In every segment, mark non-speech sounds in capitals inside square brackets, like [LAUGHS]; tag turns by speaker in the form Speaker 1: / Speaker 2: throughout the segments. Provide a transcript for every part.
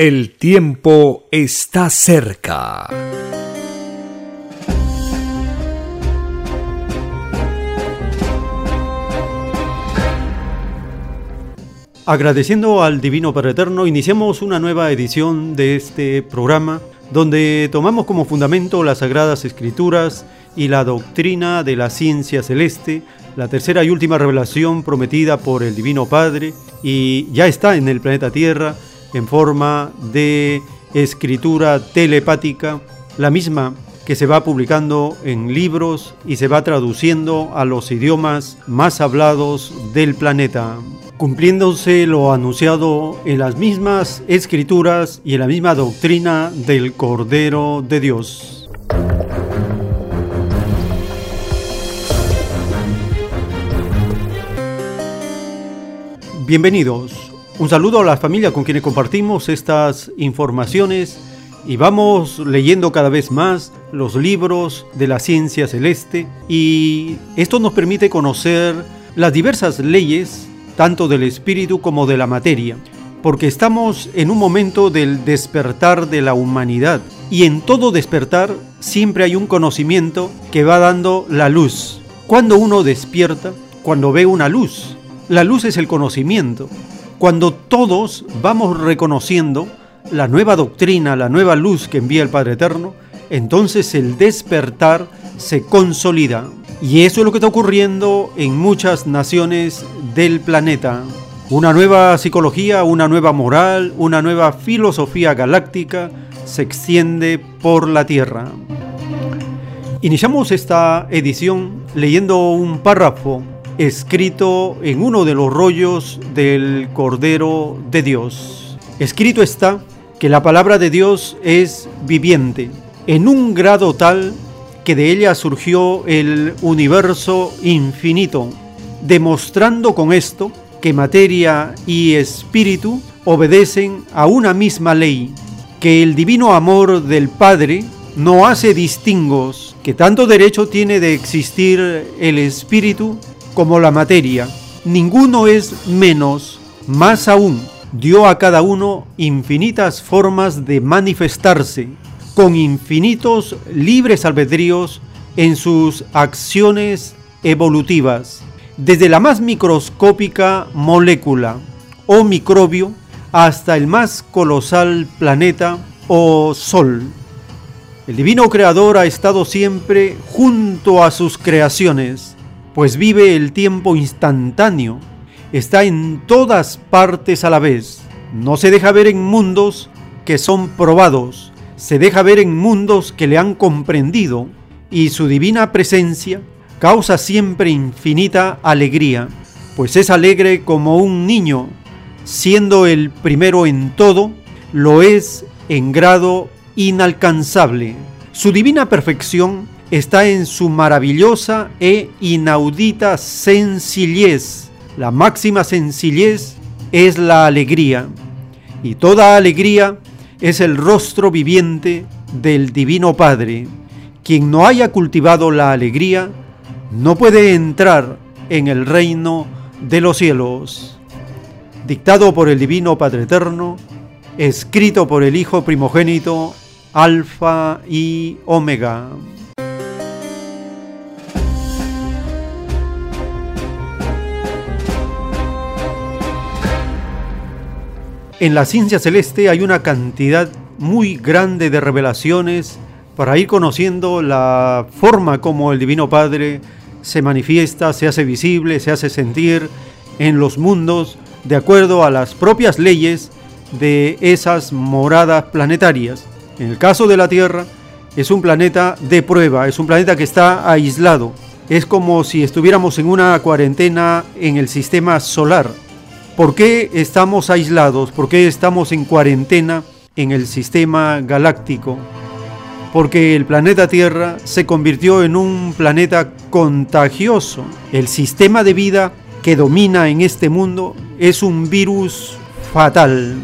Speaker 1: El tiempo está cerca.
Speaker 2: Agradeciendo al Divino Padre Eterno, iniciamos una nueva edición de este programa donde tomamos como fundamento las Sagradas Escrituras y la doctrina de la ciencia celeste, la tercera y última revelación prometida por el Divino Padre y ya está en el planeta Tierra en forma de escritura telepática, la misma que se va publicando en libros y se va traduciendo a los idiomas más hablados del planeta, cumpliéndose lo anunciado en las mismas escrituras y en la misma doctrina del Cordero de Dios. Bienvenidos. Un saludo a la familia con quienes compartimos estas informaciones y vamos leyendo cada vez más los libros de la ciencia celeste y esto nos permite conocer las diversas leyes tanto del espíritu como de la materia, porque estamos en un momento del despertar de la humanidad y en todo despertar siempre hay un conocimiento que va dando la luz. Cuando uno despierta, cuando ve una luz, la luz es el conocimiento. Cuando todos vamos reconociendo la nueva doctrina, la nueva luz que envía el Padre Eterno, entonces el despertar se consolida. Y eso es lo que está ocurriendo en muchas naciones del planeta. Una nueva psicología, una nueva moral, una nueva filosofía galáctica se extiende por la Tierra. Iniciamos esta edición leyendo un párrafo escrito en uno de los rollos del Cordero de Dios. Escrito está que la palabra de Dios es viviente, en un grado tal que de ella surgió el universo infinito, demostrando con esto que materia y espíritu obedecen a una misma ley, que el divino amor del Padre no hace distingos, que tanto derecho tiene de existir el espíritu como la materia. Ninguno es menos, más aún, dio a cada uno infinitas formas de manifestarse, con infinitos libres albedríos en sus acciones evolutivas, desde la más microscópica molécula o microbio hasta el más colosal planeta o sol. El divino creador ha estado siempre junto a sus creaciones, pues vive el tiempo instantáneo, está en todas partes a la vez, no se deja ver en mundos que son probados, se deja ver en mundos que le han comprendido y su divina presencia causa siempre infinita alegría, pues es alegre como un niño, siendo el primero en todo, lo es en grado inalcanzable. Su divina perfección está en su maravillosa e inaudita sencillez. La máxima sencillez es la alegría, y toda alegría es el rostro viviente del Divino Padre. Quien no haya cultivado la alegría no puede entrar en el reino de los cielos. Dictado por el Divino Padre Eterno, escrito por el Hijo primogénito, Alfa y Omega. En la ciencia celeste hay una cantidad muy grande de revelaciones para ir conociendo la forma como el Divino Padre se manifiesta, se hace visible, se hace sentir en los mundos de acuerdo a las propias leyes de esas moradas planetarias. En el caso de la Tierra, es un planeta de prueba, es un planeta que está aislado. Es como si estuviéramos en una cuarentena en el sistema solar. ¿Por qué estamos aislados? ¿Por qué estamos en cuarentena en el sistema galáctico? Porque el planeta Tierra se convirtió en un planeta contagioso. El sistema de vida que domina en este mundo es un virus fatal.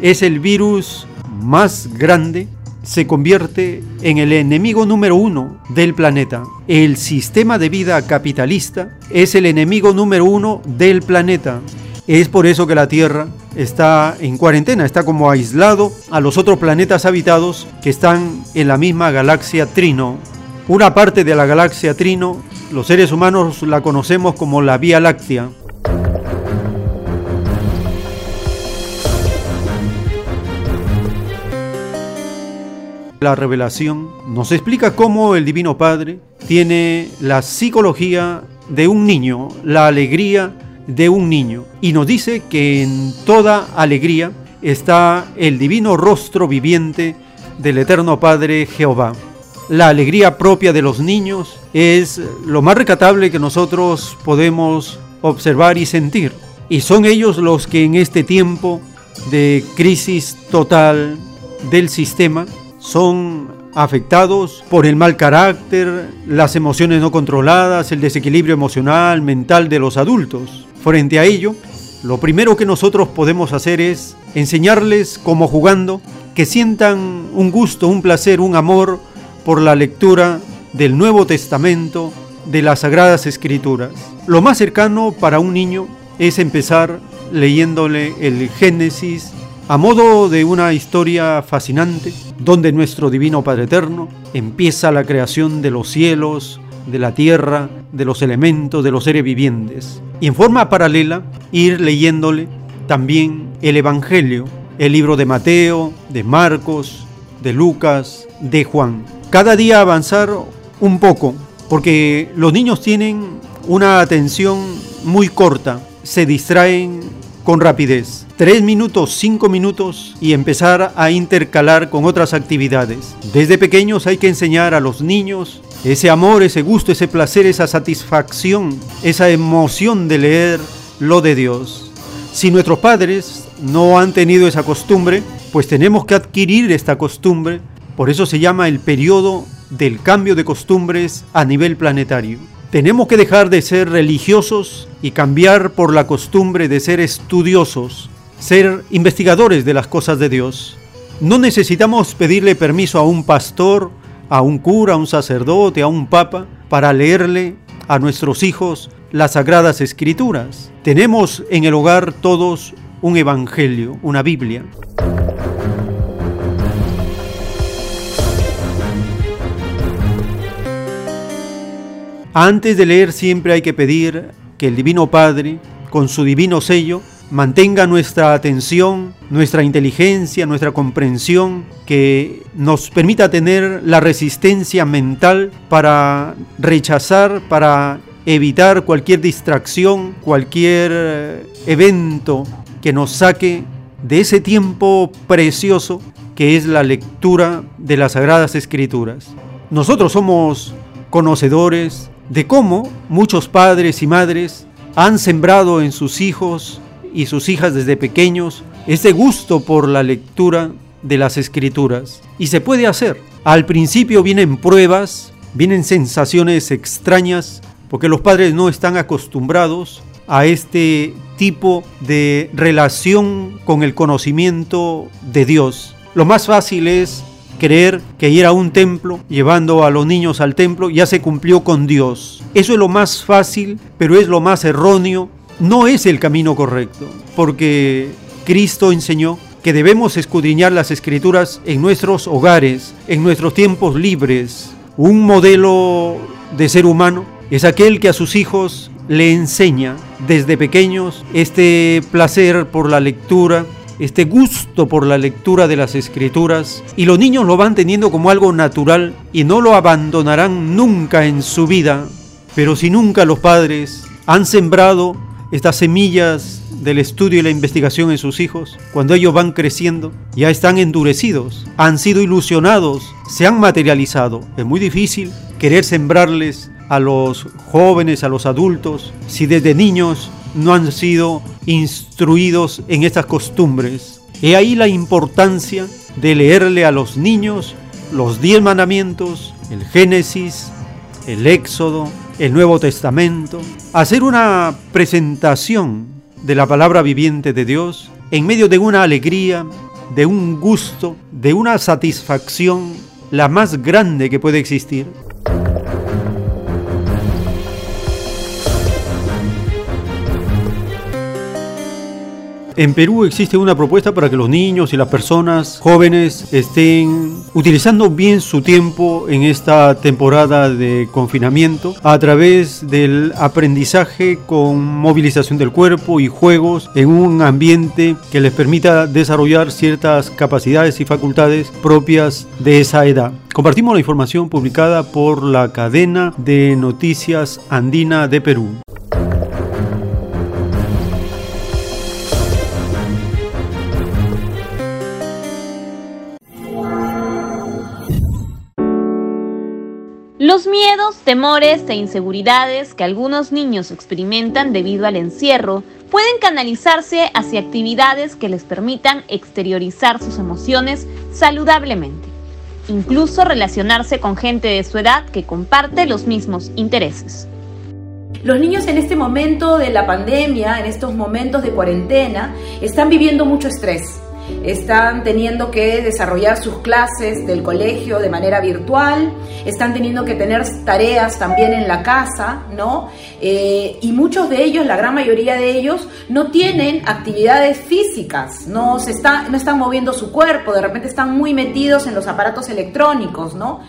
Speaker 2: Es el virus más grande se convierte en el enemigo número uno del planeta. El sistema de vida capitalista es el enemigo número uno del planeta. Es por eso que la Tierra está en cuarentena, está como aislado a los otros planetas habitados que están en la misma galaxia Trino. Una parte de la galaxia Trino, los seres humanos la conocemos como la Vía Láctea. La revelación nos explica cómo el Divino Padre tiene la psicología de un niño, la alegría de un niño. Y nos dice que en toda alegría está el divino rostro viviente del Eterno Padre Jehová. La alegría propia de los niños es lo más recatable que nosotros podemos observar y sentir. Y son ellos los que en este tiempo de crisis total del sistema son afectados por el mal carácter, las emociones no controladas, el desequilibrio emocional, mental de los adultos. Frente a ello, lo primero que nosotros podemos hacer es enseñarles, como jugando, que sientan un gusto, un placer, un amor por la lectura del Nuevo Testamento, de las Sagradas Escrituras. Lo más cercano para un niño es empezar leyéndole el Génesis a modo de una historia fascinante, donde nuestro Divino Padre Eterno empieza la creación de los cielos, de la tierra, de los elementos, de los seres vivientes. Y en forma paralela, ir leyéndole también el Evangelio, el libro de Mateo, de Marcos, de Lucas, de Juan. Cada día avanzar un poco, porque los niños tienen una atención muy corta, se distraen con rapidez. Tres minutos, cinco minutos y empezar a intercalar con otras actividades. Desde pequeños hay que enseñar a los niños ese amor, ese gusto, ese placer, esa satisfacción, esa emoción de leer lo de Dios. Si nuestros padres no han tenido esa costumbre, pues tenemos que adquirir esta costumbre. Por eso se llama el periodo del cambio de costumbres a nivel planetario. Tenemos que dejar de ser religiosos y cambiar por la costumbre de ser estudiosos, ser investigadores de las cosas de Dios. No necesitamos pedirle permiso a un pastor a un cura, a un sacerdote, a un papa, para leerle a nuestros hijos las sagradas escrituras. Tenemos en el hogar todos un evangelio, una Biblia. Antes de leer siempre hay que pedir que el Divino Padre, con su divino sello, mantenga nuestra atención, nuestra inteligencia, nuestra comprensión, que nos permita tener la resistencia mental para rechazar, para evitar cualquier distracción, cualquier eh, evento que nos saque de ese tiempo precioso que es la lectura de las Sagradas Escrituras. Nosotros somos conocedores de cómo muchos padres y madres han sembrado en sus hijos y sus hijas desde pequeños ese gusto por la lectura de las escrituras. Y se puede hacer. Al principio vienen pruebas, vienen sensaciones extrañas, porque los padres no están acostumbrados a este tipo de relación con el conocimiento de Dios. Lo más fácil es creer que ir a un templo, llevando a los niños al templo, ya se cumplió con Dios. Eso es lo más fácil, pero es lo más erróneo no es el camino correcto, porque Cristo enseñó que debemos escudriñar las escrituras en nuestros hogares, en nuestros tiempos libres. Un modelo de ser humano es aquel que a sus hijos le enseña desde pequeños este placer por la lectura, este gusto por la lectura de las escrituras y los niños lo van teniendo como algo natural y no lo abandonarán nunca en su vida. Pero si nunca los padres han sembrado estas semillas del estudio y la investigación en sus hijos, cuando ellos van creciendo, ya están endurecidos, han sido ilusionados, se han materializado. Es muy difícil querer sembrarles a los jóvenes, a los adultos, si desde niños no han sido instruidos en estas costumbres. He ahí la importancia de leerle a los niños los diez mandamientos, el Génesis, el Éxodo, el Nuevo Testamento, hacer una presentación de la palabra viviente de Dios en medio de una alegría, de un gusto, de una satisfacción, la más grande que puede existir. En Perú existe una propuesta para que los niños y las personas jóvenes estén utilizando bien su tiempo en esta temporada de confinamiento a través del aprendizaje con movilización del cuerpo y juegos en un ambiente que les permita desarrollar ciertas capacidades y facultades propias de esa edad. Compartimos la información publicada por la cadena de noticias andina de Perú.
Speaker 3: Los miedos, temores e inseguridades que algunos niños experimentan debido al encierro pueden canalizarse hacia actividades que les permitan exteriorizar sus emociones saludablemente, incluso relacionarse con gente de su edad que comparte los mismos intereses.
Speaker 4: Los niños en este momento de la pandemia, en estos momentos de cuarentena, están viviendo mucho estrés están teniendo que desarrollar sus clases del colegio de manera virtual, están teniendo que tener tareas también en la casa, ¿no? Eh, y muchos de ellos, la gran mayoría de ellos, no tienen actividades físicas, no, se está, no están moviendo su cuerpo, de repente están muy metidos en los aparatos electrónicos, ¿no?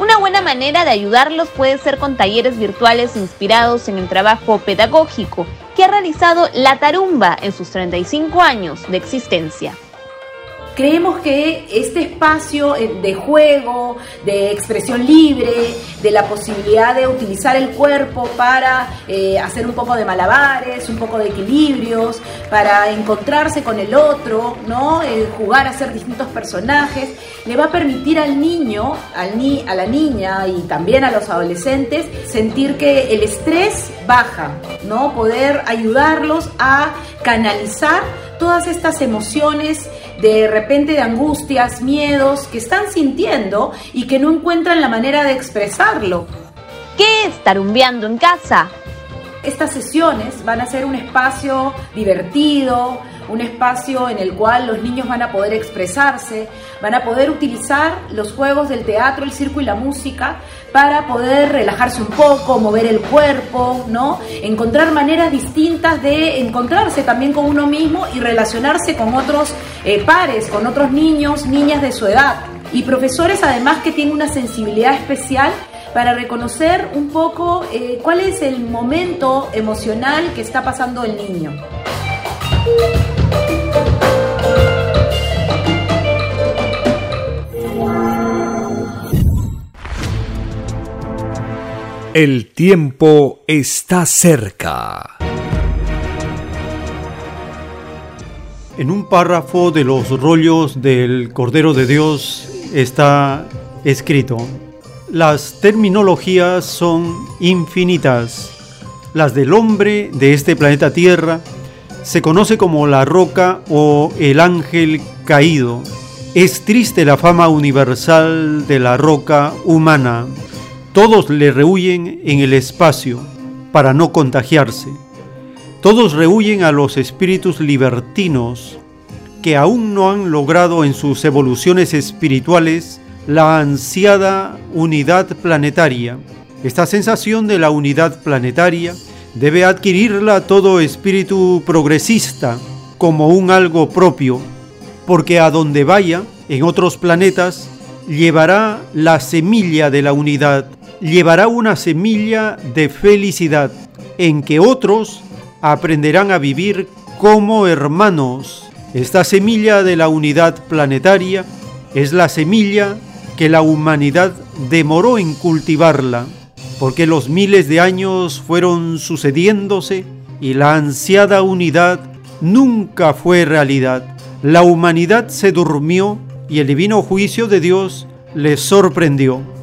Speaker 3: Una buena manera de ayudarlos puede ser con talleres virtuales inspirados en el trabajo pedagógico que ha realizado La Tarumba en sus 35 años de existencia.
Speaker 4: Creemos que este espacio eh, de juego, de expresión libre, de la posibilidad de utilizar el cuerpo para eh, hacer un poco de malabares, un poco de equilibrios, para encontrarse con el otro, ¿no? Jugar a ser distintos personajes, le va a permitir al niño, al ni a la niña y también a los adolescentes sentir que el estrés baja, ¿no? Poder ayudarlos a canalizar todas estas emociones de repente de angustias, miedos que están sintiendo y que no encuentran la manera de expresarlo.
Speaker 3: ¿Qué es tarumbeando en casa?
Speaker 4: Estas sesiones van a ser un espacio divertido, un espacio en el cual los niños van a poder expresarse, van a poder utilizar los juegos del teatro, el circo y la música para poder relajarse un poco, mover el cuerpo, ¿no? Encontrar maneras distintas de encontrarse también con uno mismo y relacionarse con otros eh, pares, con otros niños, niñas de su edad. Y profesores además que tienen una sensibilidad especial para reconocer un poco eh, cuál es el momento emocional que está pasando el niño.
Speaker 1: El tiempo está cerca.
Speaker 2: En un párrafo de los rollos del Cordero de Dios está escrito, las terminologías son infinitas. Las del hombre de este planeta Tierra se conoce como la roca o el ángel caído. Es triste la fama universal de la roca humana todos le rehuyen en el espacio para no contagiarse. Todos rehuyen a los espíritus libertinos que aún no han logrado en sus evoluciones espirituales la ansiada unidad planetaria. Esta sensación de la unidad planetaria debe adquirirla todo espíritu progresista como un algo propio, porque a donde vaya, en otros planetas, llevará la semilla de la unidad llevará una semilla de felicidad en que otros aprenderán a vivir como hermanos Esta semilla de la unidad planetaria es la semilla que la humanidad demoró en cultivarla, porque los miles de años fueron sucediéndose y la ansiada unidad nunca fue realidad. La humanidad se durmió y el divino juicio de Dios les sorprendió.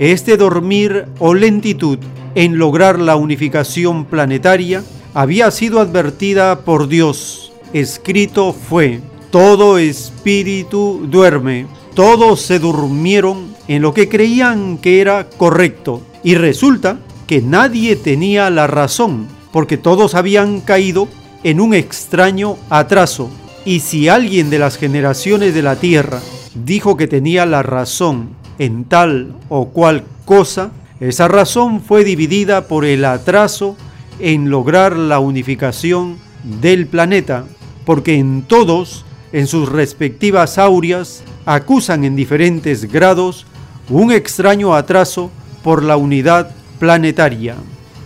Speaker 2: Este dormir o lentitud en lograr la unificación planetaria había sido advertida por Dios. Escrito fue, todo espíritu duerme. Todos se durmieron en lo que creían que era correcto. Y resulta que nadie tenía la razón, porque todos habían caído en un extraño atraso. Y si alguien de las generaciones de la Tierra dijo que tenía la razón en tal o cual cosa, esa razón fue dividida por el atraso en lograr la unificación del planeta, porque en todos, en sus respectivas aurias, acusan en diferentes grados un extraño atraso por la unidad planetaria.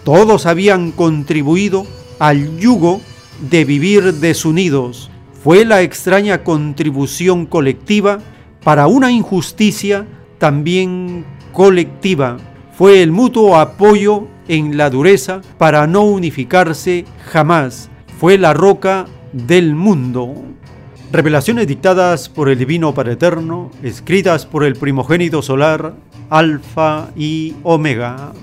Speaker 2: Todos habían contribuido al yugo de vivir desunidos. Fue la extraña contribución colectiva para una injusticia también colectiva. Fue el mutuo apoyo en la dureza para no unificarse jamás. Fue la roca del mundo. Revelaciones dictadas por el Divino Padre Eterno, escritas por el primogénito solar, Alfa y Omega.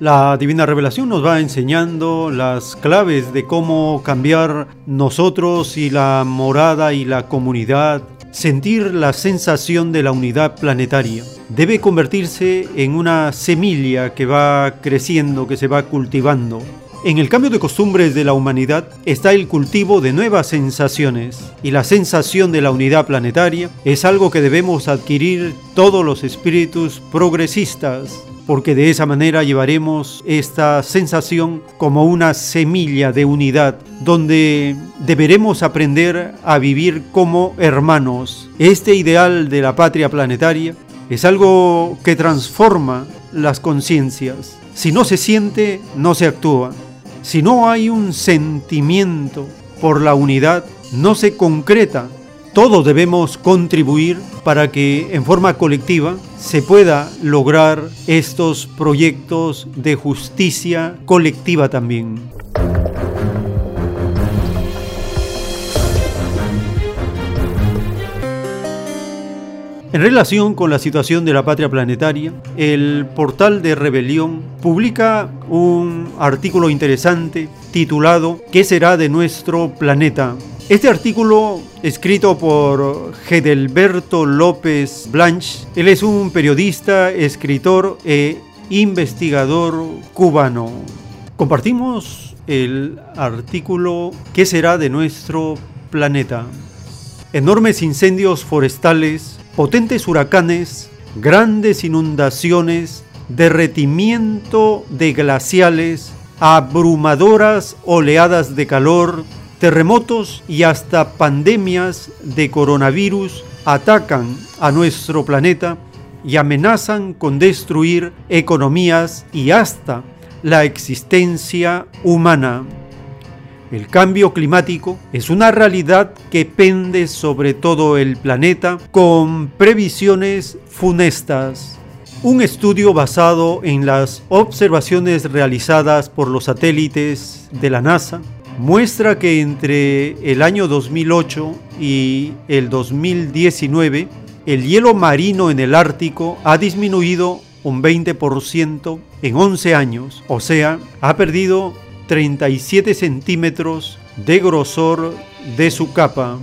Speaker 2: La divina revelación nos va enseñando las claves de cómo cambiar nosotros y la morada y la comunidad, sentir la sensación de la unidad planetaria. Debe convertirse en una semilla que va creciendo, que se va cultivando. En el cambio de costumbres de la humanidad está el cultivo de nuevas sensaciones y la sensación de la unidad planetaria es algo que debemos adquirir todos los espíritus progresistas porque de esa manera llevaremos esta sensación como una semilla de unidad, donde deberemos aprender a vivir como hermanos. Este ideal de la patria planetaria es algo que transforma las conciencias. Si no se siente, no se actúa. Si no hay un sentimiento por la unidad, no se concreta todos debemos contribuir para que en forma colectiva se pueda lograr estos proyectos de justicia colectiva también. En relación con la situación de la patria planetaria, el portal de Rebelión publica un artículo interesante titulado ¿Qué será de nuestro planeta? Este artículo, escrito por Gedelberto López Blanch, él es un periodista, escritor e investigador cubano. Compartimos el artículo ¿Qué será de nuestro planeta? Enormes incendios forestales, potentes huracanes, grandes inundaciones, derretimiento de glaciales, abrumadoras oleadas de calor, terremotos y hasta pandemias de coronavirus atacan a nuestro planeta y amenazan con destruir economías y hasta la existencia humana. El cambio climático es una realidad que pende sobre todo el planeta con previsiones funestas. Un estudio basado en las observaciones realizadas por los satélites de la NASA muestra que entre el año 2008 y el 2019 el hielo marino en el Ártico ha disminuido un 20% en 11 años, o sea, ha perdido 37 centímetros de grosor de su capa.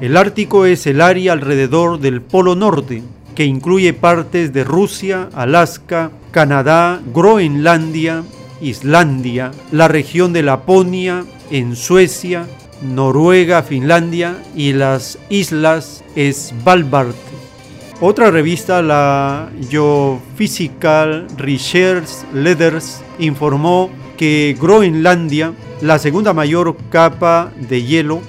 Speaker 2: El Ártico es el área alrededor del Polo Norte, que incluye partes de Rusia, Alaska, Canadá, Groenlandia Islandia, la región de Laponia en Suecia, Noruega, Finlandia y las islas Svalbard. Otra revista, la Geophysical Research Letters, informó que Groenlandia, la segunda mayor capa de hielo,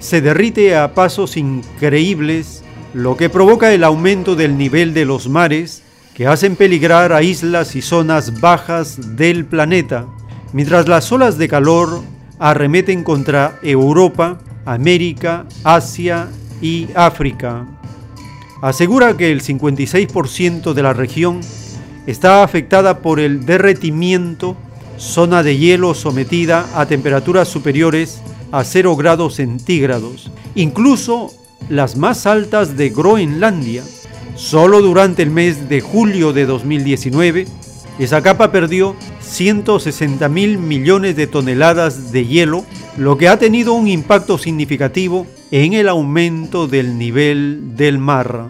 Speaker 2: se derrite a pasos increíbles, lo que provoca el aumento del nivel de los mares que hacen peligrar a islas y zonas bajas del planeta, mientras las olas de calor arremeten contra Europa, América, Asia y África. Asegura que el 56% de la región está afectada por el derretimiento, zona de hielo sometida a temperaturas superiores a 0 grados centígrados, incluso las más altas de Groenlandia. Solo durante el mes de julio de 2019, esa capa perdió 160 mil millones de toneladas de hielo, lo que ha tenido un impacto significativo en el aumento del nivel del mar.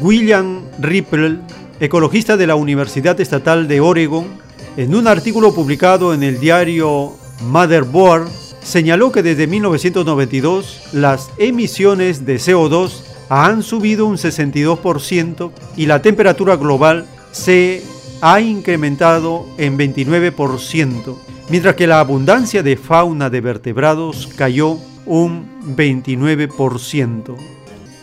Speaker 2: William Ripple, ecologista de la Universidad Estatal de Oregon, en un artículo publicado en el diario Motherboard, señaló que desde 1992 las emisiones de CO2 han subido un 62% y la temperatura global se ha incrementado en 29%, mientras que la abundancia de fauna de vertebrados cayó un 29%.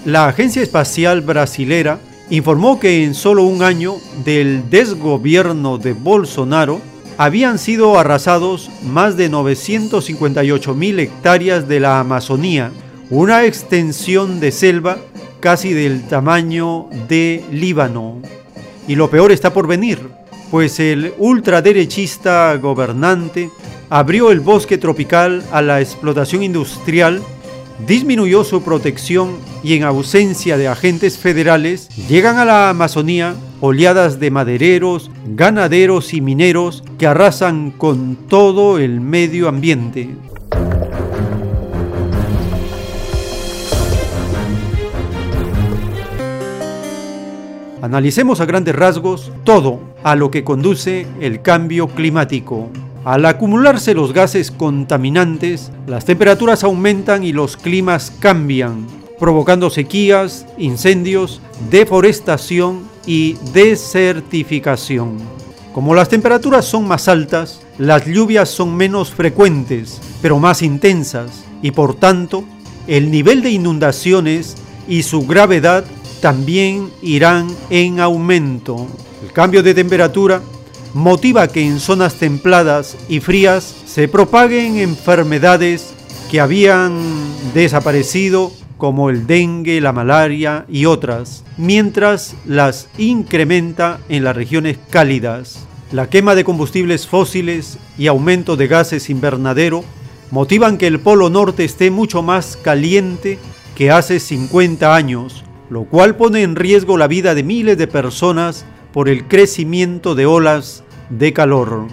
Speaker 2: La Agencia Espacial Brasilera informó que en solo un año del desgobierno de Bolsonaro habían sido arrasados más de 958 mil hectáreas de la Amazonía, una extensión de selva casi del tamaño de Líbano. Y lo peor está por venir, pues el ultraderechista gobernante abrió el bosque tropical a la explotación industrial, disminuyó su protección y en ausencia de agentes federales llegan a la Amazonía oleadas de madereros, ganaderos y mineros que arrasan con todo el medio ambiente. Analicemos a grandes rasgos todo a lo que conduce el cambio climático. Al acumularse los gases contaminantes, las temperaturas aumentan y los climas cambian, provocando sequías, incendios, deforestación y desertificación. Como las temperaturas son más altas, las lluvias son menos frecuentes, pero más intensas, y por tanto, el nivel de inundaciones y su gravedad también irán en aumento. El cambio de temperatura motiva que en zonas templadas y frías se propaguen enfermedades que habían desaparecido como el dengue, la malaria y otras, mientras las incrementa en las regiones cálidas. La quema de combustibles fósiles y aumento de gases invernadero motivan que el Polo Norte esté mucho más caliente que hace 50 años, lo cual pone en riesgo la vida de miles de personas por el crecimiento de olas de calor.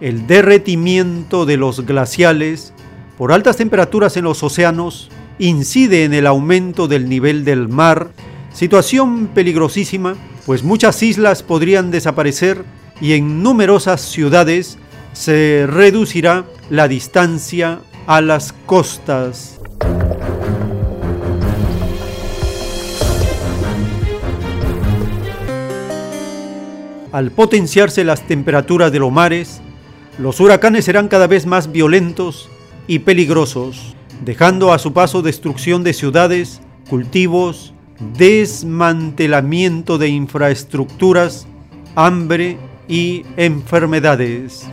Speaker 2: El derretimiento de los glaciales por altas temperaturas en los océanos incide en el aumento del nivel del mar, situación peligrosísima, pues muchas islas podrían desaparecer y en numerosas ciudades se reducirá la distancia a las costas. Al potenciarse las temperaturas de los mares, los huracanes serán cada vez más violentos y peligrosos dejando a su paso destrucción de ciudades, cultivos, desmantelamiento de infraestructuras, hambre y enfermedades.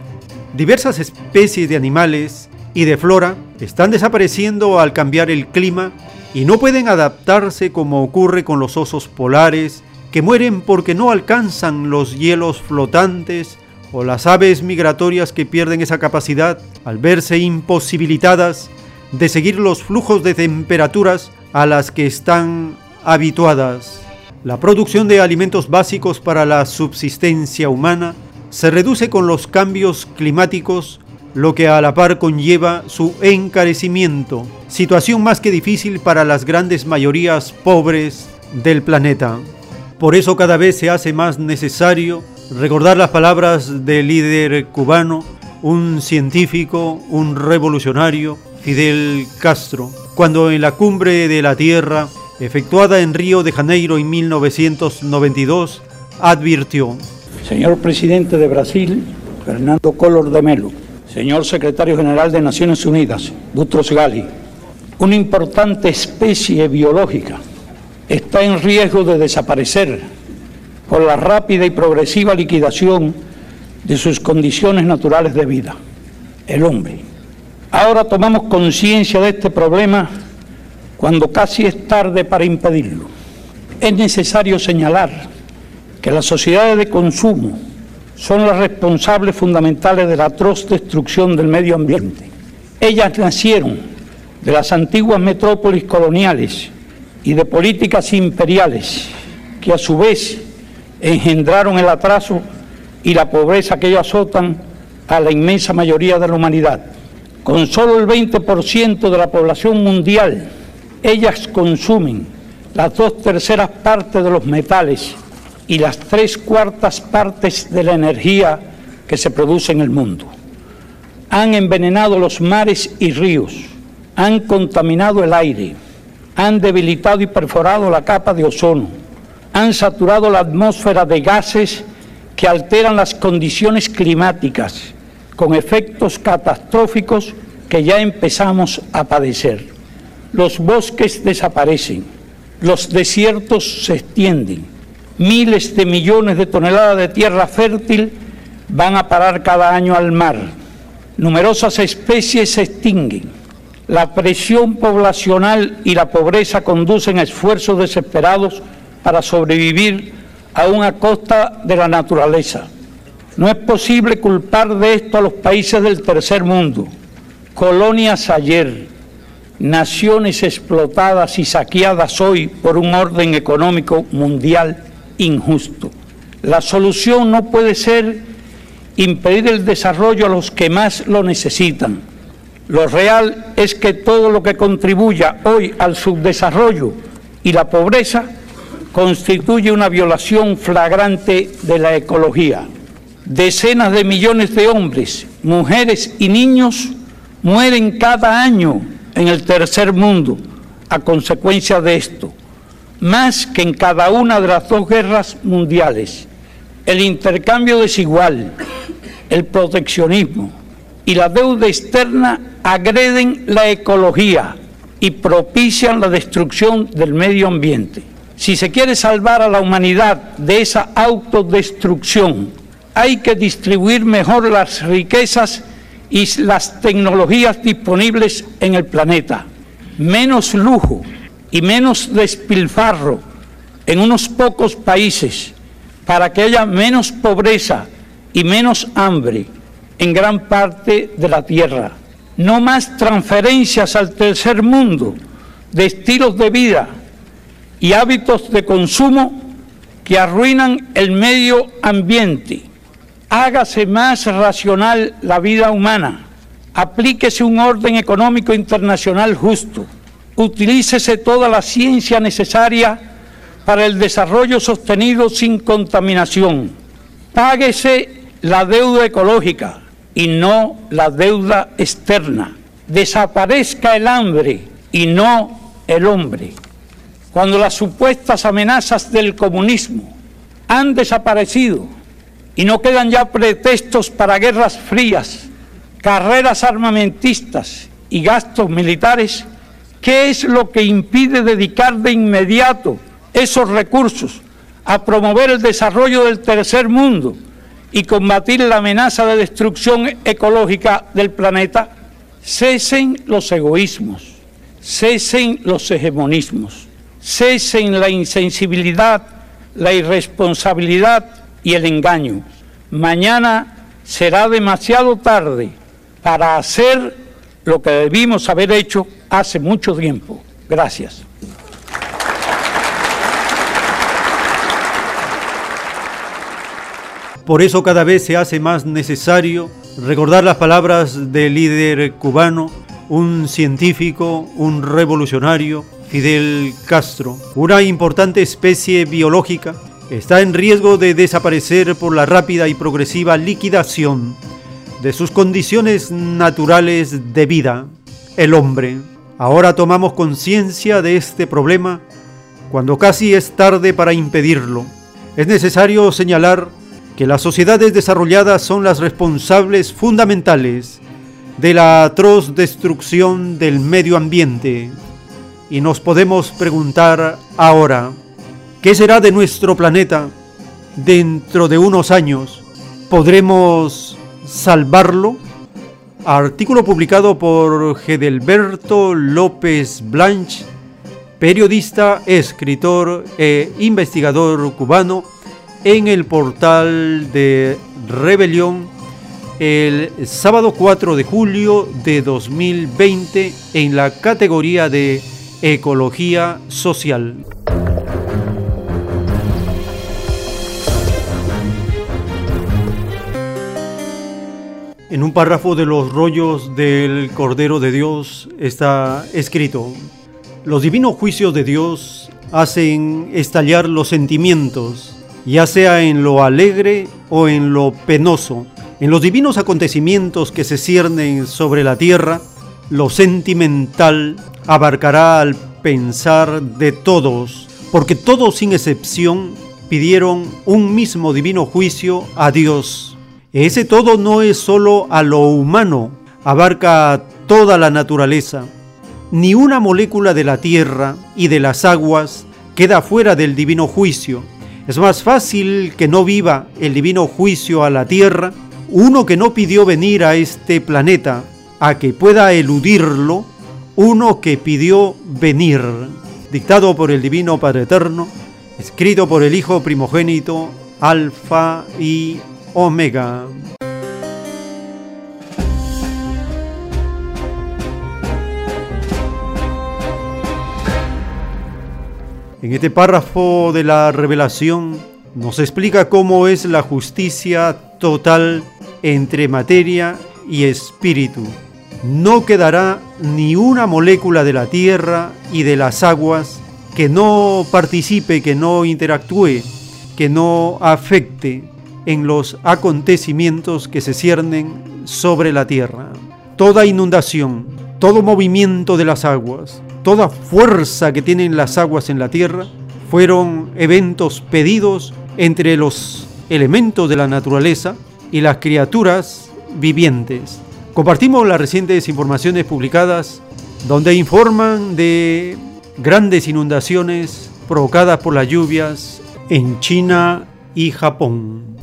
Speaker 2: Diversas especies de animales y de flora están desapareciendo al cambiar el clima y no pueden adaptarse como ocurre con los osos polares, que mueren porque no alcanzan los hielos flotantes o las aves migratorias que pierden esa capacidad al verse imposibilitadas de seguir los flujos de temperaturas a las que están habituadas. La producción de alimentos básicos para la subsistencia humana se reduce con los cambios climáticos, lo que a la par conlleva su encarecimiento, situación más que difícil para las grandes mayorías pobres del planeta. Por eso cada vez se hace más necesario recordar las palabras del líder cubano, un científico, un revolucionario, Fidel Castro, cuando en la cumbre de la Tierra, efectuada en Río de Janeiro en 1992, advirtió.
Speaker 5: Señor presidente de Brasil, Fernando Collor de Melo, señor secretario general de Naciones Unidas, Butros Gali, una importante especie biológica está en riesgo de desaparecer por la rápida y progresiva liquidación de sus condiciones naturales de vida, el hombre. Ahora tomamos conciencia de este problema cuando casi es tarde para impedirlo. Es necesario señalar que las sociedades de consumo son las responsables fundamentales de la atroz destrucción del medio ambiente. Ellas nacieron de las antiguas metrópolis coloniales y de políticas imperiales que a su vez engendraron el atraso y la pobreza que ellos azotan a la inmensa mayoría de la humanidad. Con solo el 20% de la población mundial, ellas consumen las dos terceras partes de los metales y las tres cuartas partes de la energía que se produce en el mundo. Han envenenado los mares y ríos, han contaminado el aire, han debilitado y perforado la capa de ozono, han saturado la atmósfera de gases que alteran las condiciones climáticas con efectos catastróficos que ya empezamos a padecer. Los bosques desaparecen, los desiertos se extienden, miles de millones de toneladas de tierra fértil van a parar cada año al mar, numerosas especies se extinguen, la presión poblacional y la pobreza conducen a esfuerzos desesperados para sobrevivir aún a costa de la naturaleza. No es posible culpar de esto a los países del tercer mundo, colonias ayer, naciones explotadas y saqueadas hoy por un orden económico mundial injusto. La solución no puede ser impedir el desarrollo a los que más lo necesitan. Lo real es que todo lo que contribuya hoy al subdesarrollo y la pobreza constituye una violación flagrante de la ecología. Decenas de millones de hombres, mujeres y niños mueren cada año en el tercer mundo a consecuencia de esto, más que en cada una de las dos guerras mundiales. El intercambio desigual, el proteccionismo y la deuda externa agreden la ecología y propician la destrucción del medio ambiente. Si se quiere salvar a la humanidad de esa autodestrucción, hay que distribuir mejor las riquezas y las tecnologías disponibles en el planeta. Menos lujo y menos despilfarro en unos pocos países para que haya menos pobreza y menos hambre en gran parte de la tierra. No más transferencias al tercer mundo de estilos de vida y hábitos de consumo que arruinan el medio ambiente. Hágase más racional la vida humana. Aplíquese un orden económico internacional justo. Utilícese toda la ciencia necesaria para el desarrollo sostenido sin contaminación. Páguese la deuda ecológica y no la deuda externa. Desaparezca el hambre y no el hombre cuando las supuestas amenazas del comunismo han desaparecido y no quedan ya pretextos para guerras frías, carreras armamentistas y gastos militares, ¿qué es lo que impide dedicar de inmediato esos recursos a promover el desarrollo del tercer mundo y combatir la amenaza de destrucción ecológica del planeta? Cesen los egoísmos, cesen los hegemonismos cesen la insensibilidad, la irresponsabilidad y el engaño. Mañana será demasiado tarde para hacer lo que debimos haber hecho hace mucho tiempo. Gracias.
Speaker 2: Por eso cada vez se hace más necesario recordar las palabras del líder cubano, un científico, un revolucionario, Fidel Castro, una importante especie biológica, está en riesgo de desaparecer por la rápida y progresiva liquidación de sus condiciones naturales de vida, el hombre. Ahora tomamos conciencia de este problema cuando casi es tarde para impedirlo. Es necesario señalar que las sociedades desarrolladas son las responsables fundamentales de la atroz destrucción del medio ambiente, y nos podemos preguntar ahora, ¿qué será de nuestro planeta dentro de unos años, ¿podremos salvarlo? Artículo publicado por Gedelberto López Blanch, periodista, escritor e investigador cubano, en el portal de Rebelión el sábado 4 de julio de 2020 en la categoría de Ecología Social. En un párrafo de los rollos del Cordero de Dios está escrito, los divinos juicios de Dios hacen estallar los sentimientos, ya sea en lo alegre o en lo penoso. En los divinos acontecimientos que se ciernen sobre la tierra, lo sentimental abarcará al pensar de todos, porque todos sin excepción pidieron un mismo divino juicio a Dios ese todo no es solo a lo humano, abarca toda la naturaleza. Ni una molécula de la tierra y de las aguas queda fuera del divino juicio. Es más fácil que no viva el divino juicio a la tierra uno que no pidió venir a este planeta a que pueda eludirlo, uno que pidió venir, dictado por el Divino Padre Eterno, escrito por el Hijo primogénito, Alfa y Omega. En este párrafo de la revelación nos explica cómo es la justicia total entre materia y espíritu. No quedará ni una molécula de la tierra y de las aguas que no participe, que no interactúe, que no afecte en los acontecimientos que se ciernen sobre la tierra. Toda inundación, todo movimiento de las aguas, toda fuerza que tienen las aguas en la tierra, fueron eventos pedidos entre los elementos de la naturaleza y las criaturas vivientes. Compartimos las recientes informaciones publicadas donde informan de grandes inundaciones provocadas por las lluvias en China y Japón.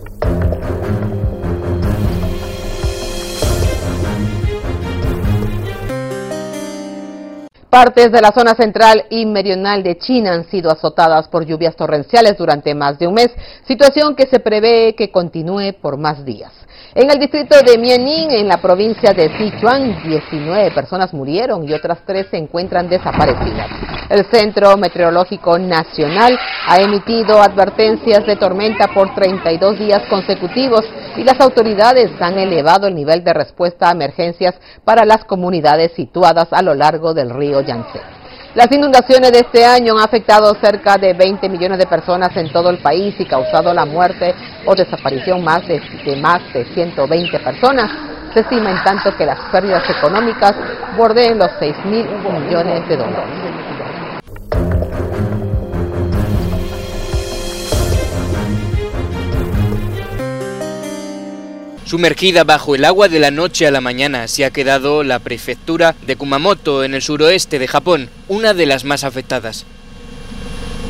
Speaker 6: Partes de la zona central y meridional de China han sido azotadas por lluvias torrenciales durante más de un mes, situación que se prevé que continúe por más días. En el distrito de Mianing, en la provincia de Sichuan, 19 personas murieron y otras 3 se encuentran desaparecidas. El Centro Meteorológico Nacional ha emitido advertencias de tormenta por 32 días consecutivos y las autoridades han elevado el nivel de respuesta a emergencias para las comunidades situadas a lo largo del río Yangtze. Las inundaciones de este año han afectado cerca de 20 millones de personas en todo el país y causado la muerte o desaparición más de, más de 120 personas. Se estima en tanto que las pérdidas económicas bordeen los 6 mil millones de dólares.
Speaker 7: Sumergida bajo el agua de la noche a la mañana se ha quedado la prefectura de Kumamoto en el suroeste de Japón, una de las más afectadas.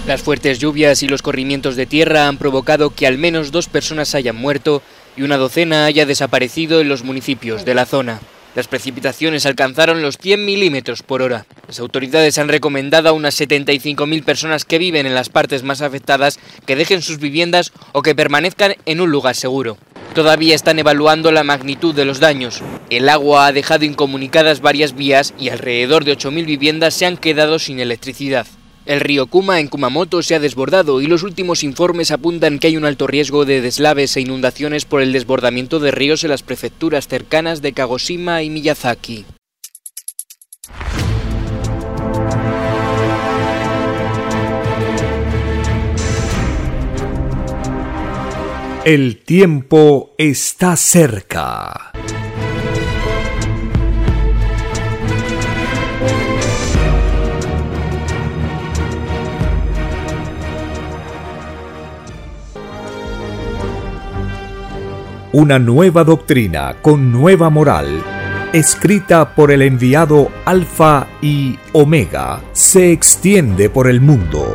Speaker 7: Las fuertes lluvias y los corrimientos de tierra han provocado que al menos dos personas hayan muerto y una docena haya desaparecido en los municipios de la zona. Las precipitaciones alcanzaron los 100 milímetros por hora. Las autoridades han recomendado a unas 75.000 personas que viven en las partes más afectadas que dejen sus viviendas o que permanezcan en un lugar seguro. Todavía están evaluando la magnitud de los daños. El agua ha dejado incomunicadas varias vías y alrededor de 8.000 viviendas se han quedado sin electricidad. El río Kuma en Kumamoto se ha desbordado y los últimos informes apuntan que hay un alto riesgo de deslaves e inundaciones por el desbordamiento de ríos en las prefecturas cercanas de Kagoshima y Miyazaki.
Speaker 1: El tiempo está cerca. Una nueva doctrina con nueva moral, escrita por el enviado Alfa y Omega, se extiende por el mundo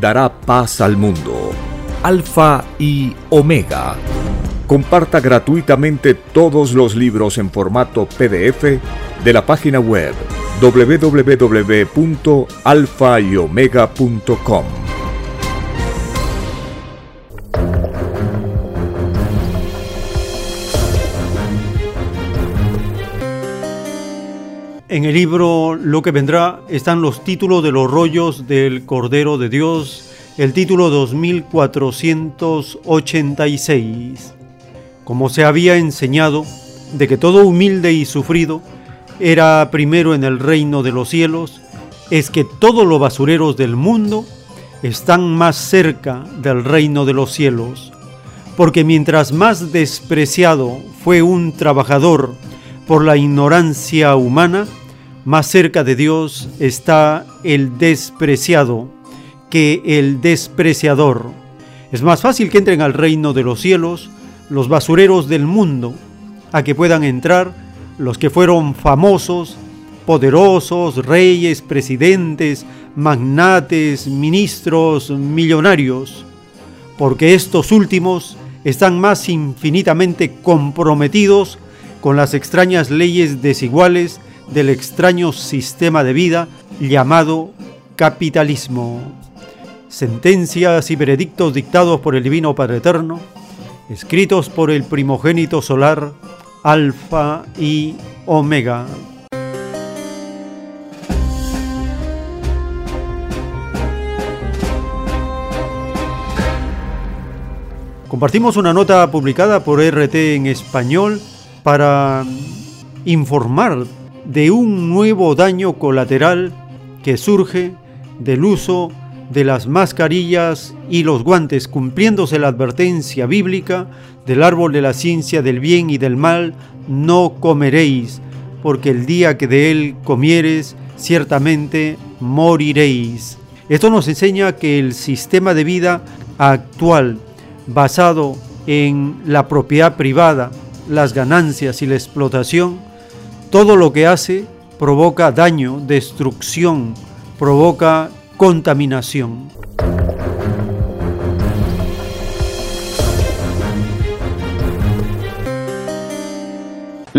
Speaker 1: dará paz al mundo. Alfa y Omega. Comparta gratuitamente todos los libros en formato PDF de la página web www.alfayomega.com.
Speaker 2: En el libro Lo que vendrá están los títulos de los rollos del Cordero de Dios, el título 2486. Como se había enseñado, de que todo humilde y sufrido era primero en el reino de los cielos, es que todos los basureros del mundo están más cerca del reino de los cielos, porque mientras más despreciado fue un trabajador por la ignorancia humana, más cerca de Dios está el despreciado que el despreciador. Es más fácil que entren al reino de los cielos los basureros del mundo, a que puedan entrar los que fueron famosos, poderosos, reyes, presidentes, magnates, ministros, millonarios, porque estos últimos están más infinitamente comprometidos con las extrañas leyes desiguales del extraño sistema de vida llamado capitalismo. Sentencias y veredictos dictados por el Divino Padre Eterno, escritos por el primogénito solar, Alfa y Omega. Compartimos una nota publicada por RT en español para informar de un nuevo daño colateral que surge del uso de las mascarillas y los guantes, cumpliéndose la advertencia bíblica del árbol de la ciencia del bien y del mal, no comeréis, porque el día que de él comieres, ciertamente moriréis. Esto nos enseña que el sistema de vida actual, basado en la propiedad privada, las ganancias y la explotación, todo lo que hace provoca daño, destrucción, provoca contaminación.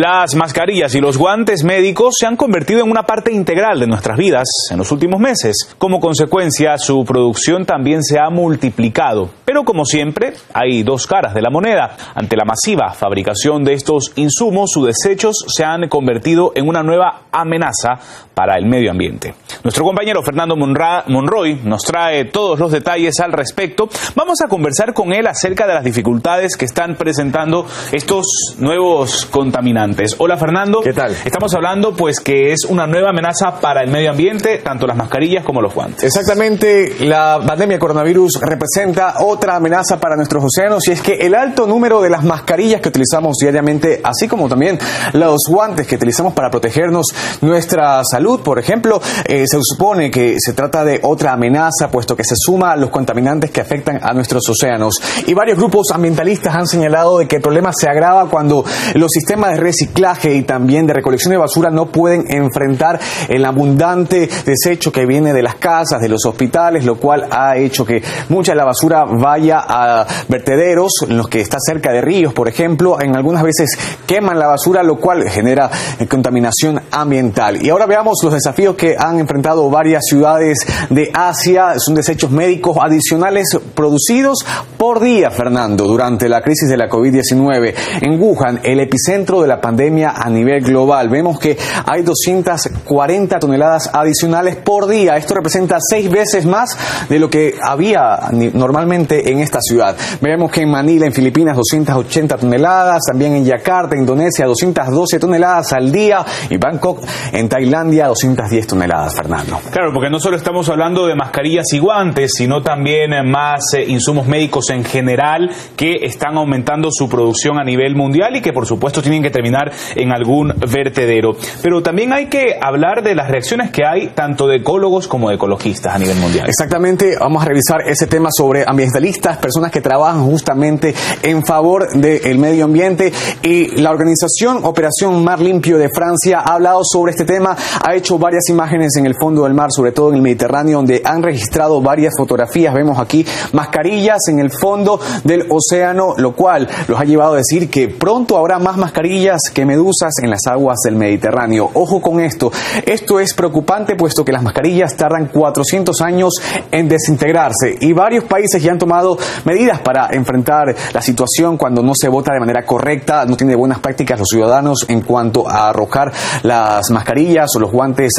Speaker 8: Las mascarillas y los guantes médicos se han convertido en una parte integral de nuestras vidas en los últimos meses. Como consecuencia, su producción también se ha multiplicado. Pero como siempre, hay dos caras de la moneda. Ante la masiva fabricación de estos insumos, sus desechos se han convertido en una nueva amenaza para el medio ambiente. Nuestro compañero Fernando Monroy nos trae todos los detalles al respecto. Vamos a conversar con él acerca de las dificultades que están presentando estos nuevos contaminantes. Hola Fernando.
Speaker 9: ¿Qué tal?
Speaker 8: Estamos hablando pues que es una nueva amenaza para el medio ambiente, tanto las mascarillas como los guantes.
Speaker 9: Exactamente, la pandemia coronavirus representa otra amenaza para nuestros océanos y es que el alto número de las mascarillas que utilizamos diariamente, así como también los guantes que utilizamos para protegernos nuestra salud, por ejemplo, eh, se supone que se trata de otra amenaza, puesto que se suma a los contaminantes que afectan a nuestros océanos. Y varios grupos ambientalistas han señalado de que el problema se agrava cuando los sistemas de reciclaje y también de recolección de basura no pueden enfrentar el abundante desecho que viene de las casas, de los hospitales, lo cual ha hecho que mucha de la basura vaya a vertederos, en los que está cerca de ríos, por ejemplo, en algunas veces queman la basura, lo cual genera contaminación ambiental. Y ahora veamos los desafíos que han enfrentado varias ciudades de Asia. Son desechos médicos adicionales producidos por día, Fernando, durante la crisis de la COVID-19. En Wuhan, el epicentro de la pandemia a nivel global, vemos que hay 240 toneladas adicionales por día. Esto representa seis veces más de lo que había normalmente en esta ciudad. Vemos que en Manila, en Filipinas, 280 toneladas, también en Yakarta, Indonesia, 212 toneladas al día, y Bangkok, en Tailandia, 210 toneladas, Fernando.
Speaker 8: Claro, porque no solo estamos hablando de mascarillas y guantes, sino también más eh, insumos médicos en general que están aumentando su producción a nivel mundial y que por supuesto tienen que terminar en algún vertedero. Pero también hay que hablar de las reacciones que hay tanto de ecólogos como de ecologistas a nivel mundial.
Speaker 9: Exactamente, vamos a revisar ese tema sobre ambientalistas, personas que trabajan justamente en favor del medio ambiente y la organización Operación Mar Limpio de Francia ha sobre este tema, ha hecho varias imágenes en el fondo del mar, sobre todo en el Mediterráneo, donde han registrado varias fotografías. Vemos aquí mascarillas en el fondo del océano, lo cual los ha llevado a decir que pronto habrá más mascarillas que medusas en las aguas del Mediterráneo. Ojo con esto, esto es preocupante puesto que las mascarillas tardan 400 años en desintegrarse y varios países ya han tomado medidas para enfrentar la situación cuando no se vota de manera correcta, no tiene buenas prácticas los ciudadanos en cuanto a arrojar las mascarillas o los guantes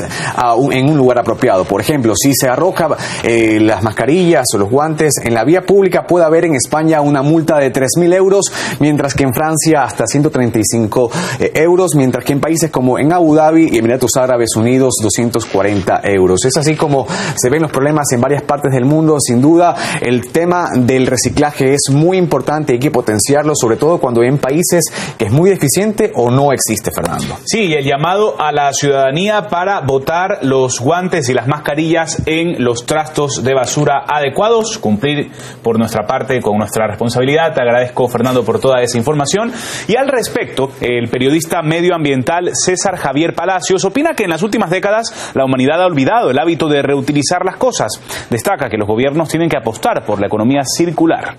Speaker 9: en un lugar apropiado. Por ejemplo, si se arroja eh, las mascarillas o los guantes en la vía pública, puede haber en España una multa de 3.000 euros, mientras que en Francia hasta 135 eh, euros, mientras que en países como en Abu Dhabi y Emiratos Árabes Unidos 240 euros. Es así como se ven los problemas en varias partes del mundo. Sin duda, el tema del reciclaje es muy importante, hay que potenciarlo, sobre todo cuando hay en países que es muy deficiente o no existe, Fernando.
Speaker 8: Sí, el llamado a la ciudadanía para votar los guantes y las mascarillas en los trastos de basura adecuados, cumplir por nuestra parte con nuestra responsabilidad. Te agradezco, Fernando, por toda esa información. Y al respecto, el periodista medioambiental César Javier Palacios opina que en las últimas décadas la humanidad ha olvidado el hábito de reutilizar las cosas. Destaca que los gobiernos tienen que apostar por la economía circular.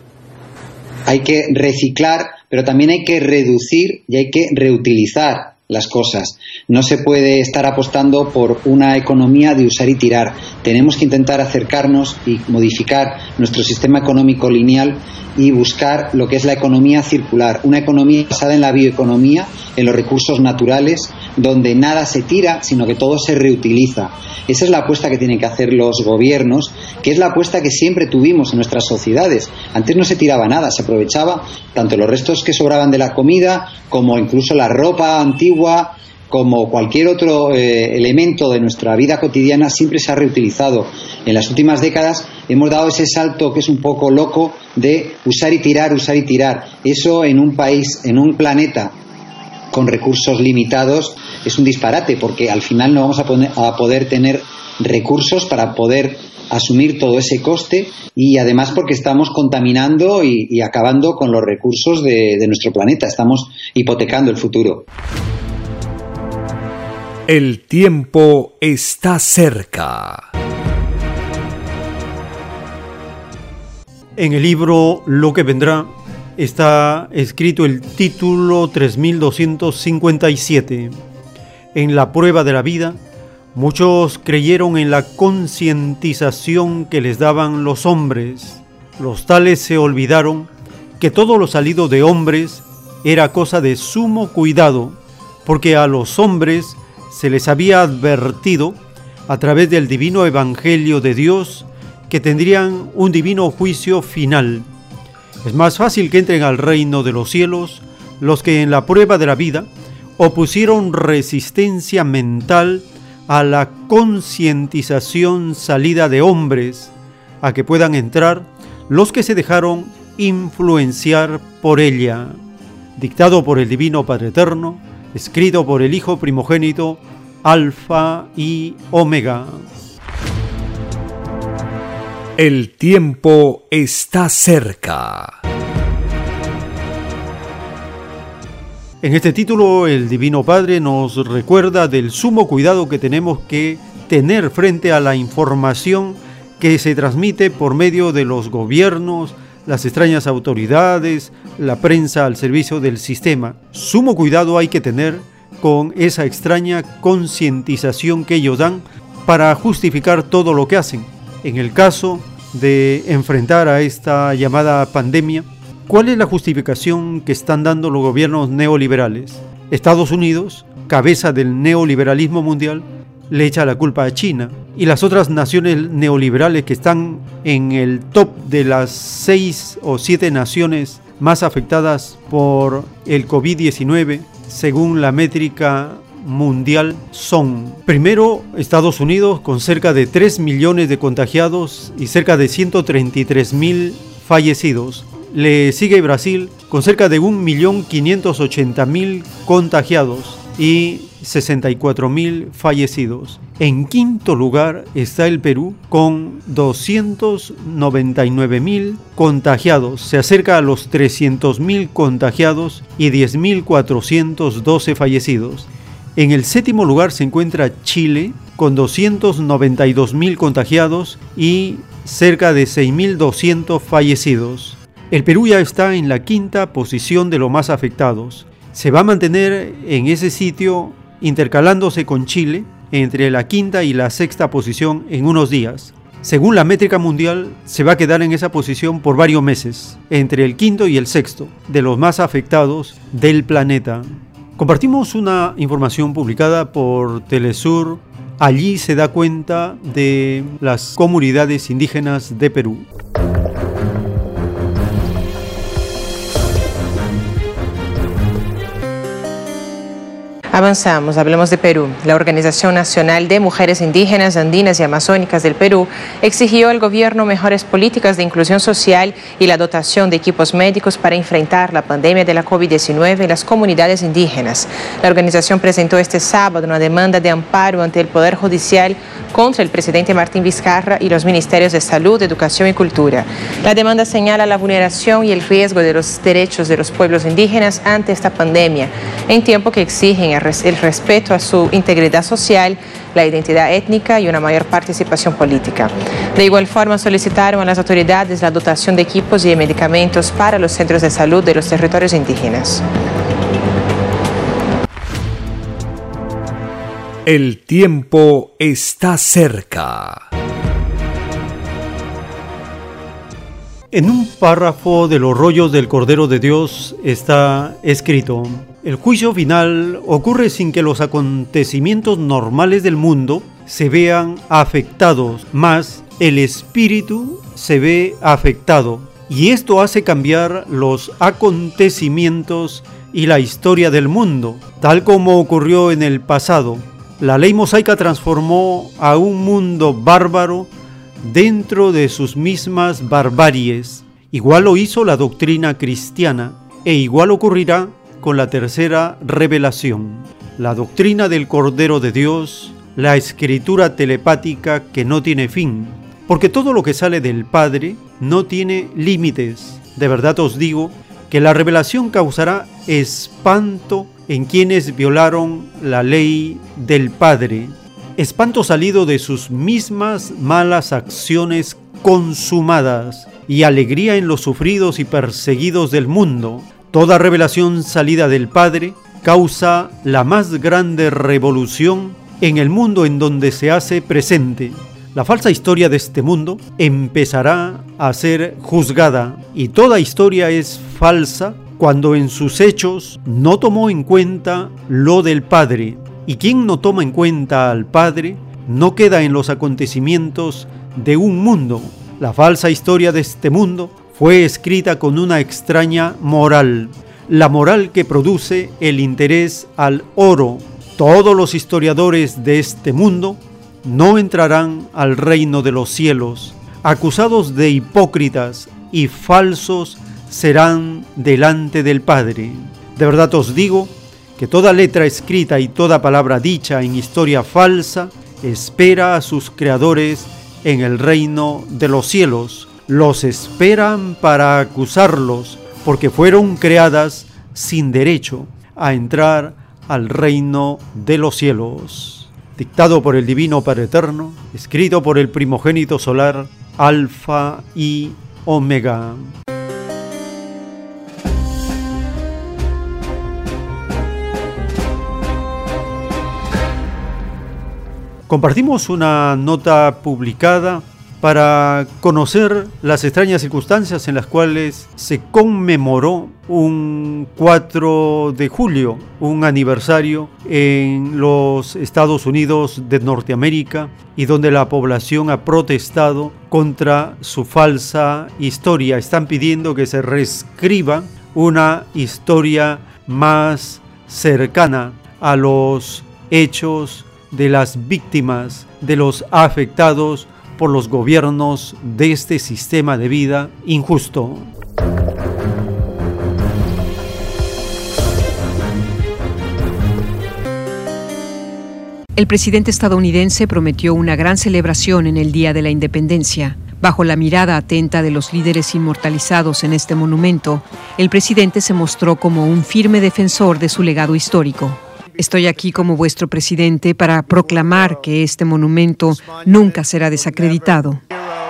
Speaker 10: Hay que reciclar, pero también hay que reducir y hay que reutilizar las cosas. No se puede estar apostando por una economía de usar y tirar. Tenemos que intentar acercarnos y modificar nuestro sistema económico lineal y buscar lo que es la economía circular, una economía basada en la bioeconomía, en los recursos naturales, donde nada se tira, sino que todo se reutiliza. Esa es la apuesta que tienen que hacer los gobiernos, que es la apuesta que siempre tuvimos en nuestras sociedades. Antes no se tiraba nada, se aprovechaba tanto los restos que sobraban de la comida como incluso la ropa antigua, como cualquier otro eh, elemento de nuestra vida cotidiana, siempre se ha reutilizado. En las últimas décadas hemos dado ese salto que es un poco loco de usar y tirar, usar y tirar. Eso en un país, en un planeta con recursos limitados, es un disparate, porque al final no vamos a, poder tener recursos para poder asumir todo ese coste y además porque estamos contaminando y, acabando con los recursos de nuestro planeta, estamos hipotecando el futuro.
Speaker 1: El tiempo está cerca.
Speaker 2: En el libro Lo que vendrá está escrito el título 3257. En la prueba de la vida, muchos creyeron en la concientización que les daban los hombres. Los tales se olvidaron que todo lo salido de hombres era cosa de sumo cuidado, porque a los hombres se les había advertido a través del divino evangelio de Dios que tendrían un divino juicio final. Es más fácil que entren al reino de los cielos los que en la prueba de la vida opusieron resistencia mental a la concientización salida de hombres, a que puedan entrar los que se dejaron influenciar por ella, dictado por el Divino Padre Eterno, escrito por el Hijo primogénito, Alfa y Omega.
Speaker 1: El tiempo está cerca.
Speaker 2: En este título el Divino Padre nos recuerda del sumo cuidado que tenemos que tener frente a la información que se transmite por medio de los gobiernos, las extrañas autoridades, la prensa al servicio del sistema. Sumo cuidado hay que tener con esa extraña concientización que ellos dan para justificar todo lo que hacen. En el caso de enfrentar a esta llamada pandemia, ¿cuál es la justificación que están dando los gobiernos neoliberales? Estados Unidos, cabeza del neoliberalismo mundial, le echa la culpa a China y las otras naciones neoliberales que están en el top de las seis o siete naciones más afectadas por el COVID-19, según la métrica mundial son, primero, Estados Unidos con cerca de 3 millones de contagiados y cerca de 133 mil fallecidos. Le sigue Brasil con cerca de 1.580.000 contagiados y 64.000 fallecidos. En quinto lugar está el Perú con 299.000 contagiados. Se acerca a los 300.000 contagiados y 10.412 fallecidos. En el séptimo lugar se encuentra Chile con 292.000 contagiados y cerca de 6.200 fallecidos. El Perú ya está en la quinta posición de los más afectados. Se va a mantener en ese sitio intercalándose con Chile entre la quinta y la sexta posición en unos días. Según la métrica mundial, se va a quedar en esa posición por varios meses, entre el quinto y el sexto de los más afectados del planeta. Compartimos una información publicada por Telesur. Allí se da cuenta de las comunidades indígenas de Perú.
Speaker 11: Avanzamos, hablemos de Perú. La Organización Nacional de Mujeres Indígenas, Andinas y Amazónicas del Perú exigió al gobierno mejores políticas de inclusión social y la dotación de equipos médicos para enfrentar la pandemia de la COVID-19 en las comunidades indígenas. La organización presentó este sábado una demanda de amparo ante el Poder Judicial contra el presidente Martín Vizcarra y los ministerios de Salud, Educación y Cultura. La demanda señala la vulneración y el riesgo de los derechos de los pueblos indígenas ante esta pandemia, en tiempo que exigen el respeto a su integridad social, la identidad étnica y una mayor participación política. De igual forma, solicitaron a las autoridades la dotación de equipos y de medicamentos para los centros de salud de los territorios indígenas.
Speaker 1: El tiempo está cerca.
Speaker 2: En un párrafo de los rollos del Cordero de Dios está escrito, el juicio final ocurre sin que los acontecimientos normales del mundo se vean afectados, más el espíritu se ve afectado. Y esto hace cambiar los acontecimientos y la historia del mundo, tal como ocurrió en el pasado. La ley mosaica transformó a un mundo bárbaro dentro de sus mismas barbaries. Igual lo hizo la doctrina cristiana e igual ocurrirá con la tercera revelación, la doctrina del Cordero de Dios, la escritura telepática que no tiene fin, porque todo lo que sale del Padre no tiene límites. De verdad os digo que la revelación causará espanto en quienes violaron la ley del Padre, espanto salido de sus mismas malas acciones consumadas y alegría en los sufridos y perseguidos del mundo, Toda revelación salida del Padre causa la más grande revolución en el mundo en donde se hace presente. La falsa historia de este mundo empezará a ser juzgada y toda historia es falsa cuando en sus hechos no tomó en cuenta lo del Padre. Y quien no toma en cuenta al Padre no queda en los acontecimientos de un mundo. La falsa historia de este mundo fue escrita con una extraña moral, la moral que produce el interés al oro. Todos los historiadores de este mundo no entrarán al reino de los cielos. Acusados de hipócritas y falsos serán delante del Padre. De verdad os digo que toda letra escrita y toda palabra dicha en historia falsa espera a sus creadores en el reino de los cielos los esperan para acusarlos porque fueron creadas sin derecho a entrar al reino de los cielos. Dictado por el Divino Padre Eterno, escrito por el primogénito solar, Alfa y Omega. Compartimos una nota publicada para conocer las extrañas circunstancias en las cuales se conmemoró un 4 de julio, un aniversario en los Estados Unidos de Norteamérica y donde la población ha protestado contra su falsa historia. Están pidiendo que se reescriba una historia más cercana a los hechos de las víctimas, de los afectados por los gobiernos de este sistema de vida injusto.
Speaker 12: El presidente estadounidense prometió una gran celebración en el Día de la Independencia. Bajo la mirada atenta de los líderes inmortalizados en este monumento, el presidente se mostró como un firme defensor de su legado histórico. Estoy aquí como vuestro presidente para proclamar que este monumento nunca será desacreditado.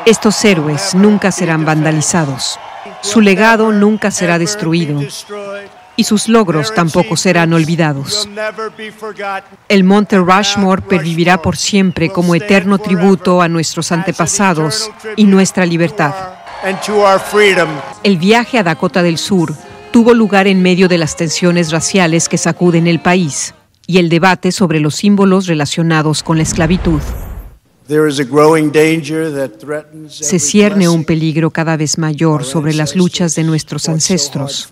Speaker 12: Estos héroes nunca serán vandalizados. Su legado nunca será destruido y sus logros tampoco serán olvidados. El monte Rushmore pervivirá por siempre como eterno tributo a nuestros antepasados y nuestra libertad. El viaje a Dakota del Sur tuvo lugar en medio de las tensiones raciales que sacuden el país y el debate sobre los símbolos relacionados con la esclavitud. Se cierne un peligro cada vez mayor sobre las luchas de nuestros ancestros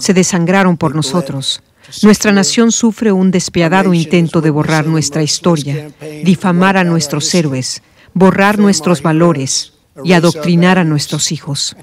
Speaker 12: se desangraron por nosotros. Nuestra nación sufre un despiadado intento de borrar nuestra historia, difamar a nuestros héroes, borrar nuestros valores y adoctrinar a nuestros hijos.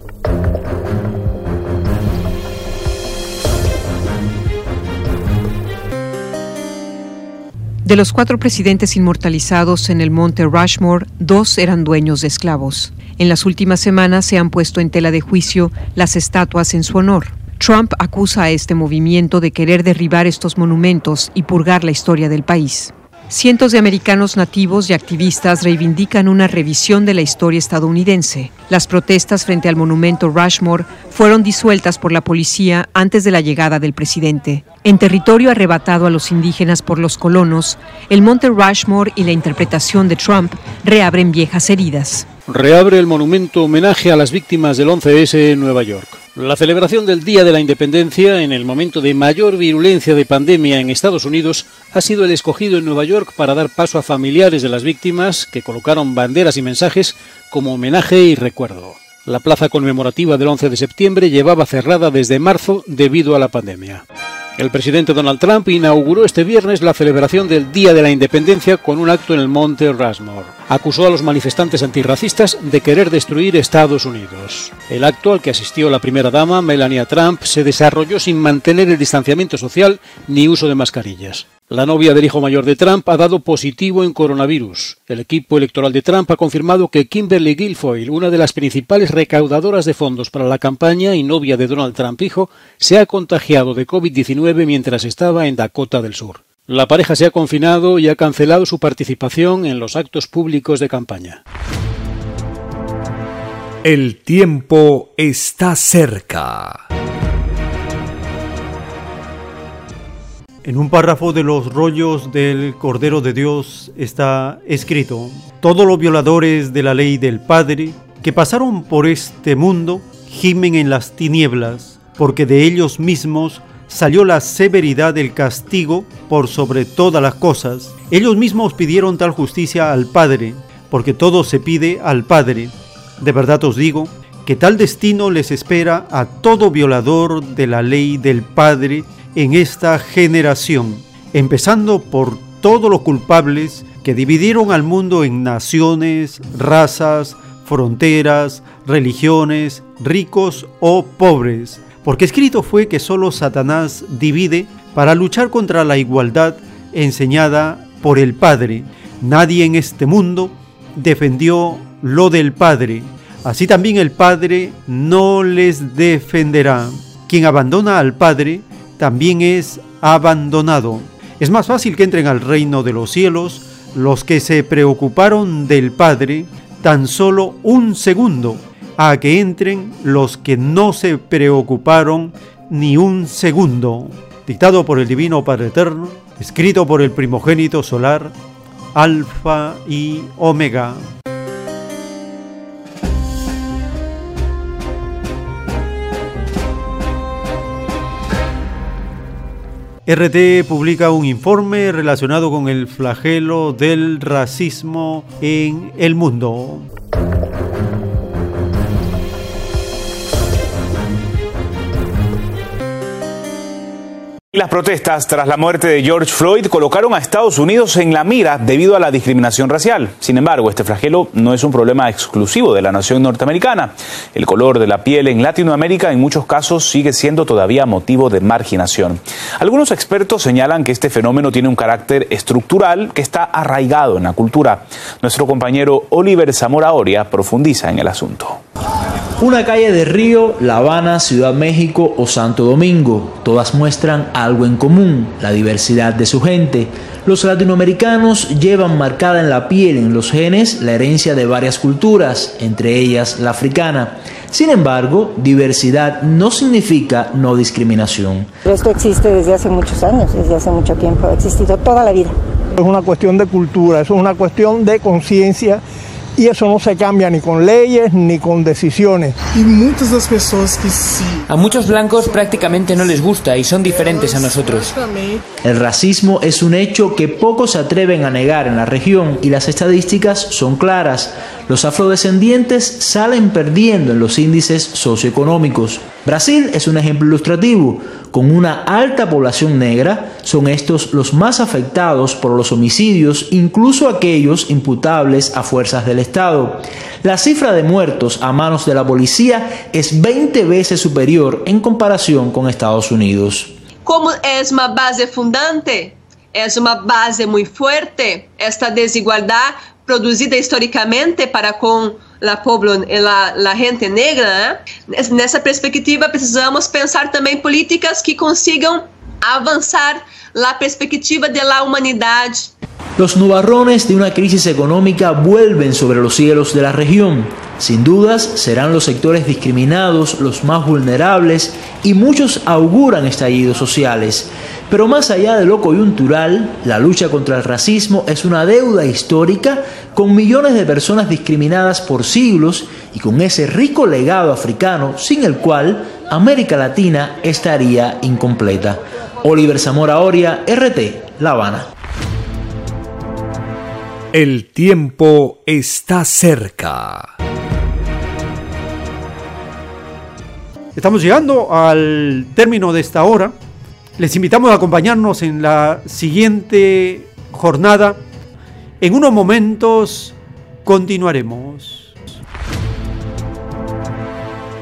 Speaker 12: De los cuatro presidentes inmortalizados en el monte Rushmore, dos eran dueños de esclavos. En las últimas semanas se han puesto en tela de juicio las estatuas en su honor. Trump acusa a este movimiento de querer derribar estos monumentos y purgar la historia del país. Cientos de americanos nativos y activistas reivindican una revisión de la historia estadounidense. Las protestas frente al monumento Rushmore fueron disueltas por la policía antes de la llegada del presidente. En territorio arrebatado a los indígenas por los colonos, el monte Rushmore y la interpretación de Trump reabren viejas heridas.
Speaker 13: Reabre el monumento homenaje a las víctimas del 11S en Nueva York. La celebración del Día de la Independencia en el momento de mayor virulencia de pandemia en Estados Unidos ha sido el escogido en Nueva York para dar paso a familiares de las víctimas que colocaron banderas y mensajes como homenaje y recuerdo. La plaza conmemorativa del 11 de septiembre llevaba cerrada desde marzo debido a la pandemia. El presidente Donald Trump inauguró este viernes la celebración del Día de la Independencia con un acto en el monte Rushmore. Acusó a los manifestantes antirracistas de querer destruir Estados Unidos. El acto al que asistió la primera dama, Melania Trump, se desarrolló sin mantener el distanciamiento social ni uso de mascarillas. La novia del hijo mayor de Trump ha dado positivo en coronavirus. El equipo electoral de Trump ha confirmado que Kimberly Guilfoyle, una de las principales recaudadoras de fondos para la campaña y novia de Donald Trump hijo, se ha contagiado de COVID-19 mientras estaba en Dakota del Sur. La pareja se ha confinado y ha cancelado su participación en los actos públicos de campaña.
Speaker 1: El tiempo está cerca.
Speaker 2: En un párrafo de los rollos del Cordero de Dios está escrito, todos los violadores de la ley del Padre que pasaron por este mundo gimen en las tinieblas, porque de ellos mismos salió la severidad del castigo por sobre todas las cosas. Ellos mismos pidieron tal justicia al Padre, porque todo se pide al Padre. De verdad os digo que tal destino les espera a todo violador de la ley del Padre en esta generación, empezando por todos los culpables que dividieron al mundo en naciones, razas, fronteras, religiones, ricos o pobres, porque escrito fue que solo Satanás divide para luchar contra la igualdad enseñada por el Padre. Nadie en este mundo defendió lo del Padre. Así también el Padre no les defenderá. Quien abandona al Padre también es abandonado. Es más fácil que entren al reino de los cielos los que se preocuparon del Padre tan solo un segundo, a que entren los que no se preocuparon ni un segundo. Dictado por el Divino Padre Eterno, escrito por el primogénito solar, Alfa y Omega. RT publica un informe relacionado con el flagelo del racismo en el mundo.
Speaker 8: Las protestas tras la muerte de George Floyd colocaron a Estados Unidos en la mira debido a la discriminación racial. Sin embargo, este flagelo no es un problema exclusivo de la nación norteamericana. El color de la piel en Latinoamérica en muchos casos sigue siendo todavía motivo de marginación. Algunos expertos señalan que este fenómeno tiene un carácter estructural que está arraigado en la cultura. Nuestro compañero Oliver Zamora Oria profundiza en el asunto.
Speaker 14: Una calle de Río, La Habana, Ciudad México o Santo Domingo, todas muestran algo en común, la diversidad de su gente. Los latinoamericanos llevan marcada en la piel, en los genes, la herencia de varias culturas, entre ellas la africana. Sin embargo, diversidad no significa no discriminación.
Speaker 15: Esto existe desde hace muchos años, desde hace mucho tiempo, ha existido toda la vida.
Speaker 16: Es una cuestión de cultura, es una cuestión de conciencia y eso no se cambia ni con leyes ni con decisiones.
Speaker 17: Y muchas de las personas que sí.
Speaker 18: A muchos blancos prácticamente no les gusta y son diferentes a nosotros.
Speaker 14: El racismo es un hecho que pocos se atreven a negar en la región y las estadísticas son claras. Los afrodescendientes salen perdiendo en los índices socioeconómicos. Brasil es un ejemplo ilustrativo. Con una alta población negra, son estos los más afectados por los homicidios, incluso aquellos imputables a fuerzas del Estado. La cifra de muertos a manos de la policía es 20 veces superior en comparación con Estados Unidos.
Speaker 19: Como es una base fundante, es una base muy fuerte, esta desigualdad produzida históricamente para com la, la, la gente negra, né? nessa perspectiva precisamos pensar também políticas que consigam avançar la perspectiva de la humanidade.
Speaker 14: Los nubarrones de una crisis económica vuelven sobre los cielos de la región. Sin dudas serán los sectores discriminados los más vulnerables y muchos auguran estallidos sociales. Pero más allá de lo coyuntural, la lucha contra el racismo es una deuda histórica con millones de personas discriminadas por siglos y con ese rico legado africano sin el cual América Latina estaría incompleta. Oliver Zamora Oria, RT, La Habana.
Speaker 1: El tiempo está cerca.
Speaker 2: Estamos llegando al término de esta hora. Les invitamos a acompañarnos en la siguiente jornada. En unos momentos continuaremos.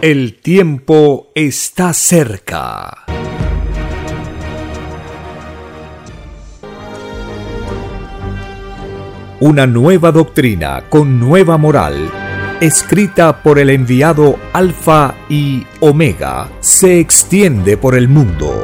Speaker 1: El tiempo está cerca. Una nueva doctrina con nueva moral, escrita por el enviado Alfa y Omega, se extiende por el mundo.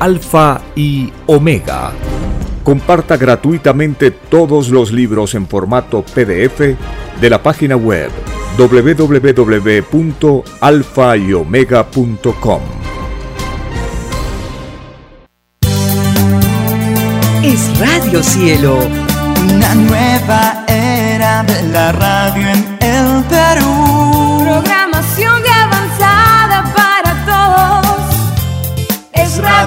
Speaker 1: Alfa y Omega. Comparta gratuitamente todos los libros en formato PDF de la página web www.alfayomega.com.
Speaker 20: Es Radio Cielo,
Speaker 21: una nueva era de la radio en el Perú.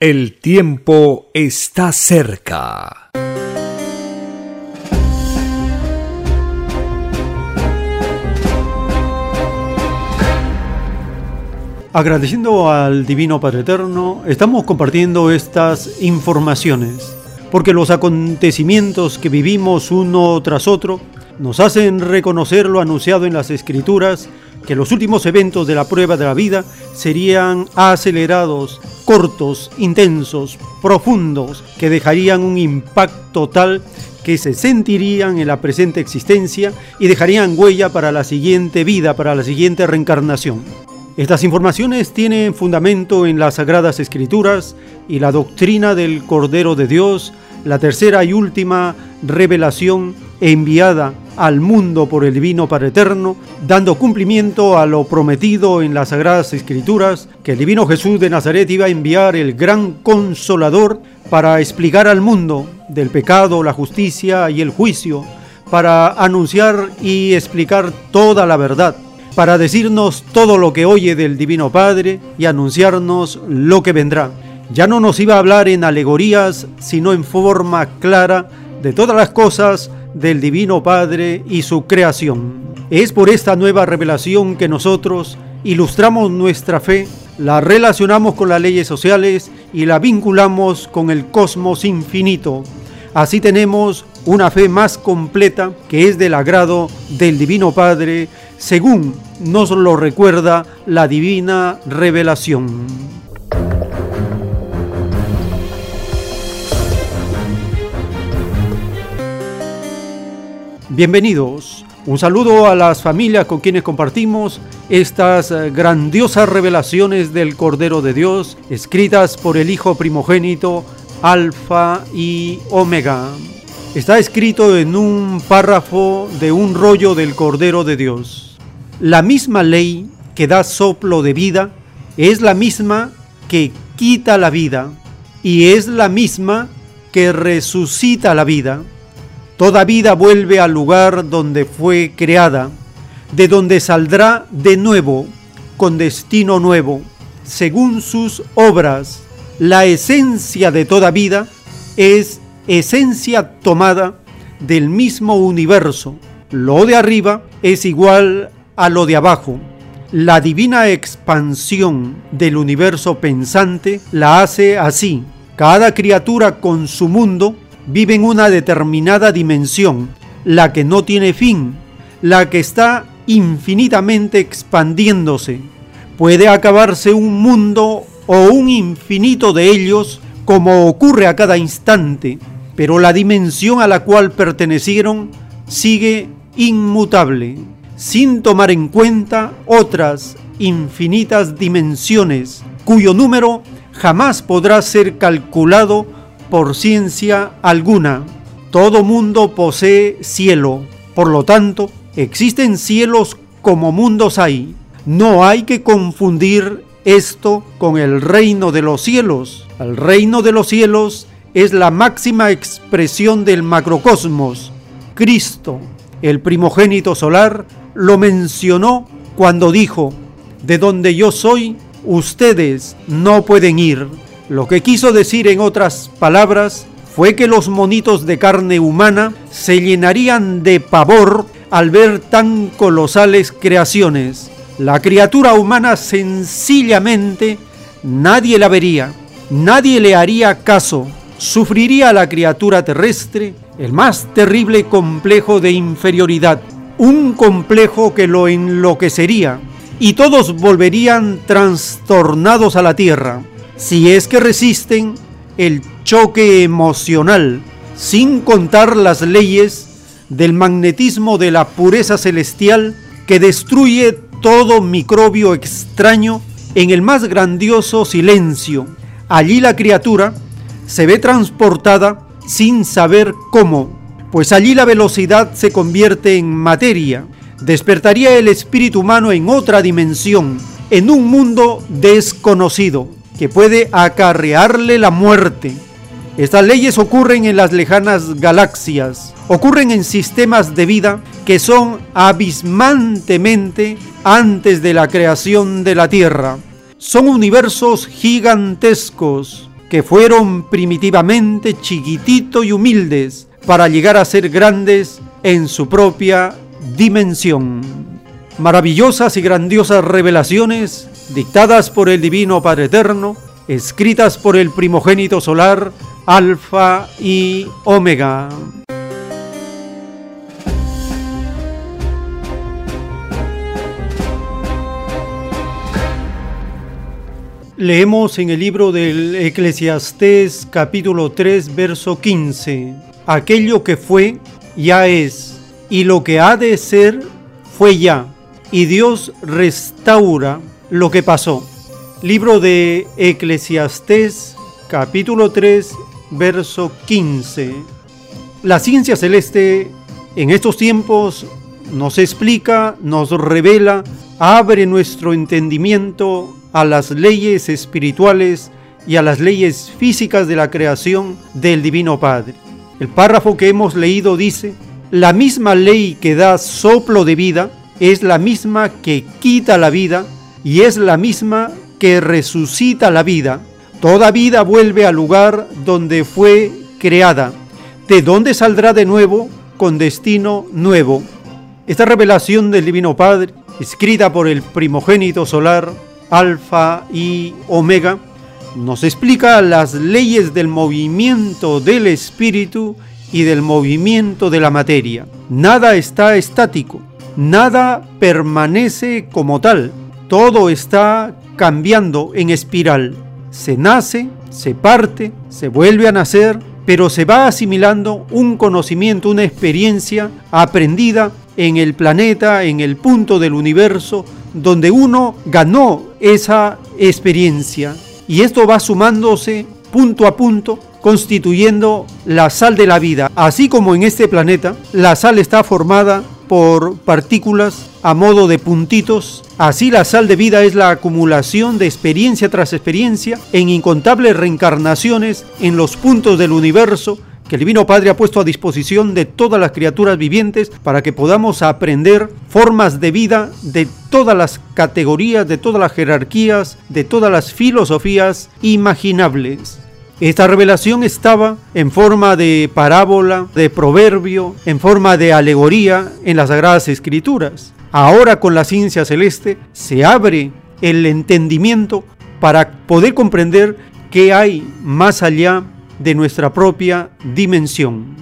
Speaker 1: el tiempo está cerca.
Speaker 2: Agradeciendo al Divino Padre Eterno, estamos compartiendo estas informaciones, porque los acontecimientos que vivimos uno tras otro nos hacen reconocer lo anunciado en las Escrituras que los últimos eventos de la prueba de la vida serían acelerados, cortos, intensos, profundos, que dejarían un impacto tal que se sentirían en la presente existencia y dejarían huella para la siguiente vida, para la siguiente reencarnación. Estas informaciones tienen fundamento en las Sagradas Escrituras y la doctrina del Cordero de Dios, la tercera y última revelación enviada al mundo por el Divino Padre Eterno, dando cumplimiento a lo prometido en las Sagradas Escrituras, que el Divino Jesús de Nazaret iba a enviar el gran consolador para explicar al mundo del pecado, la justicia y el juicio, para anunciar y explicar toda la verdad, para decirnos todo lo que oye del Divino Padre y anunciarnos lo que vendrá. Ya no nos iba a hablar en alegorías, sino en forma clara de todas las cosas del Divino Padre y su creación. Es por esta nueva revelación que nosotros ilustramos nuestra fe, la relacionamos con las leyes sociales y la vinculamos con el cosmos infinito. Así tenemos una fe más completa que es del agrado del Divino Padre, según nos lo recuerda la divina revelación. Bienvenidos. Un saludo a las familias con quienes compartimos estas eh, grandiosas revelaciones del Cordero de Dios, escritas por el Hijo primogénito, Alfa y Omega. Está escrito en un párrafo de un rollo del Cordero de Dios. La misma ley que da soplo de vida es la misma que quita la vida y es la misma que resucita la vida Toda vida vuelve al lugar donde fue creada, de donde saldrá de nuevo, con destino nuevo, según sus obras. La esencia de toda vida es esencia tomada del mismo universo. Lo de arriba es igual a lo de abajo. La divina expansión del universo pensante la hace así. Cada criatura con su mundo vive en una determinada dimensión, la que no tiene fin, la que está infinitamente expandiéndose. Puede acabarse un mundo o un infinito de ellos como ocurre a cada instante, pero la dimensión a la cual pertenecieron sigue inmutable, sin tomar en cuenta otras infinitas dimensiones, cuyo número jamás podrá ser calculado por ciencia alguna. Todo mundo posee cielo. Por lo tanto, existen cielos como mundos hay. No hay que confundir esto con el reino de los cielos. El reino de los cielos es la máxima expresión del macrocosmos. Cristo, el primogénito solar, lo mencionó cuando dijo, de donde yo soy, ustedes no pueden ir. Lo que quiso decir en otras palabras fue que los monitos de carne humana se llenarían de pavor al ver tan colosales creaciones. La criatura humana sencillamente nadie la vería, nadie le haría caso, sufriría la criatura terrestre el más terrible complejo de inferioridad, un complejo que lo enloquecería y todos volverían trastornados a la tierra, si es que resisten el choque emocional, sin contar las leyes del magnetismo de la pureza celestial que destruye todo microbio extraño en el más grandioso silencio. Allí la criatura se ve transportada sin saber cómo, pues allí la velocidad se convierte en materia. Despertaría el espíritu humano en otra dimensión, en un mundo desconocido, que puede acarrearle la muerte. Estas leyes ocurren en las lejanas galaxias, ocurren en sistemas de vida que son abismantemente antes de la creación de la Tierra. Son universos gigantescos que fueron primitivamente chiquititos y humildes para llegar a ser grandes en su propia dimensión. Maravillosas y grandiosas revelaciones dictadas por el Divino Padre Eterno, escritas por el primogénito solar, Alfa y Omega. Leemos en el libro del Eclesiastés capítulo 3 verso 15, aquello que fue ya es, y lo que ha de ser fue ya, y Dios restaura lo que pasó. Libro de Eclesiastés capítulo 3 verso 15. La ciencia celeste en estos tiempos nos explica, nos revela, abre nuestro entendimiento a las leyes espirituales y a las leyes físicas de la creación del Divino Padre. El párrafo que hemos leído dice, la misma ley que da soplo de vida es la misma que quita la vida y es la misma que resucita la vida. Toda vida vuelve al lugar donde fue creada, de donde saldrá de nuevo con destino nuevo. Esta revelación del Divino Padre, escrita por el primogénito solar, Alfa y Omega, nos explica las leyes del movimiento del espíritu y del movimiento de la materia. Nada está estático, nada permanece como tal, todo está cambiando en espiral. Se nace, se parte, se vuelve a nacer, pero se va asimilando un conocimiento, una experiencia aprendida en el planeta, en el punto del universo, donde uno ganó esa experiencia. Y esto va sumándose punto a punto, constituyendo la sal de la vida. Así como en este planeta, la sal está formada por partículas a modo de puntitos. Así la sal de vida es la acumulación de experiencia tras experiencia en incontables reencarnaciones en los puntos del universo que el Divino Padre ha puesto a disposición de todas las criaturas vivientes para que podamos aprender formas de vida de todas las categorías, de todas las jerarquías, de todas las filosofías imaginables. Esta revelación estaba en forma de parábola, de proverbio, en forma de alegoría en las Sagradas Escrituras. Ahora con la ciencia celeste se abre el entendimiento para poder comprender qué hay más allá de nuestra propia dimensión.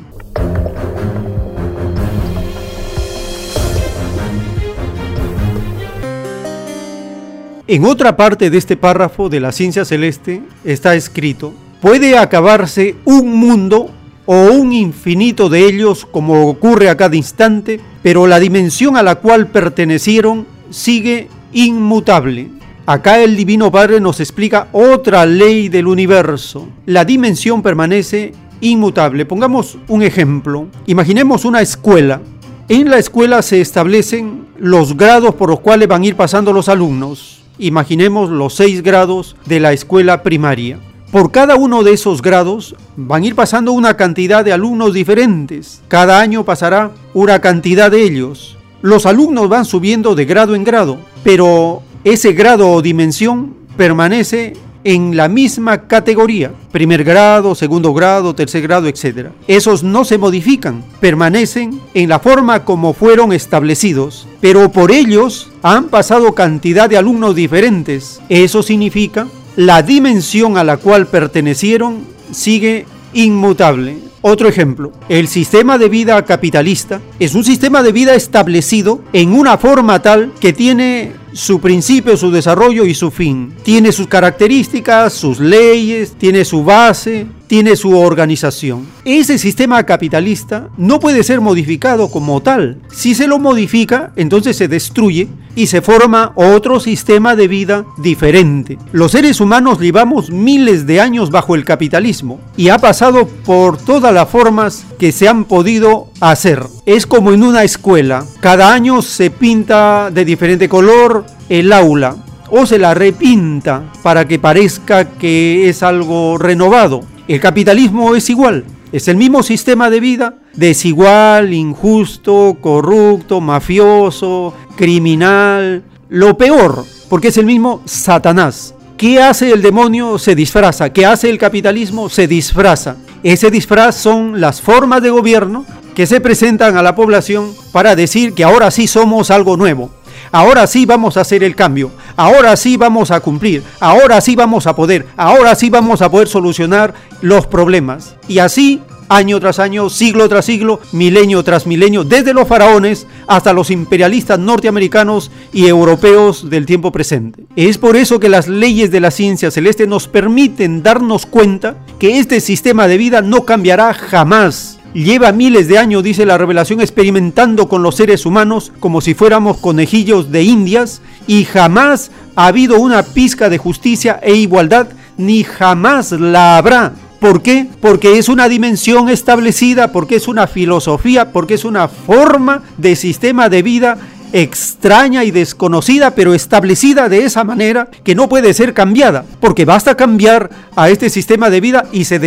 Speaker 2: En otra parte de este párrafo de la ciencia celeste está escrito, puede acabarse un mundo o un infinito de ellos como ocurre a cada instante, pero la dimensión a la cual pertenecieron sigue inmutable. Acá el Divino Padre nos explica otra ley del universo. La dimensión permanece inmutable. Pongamos un ejemplo. Imaginemos una escuela. En la escuela se establecen los grados por los cuales van a ir pasando los alumnos. Imaginemos los seis grados de la escuela primaria. Por cada uno de esos grados van a ir pasando una cantidad de alumnos diferentes. Cada año pasará una cantidad de ellos. Los alumnos van subiendo de grado en grado, pero ese grado o dimensión permanece en la misma categoría, primer grado, segundo grado, tercer grado, etc. Esos no se modifican, permanecen en la forma como fueron establecidos, pero por ellos han pasado cantidad de alumnos diferentes. Eso significa la dimensión a la cual pertenecieron sigue inmutable. Otro ejemplo, el sistema de vida capitalista es un sistema de vida establecido en una forma tal que tiene su principio, su desarrollo y su fin. Tiene sus características, sus leyes, tiene su base, tiene su organización. Ese sistema capitalista no puede ser modificado como tal. Si se lo modifica, entonces se destruye y se forma otro sistema de vida diferente. Los seres humanos llevamos miles de años bajo el capitalismo y ha pasado por todas las formas que se han podido hacer. Es como en una escuela. Cada año se pinta de diferente color el aula o se la repinta para que parezca que es algo renovado. El capitalismo es igual, es el mismo sistema de vida, desigual, injusto, corrupto, mafioso, criminal, lo peor, porque es el mismo Satanás. ¿Qué hace el demonio? Se disfraza. ¿Qué hace el capitalismo? Se disfraza. Ese disfraz son las formas de gobierno que se presentan a la población para decir que ahora sí somos algo nuevo. Ahora sí vamos a hacer el cambio. Ahora sí vamos a cumplir. Ahora sí vamos a poder. Ahora sí vamos a poder solucionar los problemas. Y así año tras año, siglo tras siglo, milenio tras milenio, desde los faraones hasta los imperialistas norteamericanos y europeos del tiempo presente. Es por eso que las leyes de la ciencia celeste nos permiten darnos cuenta que este sistema de vida no cambiará jamás lleva miles de años, dice la revelación, experimentando con los seres humanos como si fuéramos conejillos de indias y jamás ha habido una pizca de justicia e igualdad, ni jamás la habrá. ¿Por qué? Porque es una dimensión establecida, porque es una filosofía, porque es una forma de sistema de vida extraña y desconocida, pero establecida de esa manera que no puede ser cambiada, porque basta cambiar a este sistema de vida y se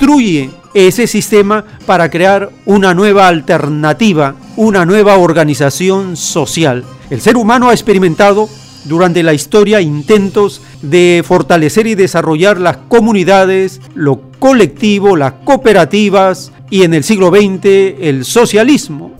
Speaker 2: destruye ese sistema para crear una nueva alternativa, una nueva organización social. El ser humano ha experimentado durante la historia intentos de fortalecer y desarrollar las comunidades, lo colectivo, las cooperativas y en el siglo XX el socialismo.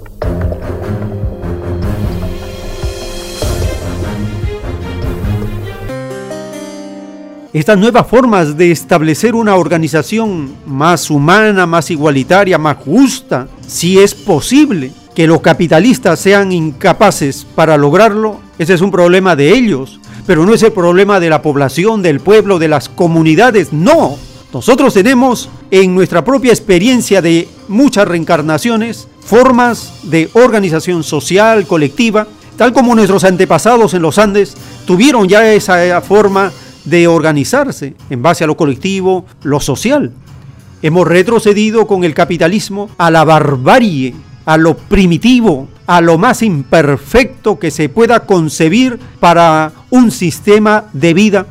Speaker 2: Estas nuevas formas de establecer una organización más humana, más igualitaria, más justa, si es posible que los capitalistas sean incapaces para lograrlo, ese es un problema de ellos, pero no es el problema de la población, del pueblo, de las comunidades, no. Nosotros tenemos en nuestra propia experiencia de muchas reencarnaciones formas de organización social, colectiva, tal como nuestros antepasados en los Andes tuvieron ya esa forma de organizarse en base a lo colectivo, lo social. Hemos retrocedido con el capitalismo a la barbarie, a lo primitivo, a lo más imperfecto que se pueda concebir para un sistema de vida.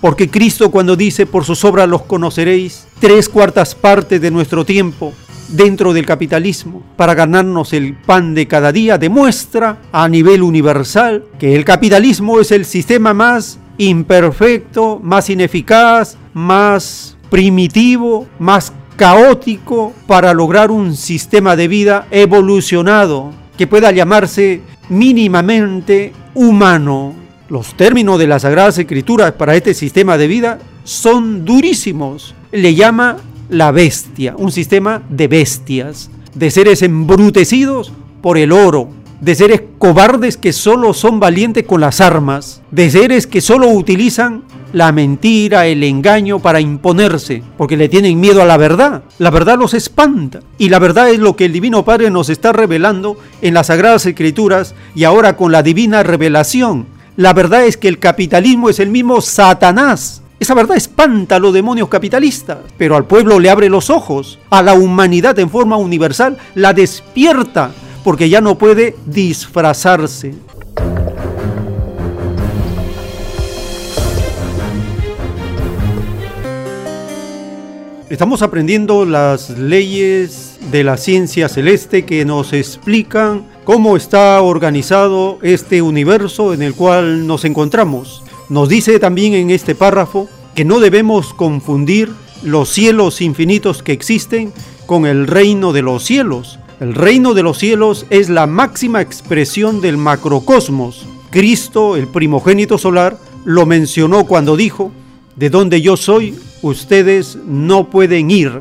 Speaker 2: Porque Cristo cuando dice, por sus obras los conoceréis, tres cuartas partes de nuestro tiempo dentro del capitalismo para ganarnos el pan de cada día, demuestra a nivel universal que el capitalismo es el sistema más imperfecto, más ineficaz, más primitivo, más caótico para lograr un sistema de vida evolucionado que pueda llamarse mínimamente humano. Los términos de las Sagradas Escrituras para este sistema de vida son durísimos. Le llama la bestia, un sistema de bestias, de seres embrutecidos por el oro, de seres cobardes que solo son valientes con las armas, de seres que solo utilizan la mentira, el engaño para imponerse, porque le tienen miedo a la verdad. La verdad los espanta. Y la verdad es lo que el Divino Padre nos está revelando en las Sagradas Escrituras y ahora con la divina revelación. La verdad es que el capitalismo es el mismo Satanás. Esa verdad espanta a los demonios capitalistas, pero al pueblo le abre los ojos, a la humanidad en forma universal la despierta porque ya no puede disfrazarse. Estamos aprendiendo las leyes de la ciencia celeste que nos explican cómo está organizado este universo en el cual nos encontramos. Nos dice también en este párrafo que no debemos confundir los cielos infinitos que existen con el reino de los cielos, el reino de los cielos es la máxima expresión del macrocosmos. Cristo, el primogénito solar, lo mencionó cuando dijo de donde yo soy, ustedes no pueden ir.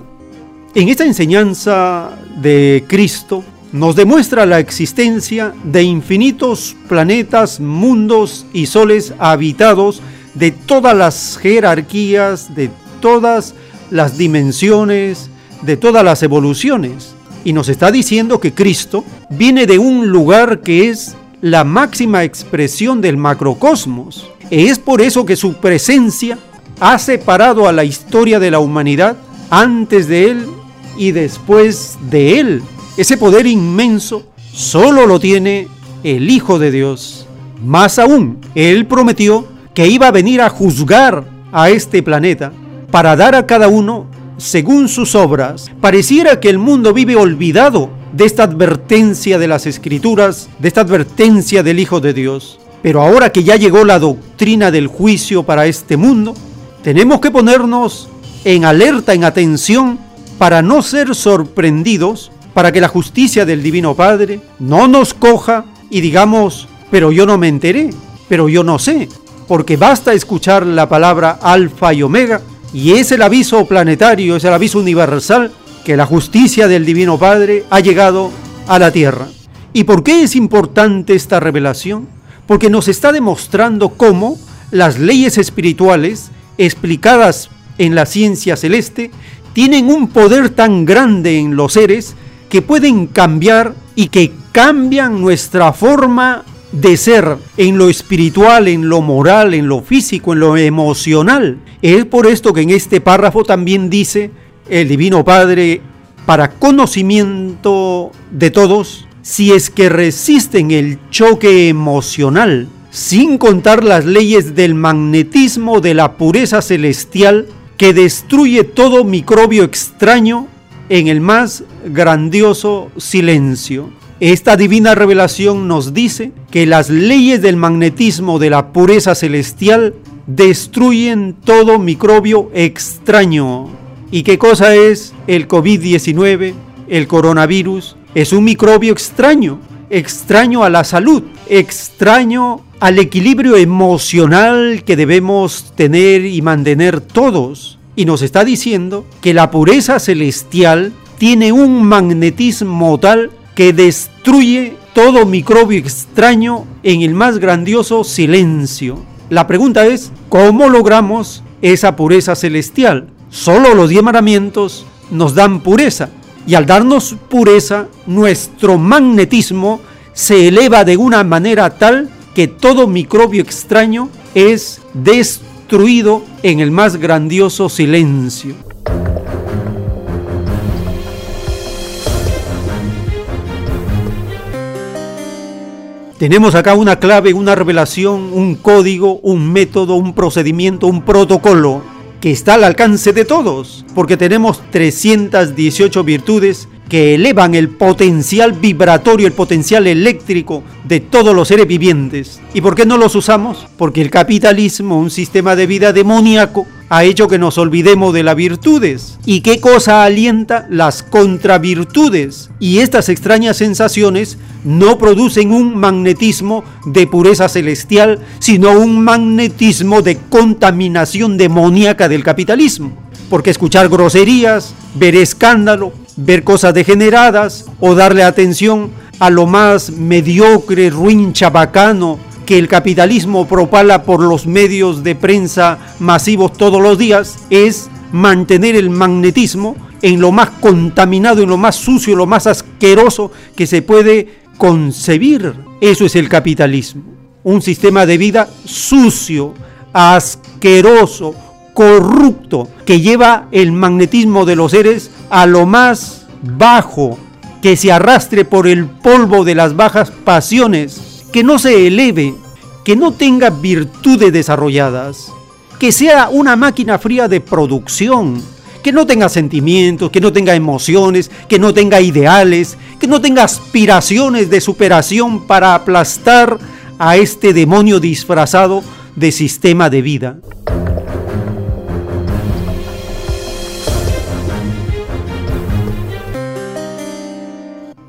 Speaker 2: En esta enseñanza de Cristo nos demuestra la existencia de infinitos planetas, mundos y soles habitados de todas las jerarquías, de todas las dimensiones, de todas las evoluciones. Y nos está diciendo que Cristo viene de un lugar que es la máxima expresión del macrocosmos. Es por eso que su presencia ha separado a la historia de la humanidad antes de él y después de él. Ese poder inmenso solo lo tiene el Hijo de Dios. Más aún, Él prometió que iba a venir a juzgar a este planeta para dar a cada uno según sus obras. Pareciera que el mundo vive olvidado de esta advertencia de las Escrituras, de esta advertencia del Hijo de Dios. Pero ahora que ya llegó la doctrina del juicio para este mundo, tenemos que ponernos en alerta, en atención, para no ser sorprendidos, para que la justicia del Divino Padre no nos coja y digamos, pero yo no me enteré, pero yo no sé, porque basta escuchar la palabra alfa y omega, y es el aviso planetario, es el aviso universal que la justicia del Divino Padre ha llegado a la tierra. ¿Y por qué es importante esta revelación? Porque nos está demostrando cómo las leyes espirituales explicadas en la ciencia celeste tienen un poder tan grande en los seres que pueden cambiar y que cambian nuestra forma de ser en lo espiritual, en lo moral, en lo físico, en lo emocional. Es por esto que en este párrafo también dice el Divino Padre, para conocimiento de todos, si es que resisten el choque emocional, sin contar las leyes del magnetismo de la pureza celestial, que destruye todo microbio extraño en el más grandioso silencio. Esta divina revelación nos dice que las leyes del magnetismo de la pureza celestial destruyen todo microbio extraño. ¿Y qué cosa es el COVID-19, el coronavirus? Es un microbio extraño, extraño a la salud, extraño al equilibrio emocional que debemos tener y mantener todos. Y nos está diciendo que la pureza celestial tiene un magnetismo tal que destruye todo microbio extraño en el más grandioso silencio. La pregunta es, ¿cómo logramos esa pureza celestial? Solo los diez mandamientos nos dan pureza. Y al darnos pureza, nuestro magnetismo se eleva de una manera tal que todo microbio extraño es destruido en el más grandioso silencio. Tenemos acá una clave, una revelación, un código, un método, un procedimiento, un protocolo que está al alcance de todos, porque tenemos 318 virtudes que elevan el potencial vibratorio, el potencial eléctrico de todos los seres vivientes. ¿Y por qué no los usamos? Porque el capitalismo, un sistema de vida demoníaco, ha hecho que nos olvidemos de las virtudes. ¿Y qué cosa alienta? Las contravirtudes. Y estas extrañas sensaciones no producen un magnetismo de pureza celestial, sino un magnetismo de contaminación demoníaca del capitalismo. Porque escuchar groserías, ver escándalo, ver cosas degeneradas o darle atención a lo más mediocre, ruin, chabacano que el capitalismo propala por los medios de prensa masivos todos los días es mantener el magnetismo en lo más contaminado, en lo más sucio, en lo más asqueroso que se puede concebir. Eso es el capitalismo. Un sistema de vida sucio, asqueroso, corrupto, que lleva el magnetismo de los seres a lo más bajo, que se arrastre por el polvo de las bajas pasiones, que no se eleve, que no tenga virtudes desarrolladas, que sea una máquina fría de producción, que no tenga sentimientos, que no tenga emociones, que no tenga ideales, que no tenga aspiraciones de superación para aplastar a este demonio disfrazado de sistema de vida.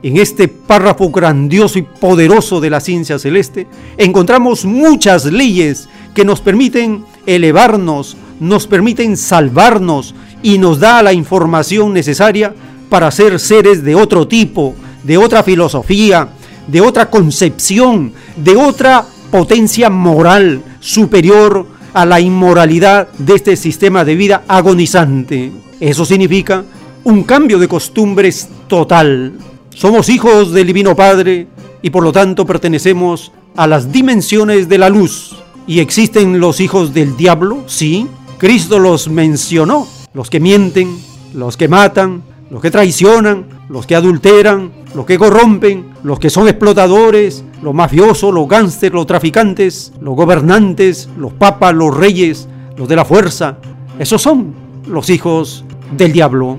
Speaker 2: En este párrafo grandioso y poderoso de la ciencia celeste encontramos muchas leyes que nos permiten elevarnos, nos permiten salvarnos y nos da la información necesaria para ser seres de otro tipo, de otra filosofía, de otra concepción, de otra potencia moral superior a la inmoralidad de este sistema de vida agonizante. Eso significa un cambio de costumbres total. Somos hijos del Divino Padre y por lo tanto pertenecemos a las dimensiones de la luz. ¿Y existen los hijos del diablo? Sí. Cristo los mencionó. Los que mienten, los que matan, los que traicionan, los que adulteran, los que corrompen, los que son explotadores, los mafiosos, los gángsters, los traficantes, los gobernantes, los papas, los reyes, los de la fuerza. Esos son los hijos del diablo.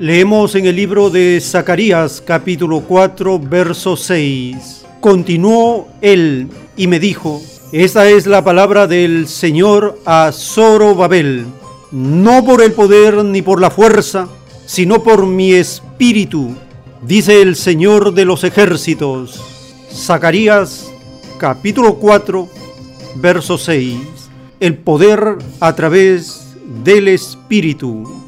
Speaker 2: Leemos en el libro de Zacarías capítulo 4 verso 6. Continuó él y me dijo, esta es la palabra del Señor a Zorobabel, no por el poder ni por la fuerza, sino por mi espíritu, dice el Señor de los ejércitos. Zacarías capítulo 4 verso 6. El poder a través del espíritu.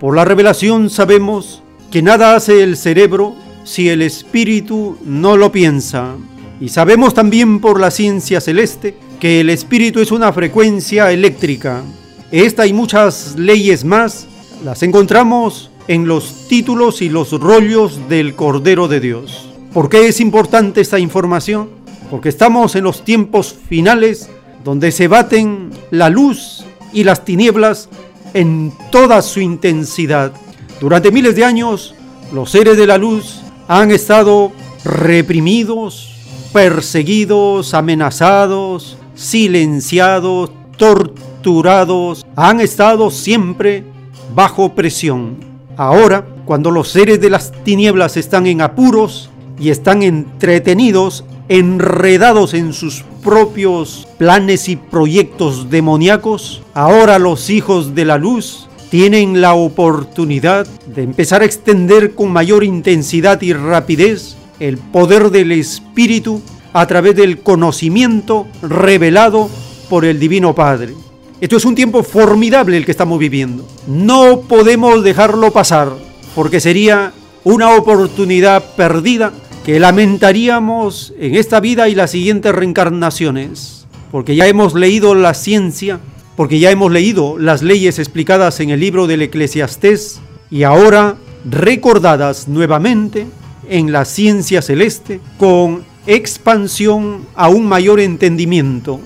Speaker 2: Por la revelación sabemos que nada hace el cerebro si el espíritu no lo piensa. Y sabemos también por la ciencia celeste que el espíritu es una frecuencia eléctrica. Esta y muchas leyes más las encontramos en los títulos y los rollos del Cordero de Dios. ¿Por qué es importante esta información? Porque estamos en los tiempos finales donde se baten la luz y las tinieblas en toda su intensidad. Durante miles de años, los seres de la luz han estado reprimidos, perseguidos, amenazados, silenciados, torturados, han estado siempre bajo presión. Ahora, cuando los seres de las tinieblas están en apuros y están entretenidos, enredados en sus propios planes y proyectos demoníacos, ahora los hijos de la luz tienen la oportunidad de empezar a extender con mayor intensidad y rapidez el poder del Espíritu a través del conocimiento revelado por el Divino Padre. Esto es un tiempo formidable el que estamos viviendo. No podemos dejarlo pasar porque sería una oportunidad perdida que lamentaríamos en esta vida y las siguientes reencarnaciones, porque ya hemos leído la ciencia, porque ya hemos leído las leyes explicadas en el libro del Eclesiastés y ahora recordadas nuevamente en la ciencia celeste con expansión a un mayor entendimiento.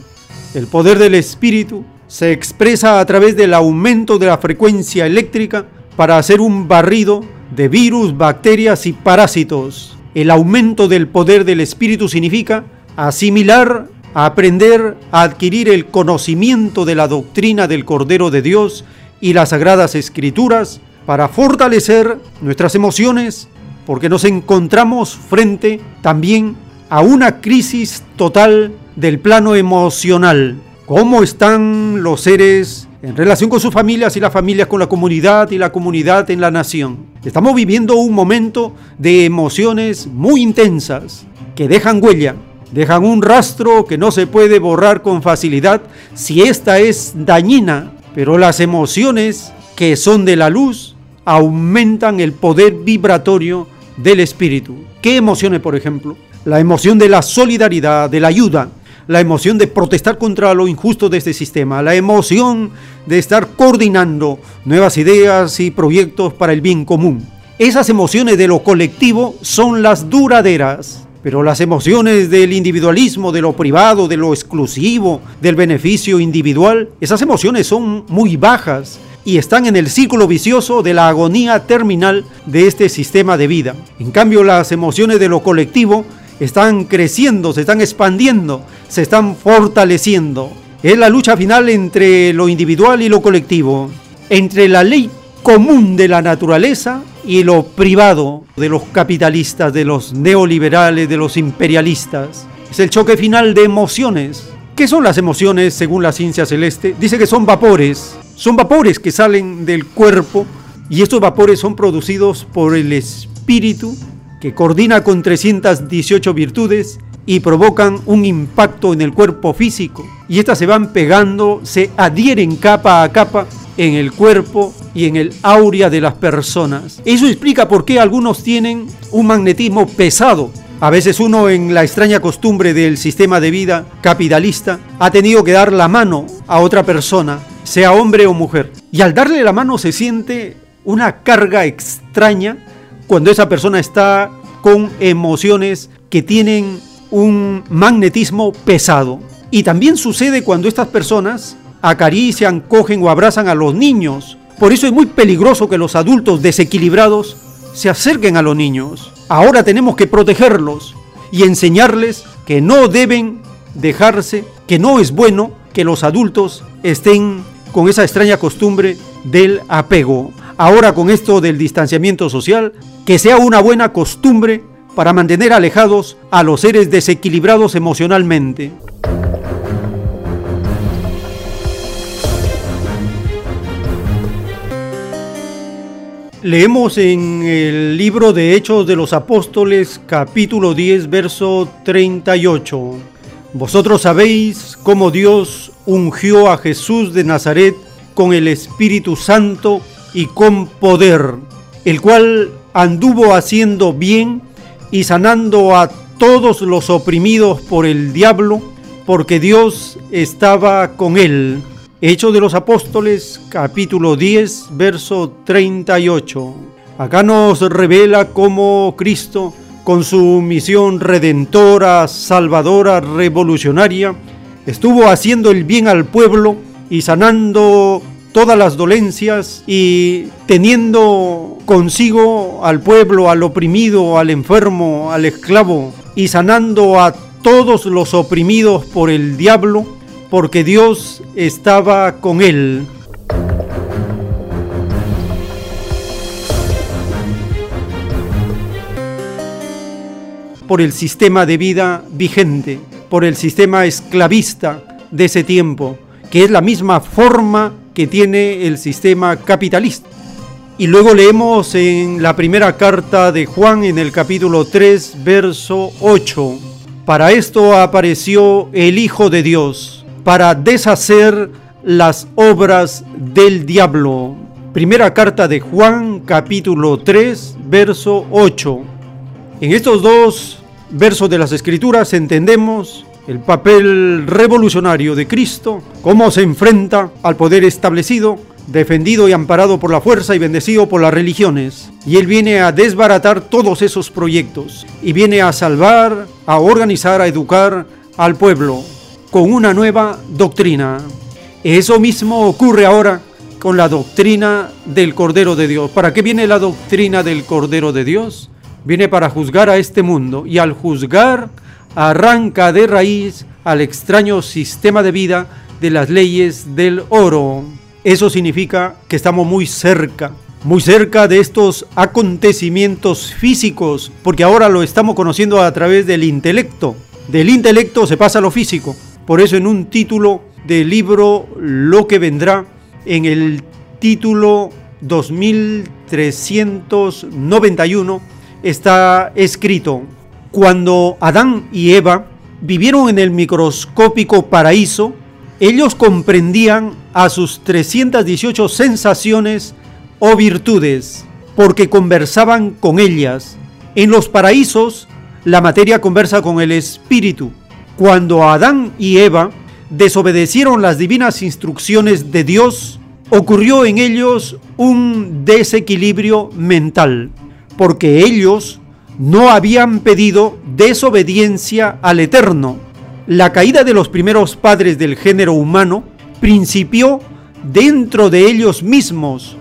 Speaker 2: El poder del espíritu se expresa a través del aumento de la frecuencia eléctrica para hacer un barrido de virus, bacterias y parásitos el aumento del poder del Espíritu significa asimilar, aprender, adquirir el conocimiento de la doctrina del Cordero de Dios y las Sagradas Escrituras para fortalecer nuestras emociones, porque nos encontramos frente también a una crisis total del plano emocional. ¿Cómo están los seres en relación con sus familias y las familias con la comunidad y la comunidad en la nación. Estamos viviendo un momento de emociones muy intensas que dejan huella, dejan un rastro que no se puede borrar con facilidad si esta es dañina, pero las emociones que son de la luz aumentan el poder vibratorio del espíritu. ¿Qué emociones, por ejemplo? La emoción de la solidaridad, de la ayuda, la emoción de protestar contra lo injusto de este sistema, la emoción de estar coordinando nuevas ideas y proyectos para el bien común. Esas emociones de lo colectivo son las duraderas, pero las emociones del individualismo, de lo privado, de lo exclusivo, del beneficio individual, esas emociones son muy bajas y están en el círculo vicioso de la agonía terminal de este sistema de vida. En cambio, las emociones de lo colectivo están creciendo, se están expandiendo, se están fortaleciendo. Es la lucha final entre lo individual y lo colectivo, entre la ley común de la naturaleza y lo privado de los capitalistas, de los neoliberales, de los imperialistas. Es el choque final de emociones. ¿Qué son las emociones según la ciencia celeste? Dice que son vapores. Son vapores que salen del cuerpo y estos vapores son producidos por el espíritu que coordina con 318 virtudes y provocan un impacto en el cuerpo físico. Y estas se van pegando, se adhieren capa a capa en el cuerpo y en el aurea de las personas. Eso explica por qué algunos tienen un magnetismo pesado. A veces uno en la extraña costumbre del sistema de vida capitalista ha tenido que dar la mano a otra persona, sea hombre o mujer. Y al darle la mano se siente una carga extraña cuando esa persona está con emociones que tienen un magnetismo pesado. Y también sucede cuando estas personas acarician, cogen o abrazan a los niños. Por eso es muy peligroso que los adultos desequilibrados se acerquen a los niños. Ahora tenemos que protegerlos y enseñarles que no deben dejarse, que no es bueno que los adultos estén con esa extraña costumbre del apego. Ahora con esto del distanciamiento social, que sea una buena costumbre para mantener alejados a los seres desequilibrados emocionalmente. Leemos en el libro de Hechos de los Apóstoles capítulo 10 verso 38. Vosotros sabéis cómo Dios ungió a Jesús de Nazaret con el Espíritu Santo y con poder, el cual anduvo haciendo bien y sanando a todos los oprimidos por el diablo, porque Dios estaba con él. Hechos de los Apóstoles, capítulo 10, verso 38. Acá nos revela cómo Cristo, con su misión redentora, salvadora, revolucionaria, estuvo haciendo el bien al pueblo y sanando todas las dolencias y teniendo consigo al pueblo, al oprimido, al enfermo, al esclavo, y sanando a todos los oprimidos por el diablo, porque Dios estaba con él. por el sistema de vida vigente, por el sistema esclavista de ese tiempo, que es la misma forma que tiene el sistema capitalista. Y luego leemos en la primera carta de Juan en el capítulo 3, verso 8. Para esto apareció el Hijo de Dios, para deshacer las obras del diablo. Primera carta de Juan, capítulo 3, verso 8. En estos dos versos de las Escrituras entendemos el papel revolucionario de Cristo, cómo se enfrenta al poder establecido, defendido y amparado por la fuerza y bendecido por las religiones. Y Él viene a desbaratar todos esos proyectos y viene a salvar, a organizar, a educar al pueblo con una nueva doctrina. Eso mismo ocurre ahora con la doctrina del Cordero de Dios. ¿Para qué viene la doctrina del Cordero de Dios? Viene para juzgar a este mundo y al juzgar arranca de raíz al extraño sistema de vida de las leyes del oro. Eso significa que estamos muy cerca, muy cerca de estos acontecimientos físicos, porque ahora lo estamos conociendo a través del intelecto. Del intelecto se pasa a lo físico. Por eso en un título del libro Lo que vendrá, en el título 2391, está escrito, cuando Adán y Eva vivieron en el microscópico paraíso, ellos comprendían a sus 318 sensaciones o virtudes, porque conversaban con ellas. En los paraísos, la materia conversa con el espíritu. Cuando Adán y Eva desobedecieron las divinas instrucciones de Dios, ocurrió en ellos un desequilibrio mental, porque ellos no habían pedido desobediencia al Eterno. La caída de los primeros padres del género humano principió dentro de ellos mismos,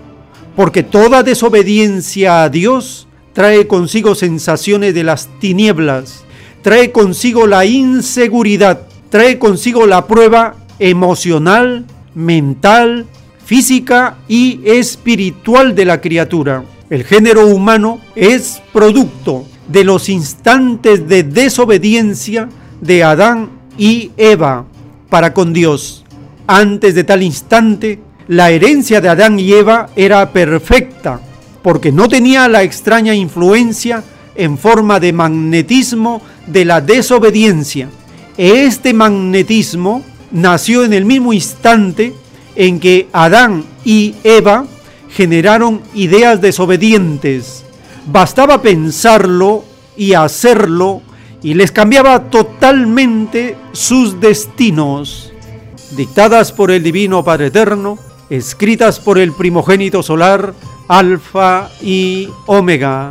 Speaker 2: porque toda desobediencia a Dios trae consigo sensaciones de las tinieblas, trae consigo la inseguridad, trae consigo la prueba emocional, mental, física y espiritual de la criatura. El género humano es producto de los instantes de desobediencia de Adán y Eva para con Dios. Antes de tal instante, la herencia de Adán y Eva era perfecta, porque no tenía la extraña influencia en forma de magnetismo de la desobediencia. Este magnetismo nació en el mismo instante en que Adán y Eva generaron ideas desobedientes. Bastaba pensarlo y hacerlo y les cambiaba totalmente sus destinos. Dictadas por el Divino Padre Eterno, escritas por el primogénito solar, Alfa y Omega.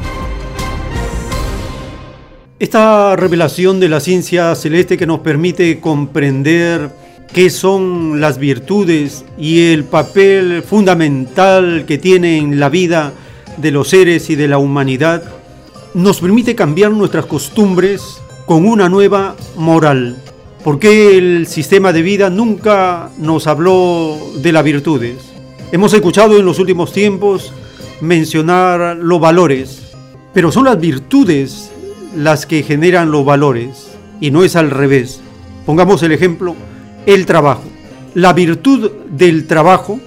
Speaker 2: Esta revelación de la ciencia celeste que nos permite comprender qué son las virtudes y el papel fundamental que tienen en la vida de los seres y de la humanidad, nos permite cambiar nuestras costumbres con una nueva moral. Porque el sistema de vida nunca nos habló de las virtudes. Hemos escuchado en los últimos tiempos mencionar los valores, pero son las virtudes las que generan los valores y no es al revés. Pongamos el ejemplo, el trabajo. La virtud del trabajo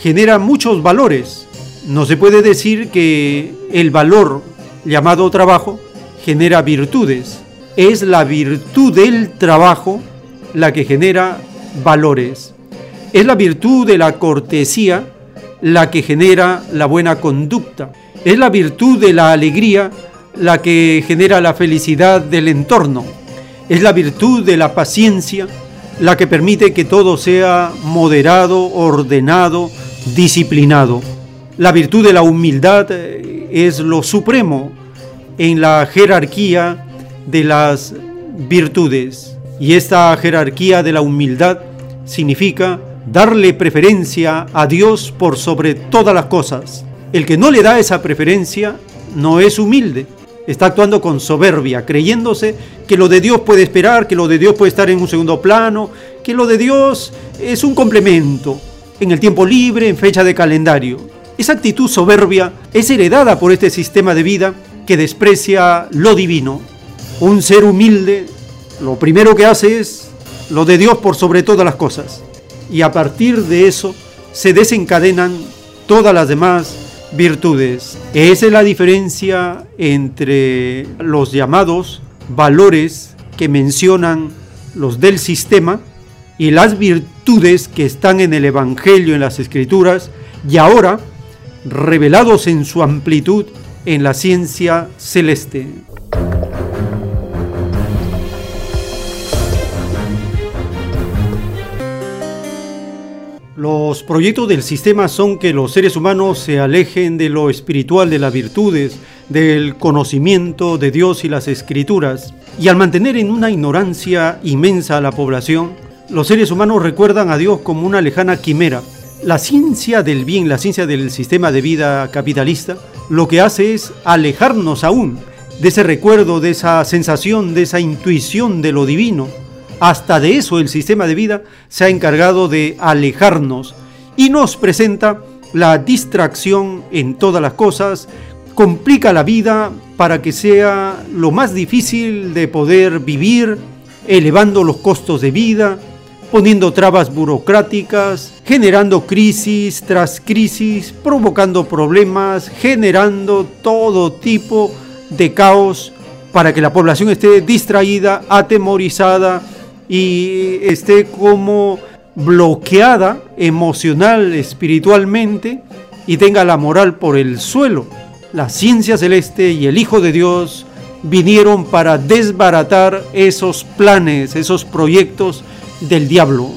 Speaker 2: genera muchos valores. No se puede decir que el valor llamado trabajo genera virtudes. Es la virtud del trabajo la que genera valores. Es la virtud de la cortesía la que genera la buena conducta. Es la virtud de la alegría la que genera la felicidad del entorno. Es la virtud de la paciencia la que permite que todo sea moderado, ordenado, disciplinado. La virtud de la humildad eh, es lo supremo en la jerarquía de las virtudes. Y esta jerarquía de la humildad significa darle preferencia a Dios por sobre todas las cosas. El que no le da esa preferencia no es humilde, está actuando con soberbia, creyéndose que lo de Dios puede esperar, que lo de Dios puede estar en un segundo plano, que lo de Dios es un complemento, en el tiempo libre, en fecha de calendario. Esa actitud soberbia es heredada por este sistema de vida que desprecia lo divino. Un ser humilde lo primero que hace es lo de Dios por sobre todas las cosas. Y a partir de eso se desencadenan todas las demás virtudes. Esa es la diferencia entre los llamados valores que mencionan los del sistema y las virtudes que están en el Evangelio, en las Escrituras, y ahora revelados en su amplitud en la ciencia celeste. Los proyectos del sistema son que los seres humanos se alejen de lo espiritual, de las virtudes, del conocimiento de Dios y las escrituras. Y al mantener en una ignorancia inmensa a la población, los seres humanos recuerdan a Dios como una lejana quimera. La ciencia del bien, la ciencia del sistema de vida capitalista, lo que hace es alejarnos aún de ese recuerdo, de esa sensación, de esa intuición de lo divino hasta de eso el sistema de vida se ha encargado de alejarnos y nos presenta la distracción en todas las cosas, complica la vida para que sea lo más difícil de poder vivir, elevando los costos de vida, poniendo trabas burocráticas, generando crisis tras crisis, provocando problemas, generando todo tipo de caos para que la población esté distraída, atemorizada, y esté como bloqueada emocional, espiritualmente, y tenga la moral por el suelo. La ciencia celeste y el Hijo de Dios vinieron para desbaratar esos planes, esos proyectos del diablo.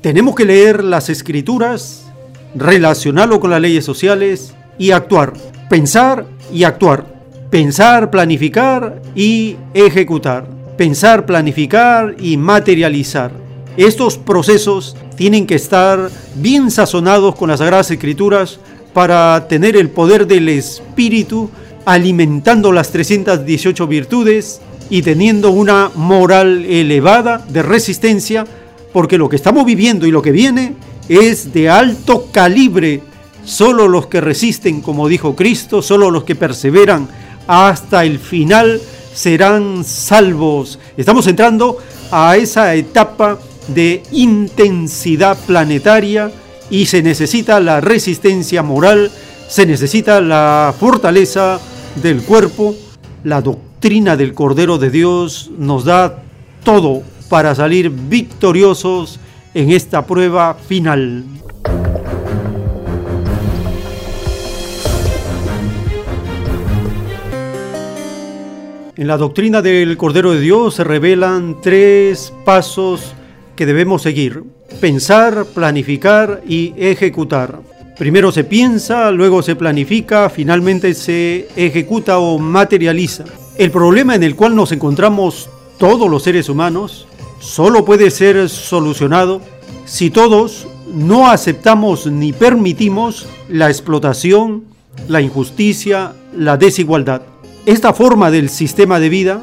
Speaker 2: Tenemos que leer las escrituras, relacionarlo con las leyes sociales y actuar. Pensar y actuar. Pensar, planificar y ejecutar. Pensar, planificar y materializar. Estos procesos tienen que estar bien sazonados con las Sagradas Escrituras para tener el poder del Espíritu alimentando las 318 virtudes y teniendo una moral elevada de resistencia porque lo que estamos viviendo y lo que viene es de alto calibre. Solo los que resisten, como dijo Cristo, solo los que perseveran hasta el final serán salvos. Estamos entrando a esa etapa de intensidad planetaria y se necesita la resistencia moral, se necesita la fortaleza del cuerpo. La doctrina del Cordero de Dios nos da todo para salir victoriosos en esta prueba final. En la doctrina del Cordero de Dios se revelan tres pasos que debemos seguir. Pensar, planificar y ejecutar. Primero se piensa, luego se planifica, finalmente se ejecuta o materializa. El problema en el cual nos encontramos todos los seres humanos solo puede ser solucionado si todos no aceptamos ni permitimos la explotación, la injusticia, la desigualdad. Esta forma del sistema de vida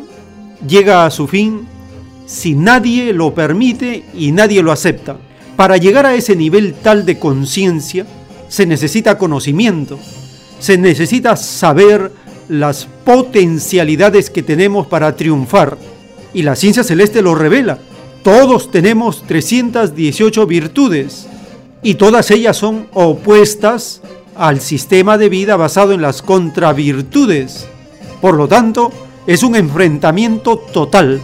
Speaker 2: llega a su fin si nadie lo permite y nadie lo acepta. Para llegar a ese nivel tal de conciencia se necesita conocimiento, se necesita saber las potencialidades que tenemos para triunfar y la ciencia celeste lo revela. Todos tenemos 318 virtudes y todas ellas son opuestas al sistema de vida basado en las contravirtudes. Por lo tanto, es un enfrentamiento total.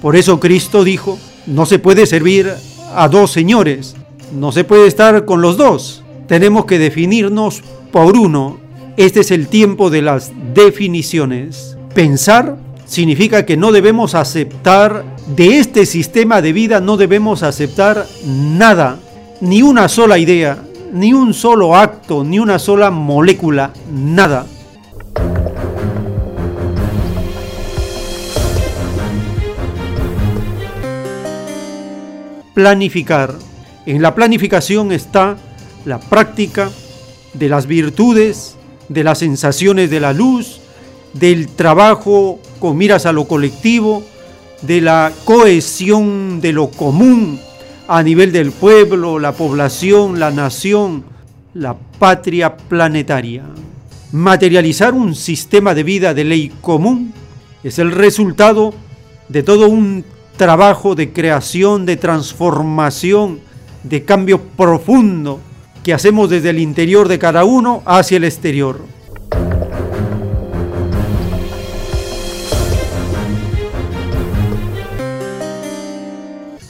Speaker 2: Por eso Cristo dijo, no se puede servir a dos señores, no se puede estar con los dos, tenemos que definirnos por uno. Este es el tiempo de las definiciones. Pensar significa que no debemos aceptar de este sistema de vida, no debemos aceptar nada, ni una sola idea, ni un solo acto, ni una sola molécula, nada. Planificar. En la planificación está la práctica de las virtudes, de las sensaciones de la luz, del trabajo con miras a lo colectivo, de la cohesión de lo común a nivel del pueblo, la población, la nación, la patria planetaria. Materializar un sistema de vida de ley común es el resultado de todo un trabajo de creación, de transformación, de cambio profundo que hacemos desde el interior de cada uno hacia el exterior.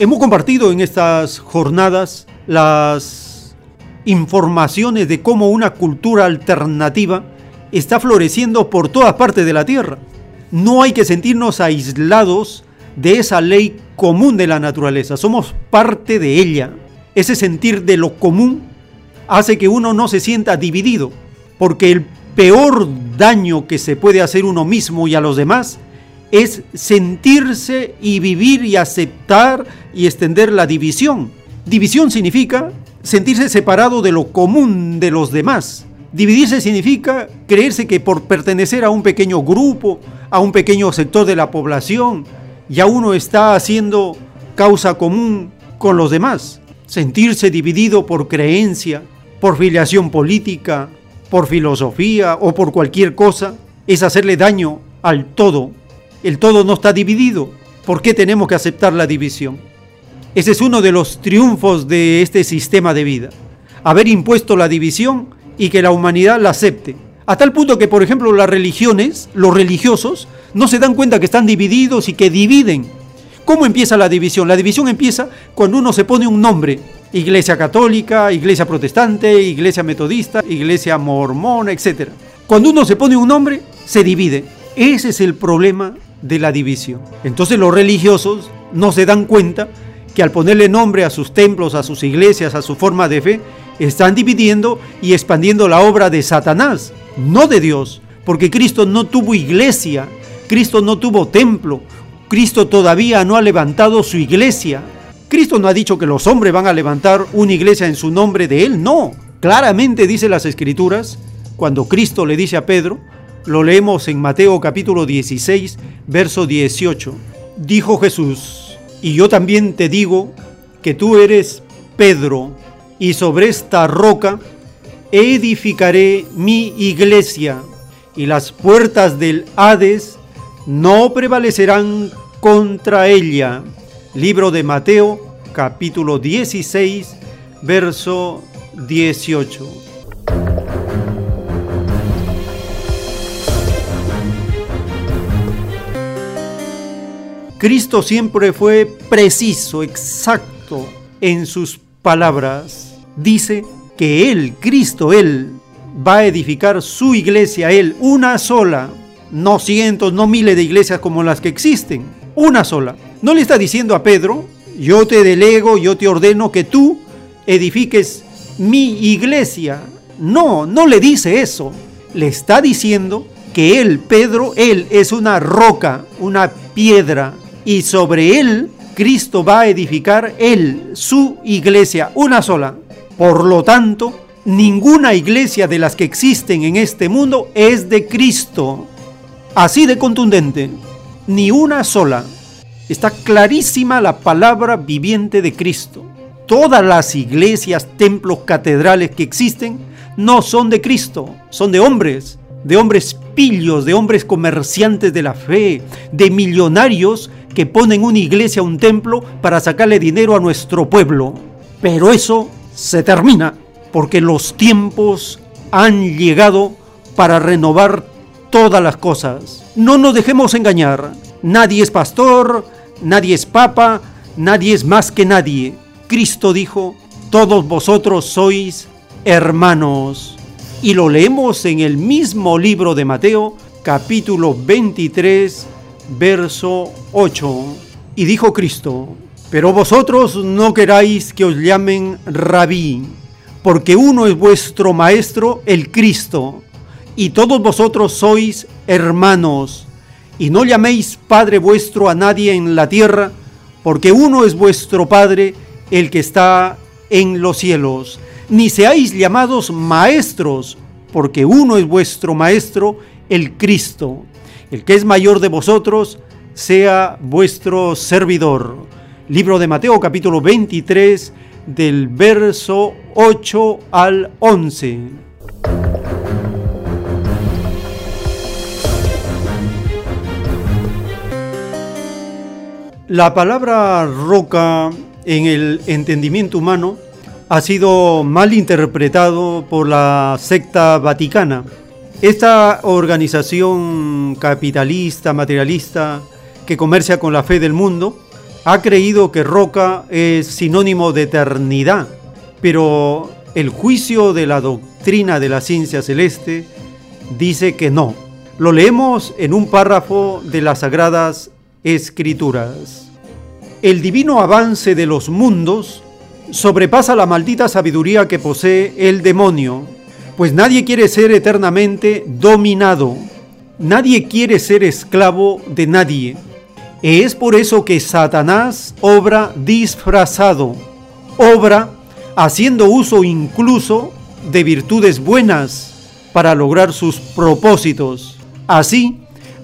Speaker 2: Hemos compartido en estas jornadas las informaciones de cómo una cultura alternativa está floreciendo por todas partes de la Tierra. No hay que sentirnos aislados de esa ley común de la naturaleza, somos parte de ella. Ese sentir de lo común hace que uno no se sienta dividido, porque el peor daño que se puede hacer uno mismo y a los demás es sentirse y vivir y aceptar y extender la división. División significa sentirse separado de lo común de los demás. Dividirse significa creerse que por pertenecer a un pequeño grupo, a un pequeño sector de la población, ya uno está haciendo causa común con los demás. Sentirse dividido por creencia, por filiación política, por filosofía o por cualquier cosa es hacerle daño al todo el todo no está dividido. ¿Por qué tenemos que aceptar la división? Ese es uno de los triunfos de este sistema de vida. Haber impuesto la división y que la humanidad la acepte. A tal punto que, por ejemplo, las religiones, los religiosos, no se dan cuenta que están divididos y que dividen. ¿Cómo empieza la división? La división empieza cuando uno se pone un nombre. Iglesia católica, iglesia protestante, iglesia metodista, iglesia mormona, etc. Cuando uno se pone un nombre, se divide. Ese es el problema de la división. Entonces los religiosos no se dan cuenta que al ponerle nombre a sus templos, a sus iglesias, a su forma de fe, están dividiendo y expandiendo la obra de Satanás, no de Dios, porque Cristo no tuvo iglesia, Cristo no tuvo templo, Cristo todavía no ha levantado su iglesia. Cristo no ha dicho que los hombres van a levantar una iglesia en su nombre de Él, no. Claramente dice las escrituras, cuando Cristo le dice a Pedro, lo leemos en Mateo capítulo 16, verso 18. Dijo Jesús, y yo también te digo que tú eres Pedro, y sobre esta roca edificaré mi iglesia, y las puertas del Hades no prevalecerán contra ella. Libro de Mateo, capítulo 16, verso 18. Cristo siempre fue preciso, exacto en sus palabras. Dice que Él, Cristo, Él, va a edificar su iglesia, Él, una sola, no cientos, no miles de iglesias como las que existen, una sola. No le está diciendo a Pedro, yo te delego, yo te ordeno que tú edifiques mi iglesia. No, no le dice eso. Le está diciendo que él, Pedro, él es una roca, una piedra, y sobre él Cristo va a edificar él, su iglesia, una sola. Por lo tanto, ninguna iglesia de las que existen en este mundo es de Cristo. Así de contundente, ni una sola. Está clarísima la palabra viviente de Cristo. Todas las iglesias, templos, catedrales que existen no son de Cristo, son de hombres, de hombres pillos, de hombres comerciantes de la fe, de millonarios que ponen una iglesia, un templo para sacarle dinero a nuestro pueblo. Pero eso se termina porque los tiempos han llegado para renovar todas las cosas. No nos dejemos engañar. Nadie es pastor, nadie es papa, nadie es más que nadie. Cristo dijo, todos vosotros sois hermanos. Y lo leemos en el mismo libro de Mateo, capítulo 23, verso 8. Y dijo Cristo, pero vosotros no queráis que os llamen rabí, porque uno es vuestro maestro, el Cristo, y todos vosotros sois hermanos, y no llaméis Padre vuestro a nadie en la tierra, porque uno es vuestro Padre, el que está en los cielos. Ni seáis llamados maestros, porque uno es vuestro Maestro, el Cristo el que es mayor de vosotros sea vuestro servidor. Libro de Mateo capítulo 23 del verso 8 al 11. La palabra roca en el entendimiento humano ha sido mal interpretado por la secta vaticana esta organización capitalista, materialista, que comercia con la fe del mundo, ha creído que roca es sinónimo de eternidad, pero el juicio de la doctrina de la ciencia celeste dice que no. Lo leemos en un párrafo de las Sagradas Escrituras. El divino avance de los mundos sobrepasa la maldita sabiduría que posee el demonio pues nadie quiere ser eternamente dominado, nadie quiere ser esclavo de nadie. Es por eso que Satanás obra disfrazado, obra haciendo uso incluso de virtudes buenas para lograr sus propósitos. Así,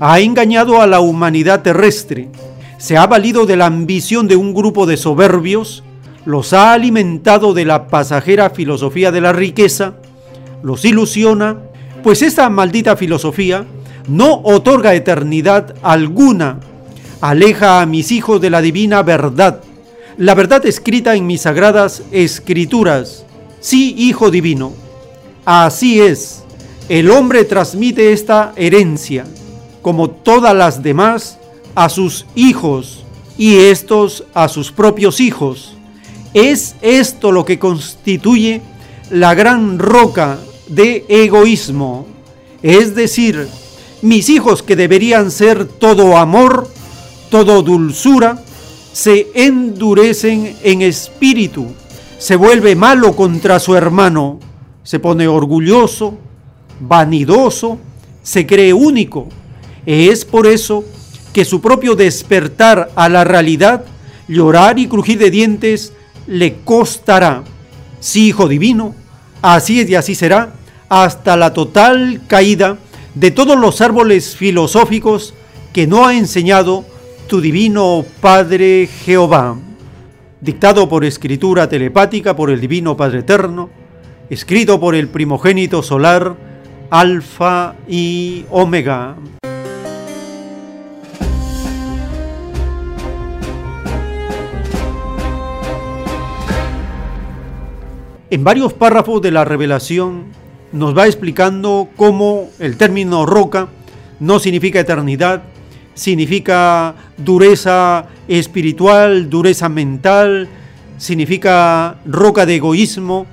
Speaker 2: ha engañado a la humanidad terrestre, se ha valido de la ambición de un grupo de soberbios, los ha alimentado de la pasajera filosofía de la riqueza, los ilusiona, pues esta maldita filosofía no otorga eternidad alguna, aleja a mis hijos de la divina verdad, la verdad escrita en mis sagradas escrituras. Sí, Hijo Divino, así es, El hombre transmite esta herencia, como todas las demás, a sus hijos y estos a sus propios hijos. Es esto lo que constituye la gran roca de egoísmo. Es decir, mis hijos que deberían ser todo amor, todo dulzura, se endurecen en espíritu, se vuelve malo contra su hermano, se pone orgulloso, vanidoso, se cree único. Es por eso que su propio despertar a la realidad, llorar y crujir de dientes, le costará. Sí, hijo divino, así es y así será, hasta la total caída de todos los árboles filosóficos que no ha enseñado tu divino Padre Jehová, dictado por escritura telepática por el divino Padre Eterno, escrito por el primogénito solar, Alfa y Omega. En varios párrafos de la revelación nos va explicando cómo el término roca no significa eternidad, significa dureza espiritual, dureza mental, significa roca de egoísmo,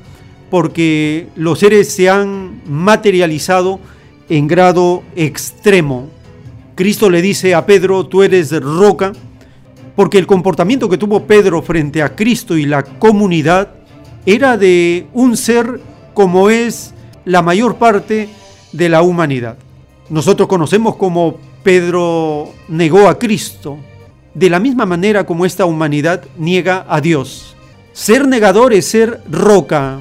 Speaker 2: porque los seres se han materializado en grado extremo. Cristo le dice a Pedro, tú eres roca, porque el comportamiento que tuvo Pedro frente a Cristo y la comunidad era de un ser como es la mayor parte de la humanidad. Nosotros conocemos como Pedro negó a Cristo, de la misma manera como esta humanidad niega a Dios. Ser negador es ser roca.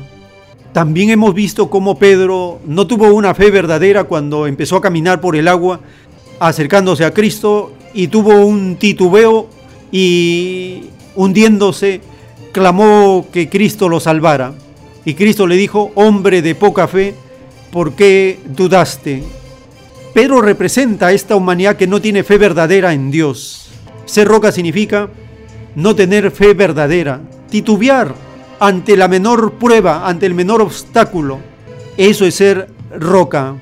Speaker 2: También hemos visto cómo Pedro no tuvo una fe verdadera cuando empezó a caminar por el agua acercándose a Cristo y tuvo un titubeo y hundiéndose clamó que Cristo lo salvara. Y Cristo le dijo, hombre de poca fe, ¿por qué dudaste? Pedro representa a esta humanidad que no tiene fe verdadera en Dios. Ser roca significa no tener fe verdadera, titubear ante la menor prueba, ante el menor obstáculo. Eso es ser roca.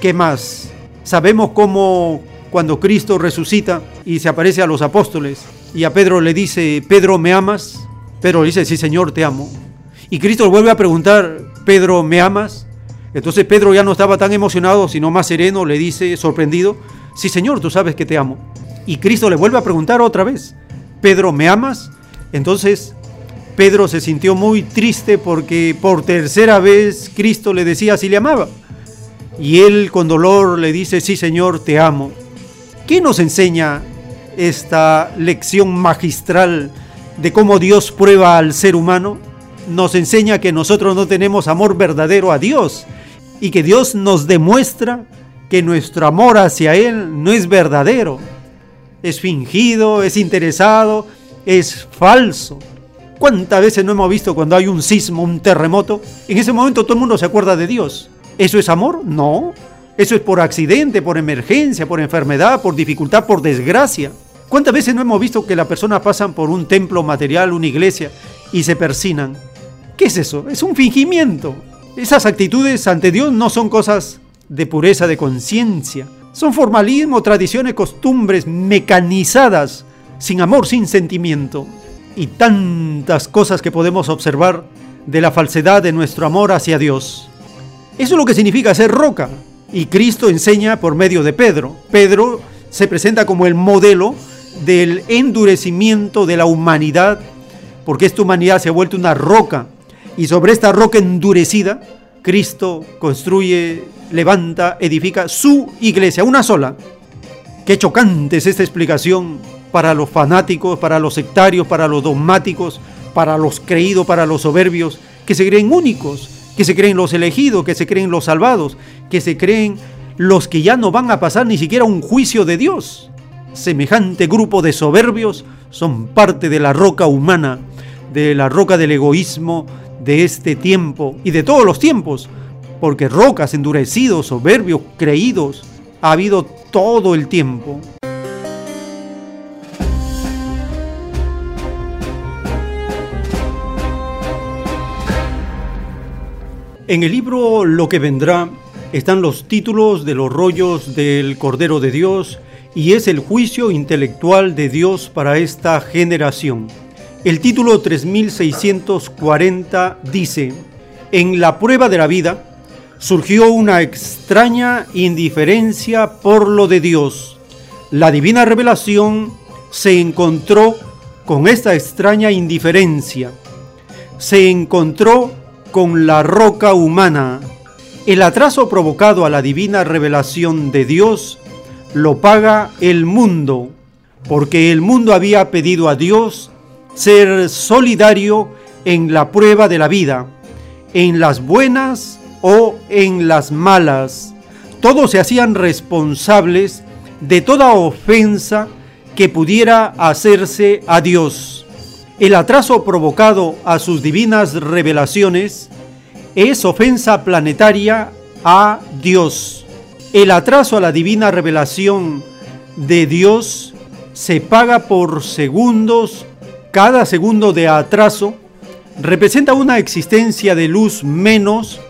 Speaker 2: ¿Qué más? Sabemos cómo cuando Cristo resucita y se aparece a los apóstoles y a Pedro le dice, Pedro, ¿me amas? Pedro dice, sí Señor, te amo. Y Cristo le vuelve a preguntar, Pedro, ¿me amas? Entonces Pedro ya no estaba tan emocionado, sino más sereno, le dice, sorprendido, sí Señor, tú sabes que te amo. Y Cristo le vuelve a preguntar otra vez, Pedro, ¿me amas? Entonces Pedro se sintió muy triste porque por tercera vez Cristo le decía si le amaba. Y él con dolor le dice, sí Señor, te amo. ¿Qué nos enseña esta lección magistral de cómo Dios prueba al ser humano? Nos enseña que nosotros no tenemos amor verdadero a Dios y que Dios nos demuestra que nuestro amor hacia Él no es verdadero, es fingido, es interesado, es falso. ¿Cuántas veces no hemos visto cuando hay un sismo, un terremoto? En ese momento todo el mundo se acuerda de Dios. ¿Eso es amor? No. Eso es por accidente, por emergencia, por enfermedad, por dificultad, por desgracia. ¿Cuántas veces no hemos visto que las personas pasan por un templo material, una iglesia, y se persinan? ¿Qué es eso? Es un fingimiento. Esas actitudes ante Dios no son cosas de pureza de conciencia. Son formalismo, tradiciones, costumbres mecanizadas, sin amor, sin sentimiento. Y tantas cosas que podemos observar de la falsedad de nuestro amor hacia Dios. Eso es lo que significa ser roca. Y Cristo enseña por medio de Pedro. Pedro se presenta como el modelo del endurecimiento de la humanidad, porque esta humanidad se ha vuelto una roca y sobre esta roca endurecida, Cristo construye, levanta, edifica su iglesia, una sola. Qué chocante es esta explicación para los fanáticos, para los sectarios, para los dogmáticos, para los creídos, para los soberbios, que se creen únicos, que se creen los elegidos, que se creen los salvados, que se creen los que ya no van a pasar ni siquiera un juicio de Dios. Semejante grupo de soberbios son parte de la roca humana, de la roca del egoísmo, de este tiempo y de todos los tiempos, porque rocas, endurecidos, soberbios, creídos, ha habido todo el tiempo. En el libro Lo que vendrá, están los títulos de los rollos del Cordero de Dios y es el juicio intelectual de Dios para esta generación. El título 3640 dice, en la prueba de la vida surgió una extraña indiferencia por lo de Dios. La divina revelación se encontró con esta extraña indiferencia. Se encontró con la roca humana. El atraso provocado a la divina revelación de Dios lo paga el mundo, porque el mundo había pedido a Dios ser solidario en la prueba de la vida, en las buenas o en las malas. Todos se hacían responsables de toda ofensa que pudiera hacerse a Dios. El atraso provocado a sus divinas revelaciones es ofensa planetaria a Dios. El atraso a la divina revelación de Dios se paga por segundos. Cada segundo de atraso representa una existencia de luz menos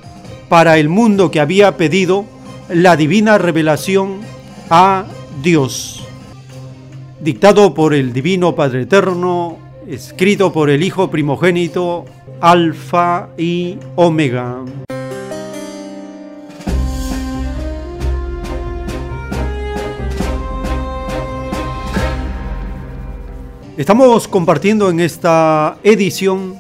Speaker 2: para el mundo que había pedido la divina revelación a Dios. Dictado por el Divino Padre Eterno, escrito por el Hijo Primogénito, Alfa y Omega. Estamos compartiendo en esta edición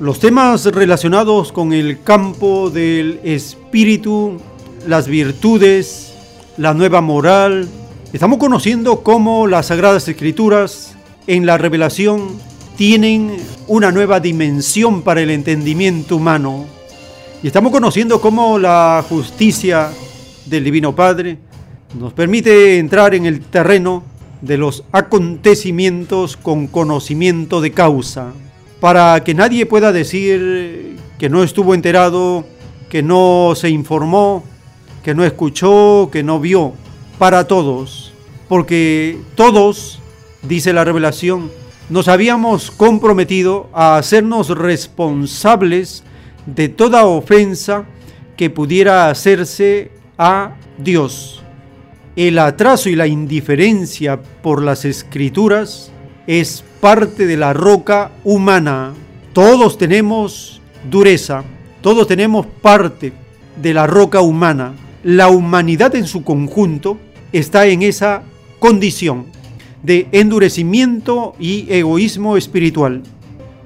Speaker 2: los temas relacionados con el campo del espíritu, las virtudes, la nueva moral. Estamos conociendo cómo las Sagradas Escrituras en la revelación tienen una nueva dimensión para el entendimiento humano. Y estamos conociendo cómo la justicia del Divino Padre nos permite entrar en el terreno de los acontecimientos con conocimiento de causa para que nadie pueda decir que no estuvo enterado, que no se informó, que no escuchó, que no vio, para todos, porque todos, dice la revelación, nos habíamos comprometido a hacernos responsables de toda ofensa que pudiera hacerse a Dios. El atraso y la indiferencia por las escrituras es parte de la roca humana. Todos tenemos dureza, todos tenemos parte de la roca humana. La humanidad en su conjunto está en esa condición de endurecimiento y egoísmo espiritual.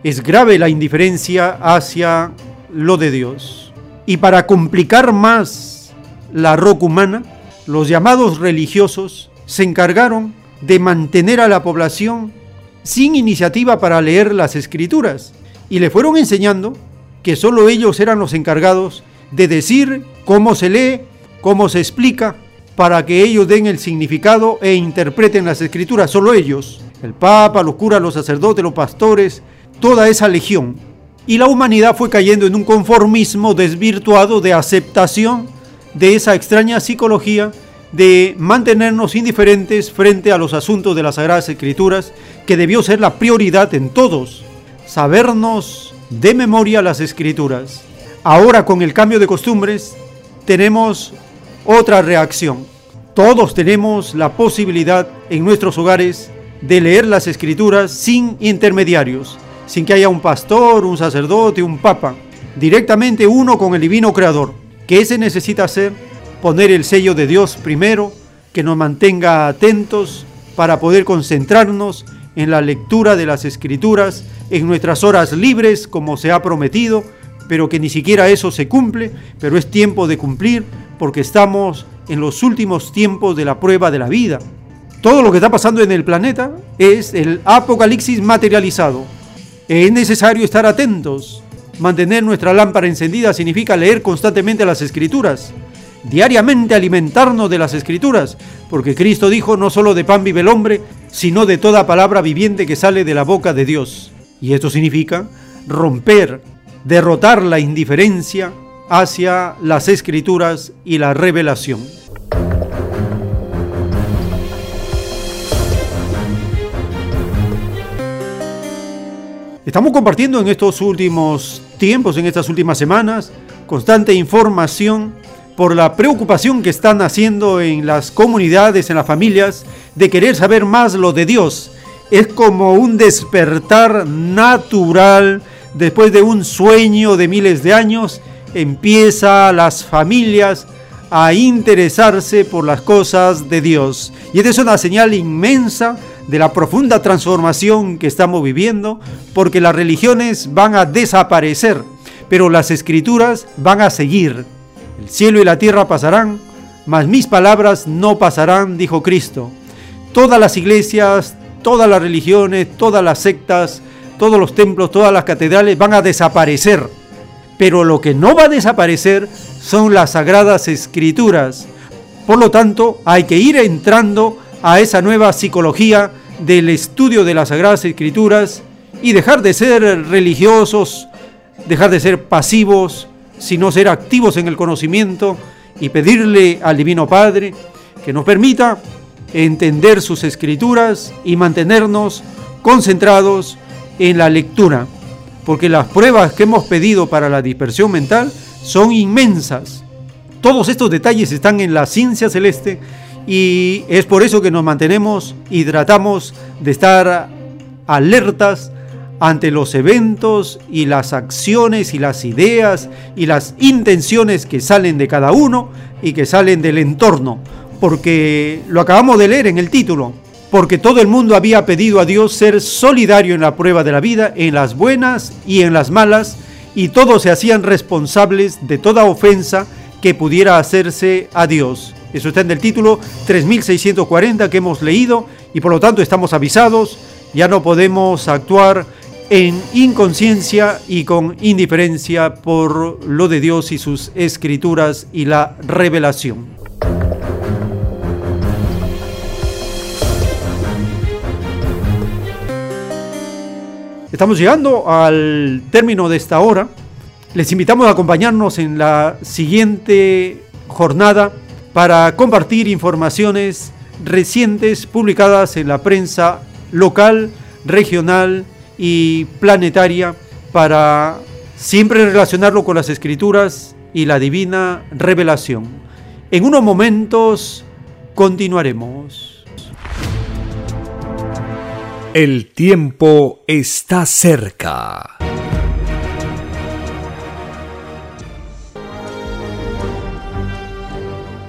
Speaker 2: Es grave la indiferencia hacia lo de Dios. Y para complicar más la roca humana, los llamados religiosos se encargaron de mantener a la población sin iniciativa para leer las escrituras y le fueron enseñando que solo ellos eran los encargados de decir cómo se lee, cómo se explica, para que ellos den el significado e interpreten las escrituras, solo ellos, el Papa, los curas, los sacerdotes, los pastores, toda esa legión. Y la humanidad fue cayendo en un conformismo desvirtuado de aceptación de esa extraña psicología de mantenernos indiferentes frente a los asuntos de las Sagradas Escrituras, que debió ser la prioridad en todos, sabernos de memoria las Escrituras. Ahora con el cambio de costumbres tenemos otra reacción. Todos tenemos la posibilidad en nuestros hogares de leer las Escrituras sin intermediarios, sin que haya un pastor, un sacerdote, un papa, directamente uno con el divino creador. ¿Qué se necesita hacer? poner el sello de Dios primero, que nos mantenga atentos para poder concentrarnos en la lectura de las escrituras, en nuestras horas libres, como se ha prometido, pero que ni siquiera eso se cumple, pero es tiempo de cumplir porque estamos en los últimos tiempos de la prueba de la vida. Todo lo que está pasando en el planeta es el apocalipsis materializado. Es necesario estar atentos. Mantener nuestra lámpara encendida significa leer constantemente las escrituras, diariamente alimentarnos de las escrituras, porque Cristo dijo, no solo de pan vive el hombre, sino de toda palabra viviente que sale de la boca de Dios. Y esto significa romper, derrotar la indiferencia hacia las escrituras y la revelación. Estamos compartiendo en estos últimos tiempos, en estas últimas semanas, constante información por la preocupación que están haciendo en las comunidades, en las familias, de querer saber más lo de Dios. Es como un despertar natural después de un sueño de miles de años. Empieza las familias a interesarse por las cosas de Dios. Y esta es una señal inmensa de la profunda transformación que estamos viviendo, porque las religiones van a desaparecer, pero las escrituras van a seguir. El cielo y la tierra pasarán, mas mis palabras no pasarán, dijo Cristo. Todas las iglesias, todas las religiones, todas las sectas, todos los templos, todas las catedrales van a desaparecer. Pero lo que no va a desaparecer son las sagradas escrituras. Por lo tanto, hay que ir entrando a esa nueva psicología del estudio de las sagradas escrituras y dejar de ser religiosos, dejar de ser pasivos, sino ser activos en el conocimiento y pedirle al Divino Padre que nos permita entender sus escrituras y mantenernos concentrados en la lectura, porque las pruebas que hemos pedido para la dispersión mental son inmensas. Todos estos detalles están en la ciencia celeste y es por eso que nos mantenemos y tratamos de estar alertas ante los eventos y las acciones y las ideas y las intenciones que salen de cada uno y que salen del entorno, porque lo acabamos de leer en el título, porque todo el mundo había pedido a Dios ser solidario en la prueba de la vida, en las buenas y en las malas, y todos se hacían responsables de toda ofensa que pudiera hacerse a Dios. Eso está en el título 3640 que hemos leído y por lo tanto estamos avisados, ya no podemos actuar en inconsciencia y con indiferencia por lo de Dios y sus escrituras y la revelación. Estamos llegando al término de esta hora. Les invitamos a acompañarnos en la siguiente jornada para compartir informaciones recientes publicadas en la prensa local, regional y planetaria para siempre relacionarlo con las escrituras y la divina revelación. En unos momentos continuaremos.
Speaker 1: El tiempo está cerca.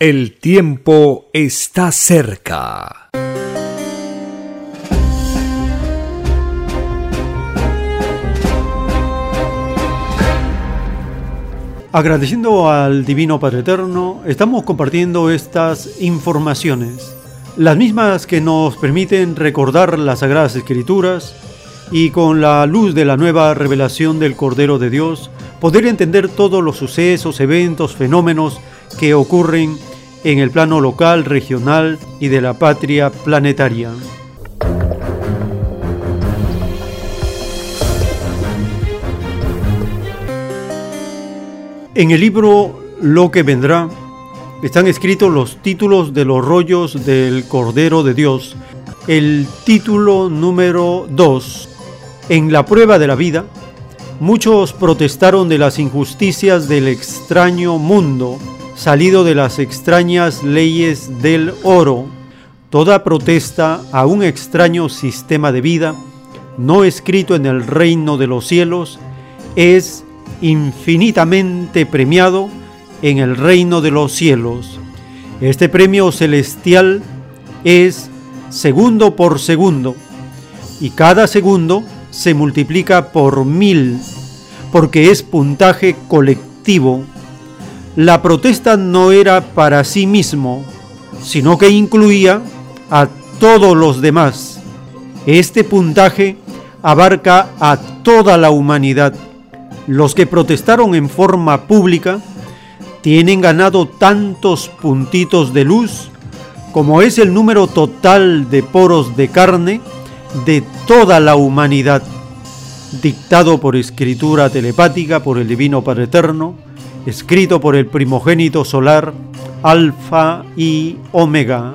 Speaker 1: el tiempo está cerca.
Speaker 2: Agradeciendo al Divino Padre Eterno, estamos compartiendo estas informaciones, las mismas que nos permiten recordar las Sagradas Escrituras y con la luz de la nueva revelación del Cordero de Dios, poder entender todos los sucesos, eventos, fenómenos que ocurren en el plano local, regional y de la patria planetaria. En el libro Lo que vendrá están escritos los títulos de los rollos del Cordero de Dios. El título número 2, En la prueba de la vida, muchos protestaron de las injusticias del extraño mundo salido de las extrañas leyes del oro, toda protesta a un extraño sistema de vida no escrito en el reino de los cielos es infinitamente premiado en el reino de los cielos. Este premio celestial es segundo por segundo y cada segundo se multiplica por mil porque es puntaje colectivo la protesta no era para sí mismo, sino que incluía a todos los demás. Este puntaje abarca a toda la humanidad. Los que protestaron en forma pública tienen ganado tantos puntitos de luz como es el número total de poros de carne de toda la humanidad, dictado por escritura telepática por el Divino Padre Eterno, escrito por el primogénito solar, Alfa y Omega.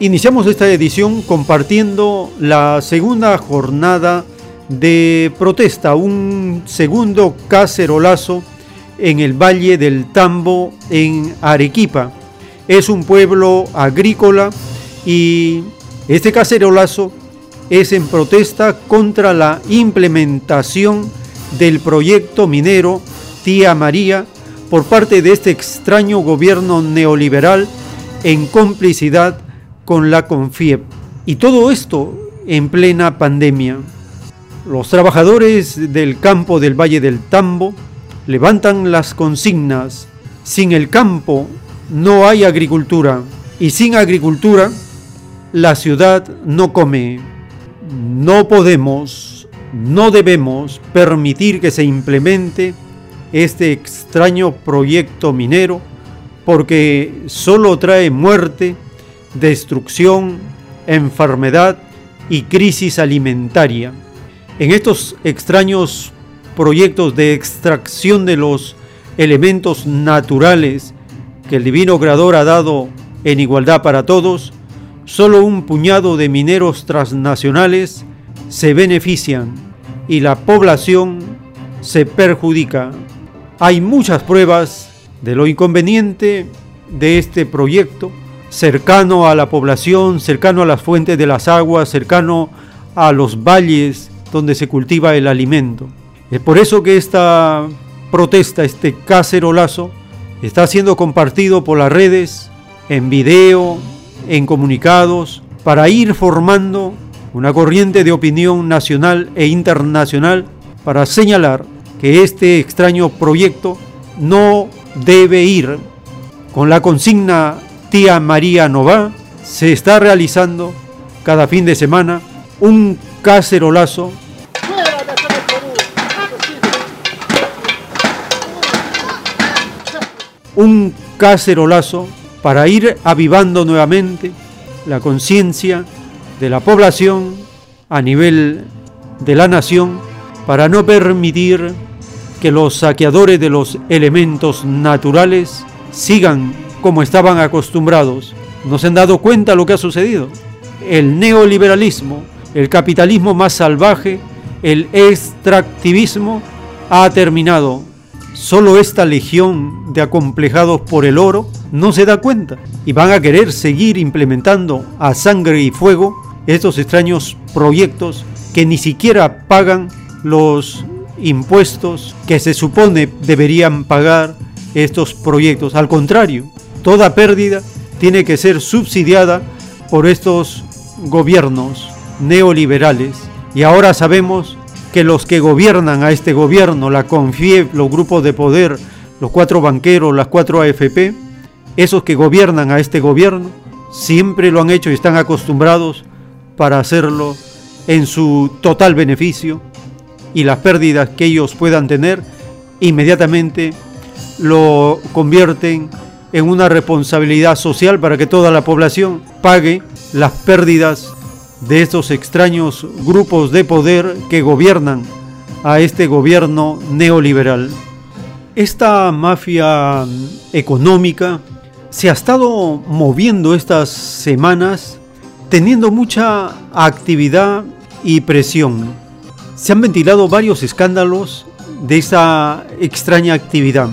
Speaker 2: Iniciamos esta edición compartiendo la segunda jornada de protesta, un segundo cacerolazo en el Valle del Tambo en Arequipa. Es un pueblo agrícola y este cacerolazo es en protesta contra la implementación del proyecto minero Tía María por parte de este extraño gobierno neoliberal en complicidad con la CONFIEP. Y todo esto en plena pandemia. Los trabajadores del campo del Valle del Tambo levantan las consignas. Sin el campo no hay agricultura y sin agricultura la ciudad no come. No podemos, no debemos permitir que se implemente este extraño proyecto minero porque solo trae muerte, destrucción, enfermedad y crisis alimentaria. En estos extraños proyectos de extracción de los elementos naturales que el Divino Creador ha dado en igualdad para todos, solo un puñado de mineros transnacionales se benefician y la población se perjudica. Hay muchas pruebas de lo inconveniente de este proyecto, cercano a la población, cercano a las fuentes de las aguas, cercano a los valles donde se cultiva el alimento. Es por eso que esta protesta, este cacerolazo, está siendo compartido por las redes, en video, en comunicados, para ir formando una corriente de opinión nacional e internacional para señalar que este extraño proyecto no debe ir. Con la consigna Tía María Nova se está realizando cada fin de semana un cacerolazo un cacerolazo para ir avivando nuevamente la conciencia de la población a nivel de la nación para no permitir que los saqueadores de los elementos naturales sigan como estaban acostumbrados. ¿No se han dado cuenta lo que ha sucedido? El neoliberalismo, el capitalismo más salvaje, el extractivismo ha terminado. Solo esta legión de acomplejados por el oro no se da cuenta y van a querer seguir implementando a sangre y fuego estos extraños proyectos que ni siquiera pagan los impuestos que se supone deberían pagar estos proyectos. Al contrario, toda pérdida tiene que ser subsidiada por estos gobiernos neoliberales. Y ahora sabemos que los que gobiernan a este gobierno, la CONFIEP, los grupos de poder, los cuatro banqueros, las cuatro AFP, esos que gobiernan a este gobierno, siempre lo han hecho y están acostumbrados para hacerlo en su total beneficio y las pérdidas que ellos puedan tener, inmediatamente lo convierten en una responsabilidad social para que toda la población pague las pérdidas de estos extraños grupos de poder que gobiernan a este gobierno neoliberal. Esta mafia económica se ha estado moviendo estas semanas teniendo mucha actividad y presión se han ventilado varios escándalos de esa extraña actividad.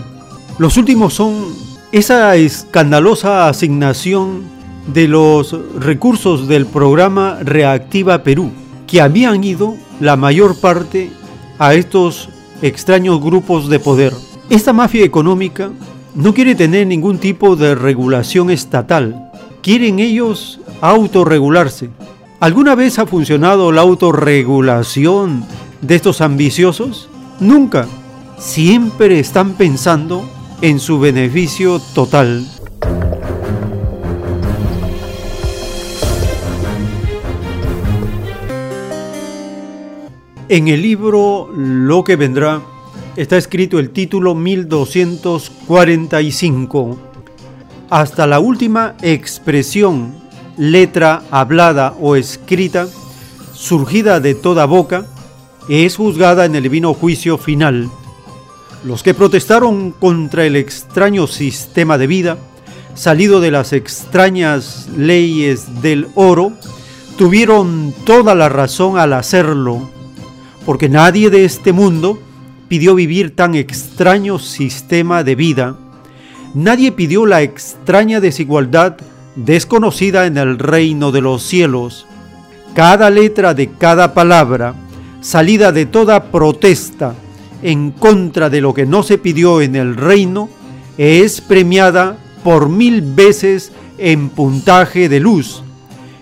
Speaker 2: Los últimos son esa escandalosa asignación de los recursos del programa Reactiva Perú, que habían ido la mayor parte a estos extraños grupos de poder. Esta mafia económica no quiere tener ningún tipo de regulación estatal. Quieren ellos autorregularse. ¿Alguna vez ha funcionado la autorregulación de estos ambiciosos? Nunca. Siempre están pensando en su beneficio total. En el libro Lo que vendrá está escrito el título 1245. Hasta la última expresión letra hablada o escrita, surgida de toda boca, es juzgada en el divino juicio final. Los que protestaron contra el extraño sistema de vida, salido de las extrañas leyes del oro, tuvieron toda la razón al hacerlo, porque nadie de este mundo pidió vivir tan extraño sistema de vida. Nadie pidió la extraña desigualdad desconocida en el reino de los cielos. Cada letra de cada palabra, salida de toda protesta en contra de lo que no se pidió en el reino, es premiada por mil veces en puntaje de luz.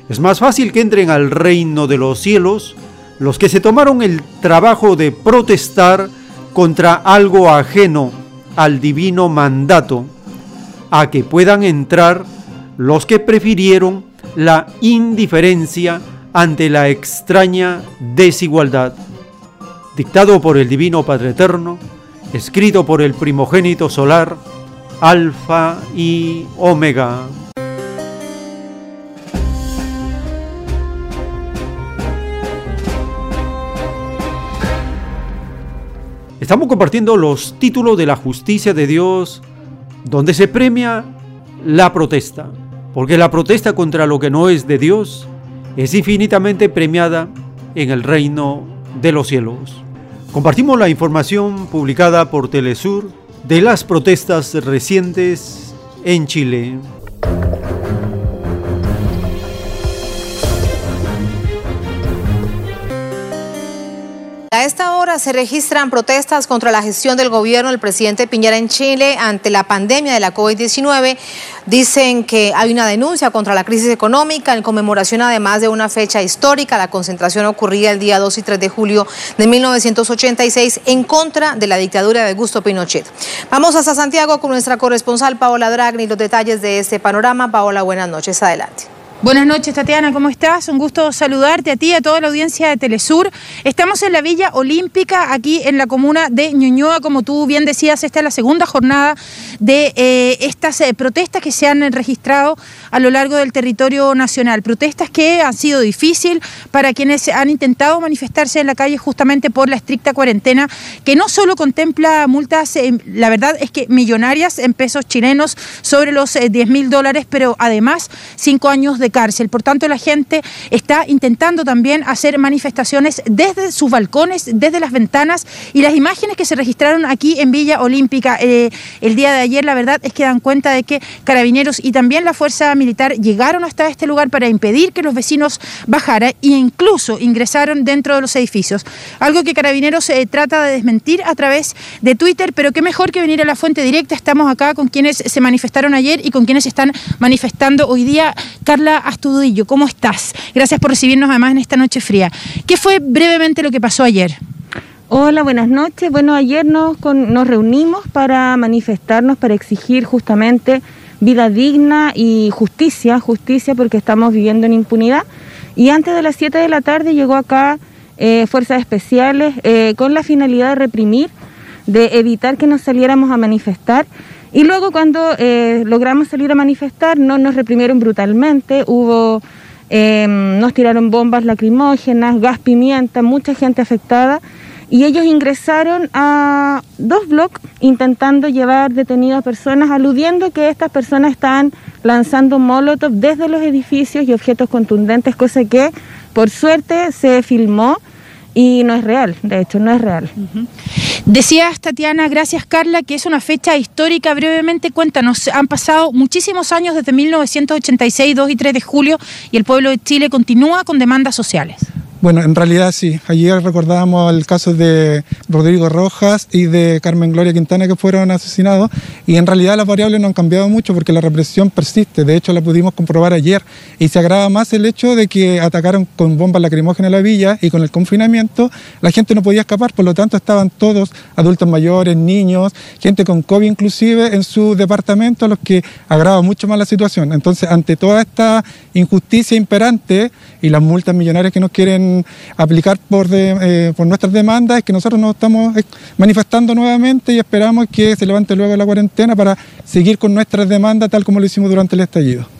Speaker 2: Es más fácil que entren al reino de los cielos los que se tomaron el trabajo de protestar contra algo ajeno al divino mandato, a que puedan entrar los que prefirieron la indiferencia ante la extraña desigualdad. Dictado por el Divino Padre Eterno, escrito por el primogénito solar, Alfa y Omega. Estamos compartiendo los títulos de la justicia de Dios, donde se premia la protesta porque la protesta contra lo que no es de Dios es infinitamente premiada en el reino de los cielos. Compartimos la información publicada por Telesur de las protestas recientes en Chile.
Speaker 22: A esta hora se registran protestas contra la gestión del gobierno del presidente Piñera en Chile ante la pandemia de la COVID-19. Dicen que hay una denuncia contra la crisis económica en conmemoración además de una fecha histórica. La concentración ocurría el día 2 y 3 de julio de 1986 en contra de la dictadura de Augusto Pinochet. Vamos hasta Santiago con nuestra corresponsal Paola Dragni. Los detalles de este panorama. Paola, buenas noches. Adelante.
Speaker 23: Buenas noches, Tatiana, ¿cómo estás? Un gusto saludarte a ti y a toda la audiencia de Telesur. Estamos en la Villa Olímpica, aquí en la comuna de Ñuñoa. Como tú bien decías, esta es la segunda jornada de eh, estas eh, protestas que se han registrado a lo largo del territorio nacional. Protestas que han sido difíciles para quienes han intentado manifestarse en la calle justamente por la estricta cuarentena, que no solo contempla multas, eh, la verdad es que millonarias en pesos chilenos sobre los 10 mil dólares, pero además cinco años de cárcel. Por tanto, la gente está intentando también hacer manifestaciones desde sus balcones, desde las ventanas y las imágenes que se registraron aquí en Villa Olímpica eh, el día de ayer, la verdad es que dan cuenta de que carabineros y también la fuerza militar llegaron hasta este lugar para impedir que los vecinos bajaran e incluso ingresaron dentro de los edificios. Algo que carabineros eh, trata de desmentir a través de Twitter, pero qué mejor que venir a la fuente directa. Estamos acá con quienes se manifestaron ayer y con quienes están manifestando hoy día. Carla Astudillo, ¿cómo estás? Gracias por recibirnos además en esta noche fría. ¿Qué fue brevemente lo que pasó ayer?
Speaker 24: Hola, buenas noches. Bueno, ayer nos, nos reunimos para manifestarnos, para exigir justamente vida digna y justicia, justicia porque estamos viviendo en impunidad. Y antes de las 7 de la tarde llegó acá eh, fuerzas especiales eh, con la finalidad de reprimir, de evitar que nos saliéramos a manifestar. Y luego cuando eh, logramos salir a manifestar, no nos reprimieron brutalmente, hubo, em, nos tiraron bombas lacrimógenas, gas pimienta, mucha gente afectada. Y ellos ingresaron a dos bloques intentando llevar detenidas personas, aludiendo que estas personas estaban lanzando molotov desde los edificios y objetos contundentes, cosa que por suerte se filmó y no es real, de hecho, no es real.
Speaker 23: Decías, Tatiana, gracias Carla, que es una fecha histórica. Brevemente, cuéntanos, han pasado muchísimos años desde 1986, 2 y 3 de julio, y el pueblo de Chile continúa con demandas sociales.
Speaker 25: Bueno, en realidad sí. Ayer recordábamos el caso de Rodrigo Rojas y de Carmen Gloria Quintana que fueron asesinados y en realidad las variables no han cambiado mucho porque la represión persiste. De hecho, la pudimos comprobar ayer y se agrava más el hecho de que atacaron con bombas lacrimógenas la villa y con el confinamiento la gente no podía escapar, por lo tanto estaban todos, adultos mayores, niños, gente con COVID inclusive en su departamento, los que agrava mucho más la situación. Entonces, ante toda esta injusticia imperante y las multas millonarias que nos quieren aplicar por, eh, por nuestras demandas es que nosotros nos estamos eh, manifestando nuevamente y esperamos que se levante luego la cuarentena para seguir con nuestras demandas tal como lo hicimos durante el estallido.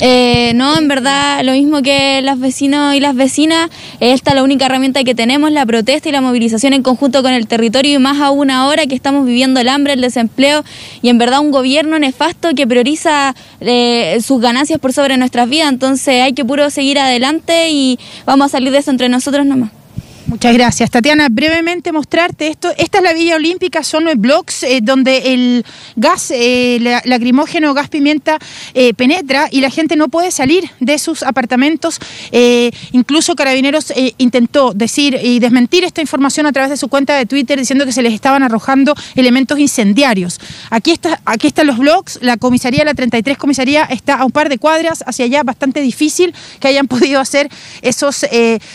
Speaker 26: Eh, no, en verdad, lo mismo que los vecinos y las vecinas, esta es la única herramienta que tenemos, la protesta y la movilización en conjunto con el territorio y más aún ahora que estamos viviendo el hambre, el desempleo y en verdad un gobierno nefasto que prioriza eh, sus ganancias por sobre nuestras vidas, entonces hay que puro seguir adelante y vamos a salir de eso entre nosotros nomás.
Speaker 23: Muchas gracias. Tatiana, brevemente mostrarte esto. Esta es la Villa Olímpica, son los blogs eh, donde el gas eh, lacrimógeno, gas pimienta eh, penetra y la gente no puede salir de sus apartamentos. incluso Carabineros intentó decir y desmentir esta información a través de su cuenta de Twitter diciendo que se les estaban arrojando elementos incendiarios. Aquí, está, aquí están los blogs, la comisaría, la 33 comisaría está a un par de cuadras hacia allá, bastante difícil que hayan podido hacer esos,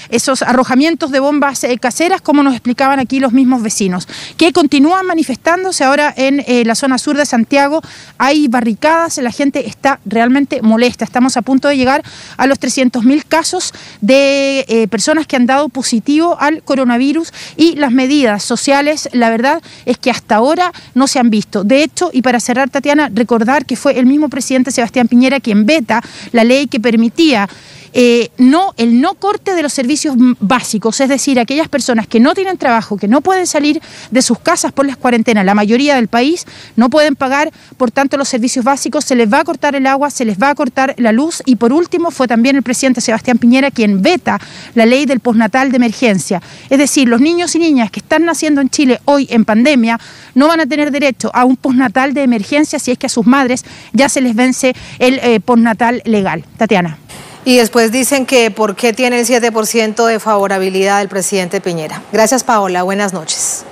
Speaker 23: esos arrojamientos de bombas eh, caseras, como nos explicaban aquí los mismos vecinos, que continúan manifestándose ahora en eh, la zona sur de Santiago. Hay barricadas, la gente está realmente molesta. Estamos a punto de llegar a los 300.000 casos de eh, personas que han dado positivo al coronavirus y las medidas sociales, la verdad es que hasta ahora no se han visto. De hecho, y para cerrar, Tatiana, recordar que fue el mismo presidente Sebastián Piñera quien veta la ley que permitía eh, no, el no corte de los servicios básicos, es decir, aquellas personas que no tienen trabajo, que no pueden salir de sus casas por las cuarentenas, la mayoría del país no pueden pagar, por tanto, los servicios básicos, se les va a cortar el agua, se les va a cortar la luz y por último fue también el presidente Sebastián Piñera quien veta la ley del postnatal de emergencia. Es decir, los niños y niñas que están naciendo en Chile hoy en pandemia no van a tener derecho a un postnatal de emergencia si es que a sus madres ya se les vence el eh, postnatal legal. Tatiana.
Speaker 22: Y después dicen que por qué tiene el 7% de favorabilidad del presidente Piñera. Gracias Paola, buenas noches.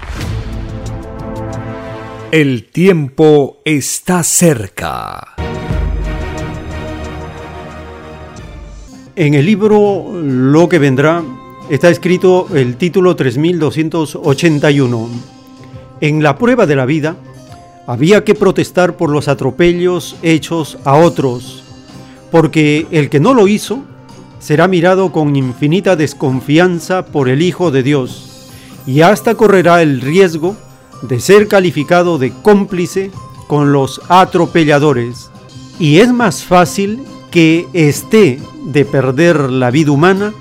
Speaker 1: El tiempo está cerca.
Speaker 2: En el libro Lo que vendrá está escrito el título 3281. En la prueba de la vida había que protestar por los atropellos hechos a otros, porque el que no lo hizo será mirado con infinita desconfianza por el Hijo de Dios, y hasta correrá el riesgo de ser calificado de cómplice con los atropelladores. Y es más fácil que esté de perder la vida humana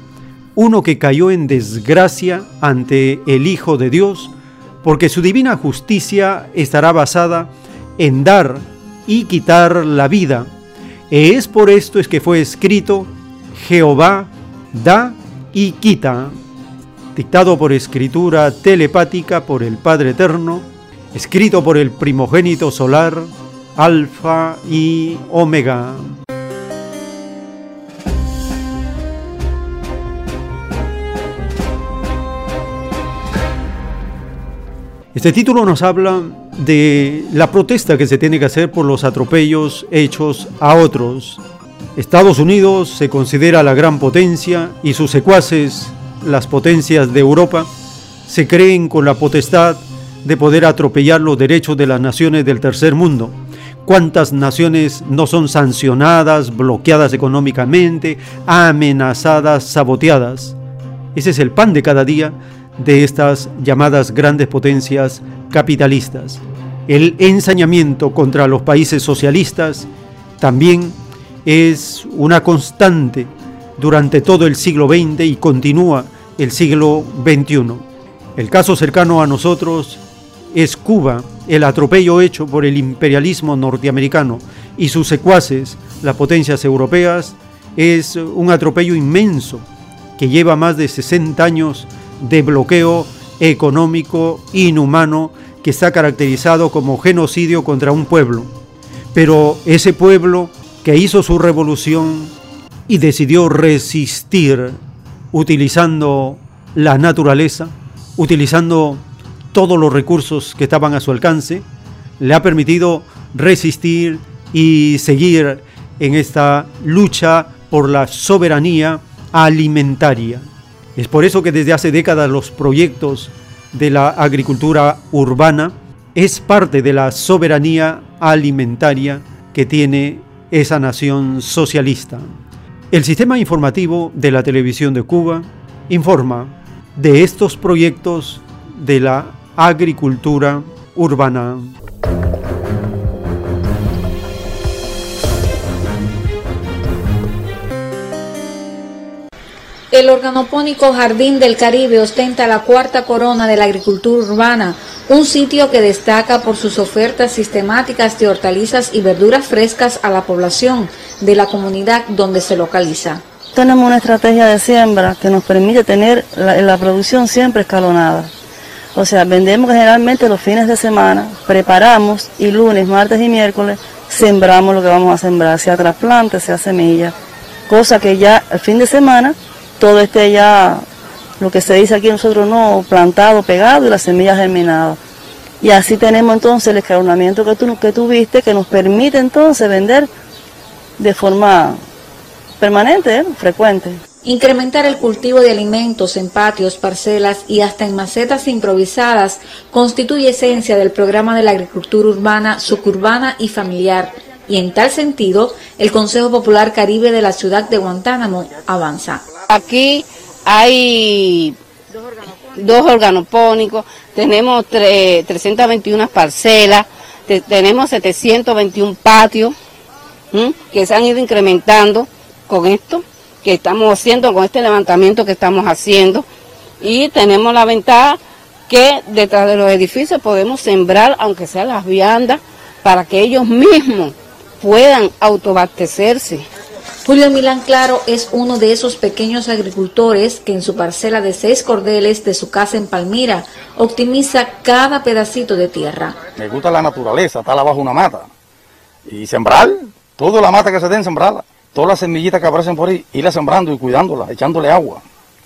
Speaker 2: uno que cayó en desgracia ante el Hijo de Dios, porque su divina justicia estará basada en dar y quitar la vida. E es por esto es que fue escrito, Jehová da y quita dictado por escritura telepática por el Padre Eterno, escrito por el primogénito solar, Alfa y Omega. Este título nos habla de la protesta que se tiene que hacer por los atropellos hechos a otros. Estados Unidos se considera la gran potencia y sus secuaces las potencias de Europa se creen con la potestad de poder atropellar los derechos de las naciones del tercer mundo. ¿Cuántas naciones no son sancionadas, bloqueadas económicamente, amenazadas, saboteadas? Ese es el pan de cada día de estas llamadas grandes potencias capitalistas. El ensañamiento contra los países socialistas también es una constante durante todo el siglo XX y continúa el siglo XXI. El caso cercano a nosotros es Cuba, el atropello hecho por el imperialismo norteamericano y sus secuaces, las potencias europeas, es un atropello inmenso que lleva más de 60 años de bloqueo económico inhumano que está caracterizado como genocidio contra un pueblo. Pero ese pueblo que hizo su revolución y decidió resistir utilizando la naturaleza, utilizando todos los recursos que estaban a su alcance, le ha permitido resistir y seguir en esta lucha por la soberanía alimentaria. Es por eso que desde hace décadas los proyectos de la agricultura urbana es parte de la soberanía alimentaria que tiene esa nación socialista. El sistema informativo de la televisión de Cuba informa de estos proyectos de la agricultura urbana.
Speaker 27: El organopónico Jardín del Caribe ostenta la cuarta corona de la agricultura urbana, un sitio que destaca por sus ofertas sistemáticas de hortalizas y verduras frescas a la población de la comunidad donde se localiza.
Speaker 28: Tenemos una estrategia de siembra que nos permite tener la, producción siempre escalonada. O sea, vendemos generalmente los fines de semana, preparamos y lunes, martes y miércoles sembramos lo que vamos a sembrar, sea trasplante, sea semilla, cosa que ya el fin de semana todo esté ya, lo que se dice aquí nosotros no, plantado, pegado y las semillas germinadas. Y así tenemos entonces el escalonamiento que tú, que tuviste que nos permite entonces vender de forma permanente, ¿eh? frecuente.
Speaker 27: Incrementar el cultivo de alimentos en patios, parcelas y hasta en macetas improvisadas constituye esencia del programa de la agricultura urbana, suburbana y familiar. Y en tal sentido, el Consejo Popular Caribe de la ciudad de Guantánamo avanza.
Speaker 29: Aquí hay dos organopónicos, tenemos 321 parcelas, tenemos 721 patios que se han ido incrementando con esto que estamos haciendo, con este levantamiento que estamos haciendo. Y tenemos la ventaja que detrás de los edificios podemos sembrar, aunque sean las viandas, para que ellos mismos puedan autoabastecerse.
Speaker 27: Julio Milán Claro es uno de esos pequeños agricultores que en su parcela de seis cordeles de su casa en Palmira optimiza cada pedacito de tierra.
Speaker 30: Me gusta la naturaleza, estar abajo una mata y sembrar, toda la mata que se den sembrada.
Speaker 31: todas las semillitas que aparecen por ahí, irlas sembrando y cuidándolas, echándole agua,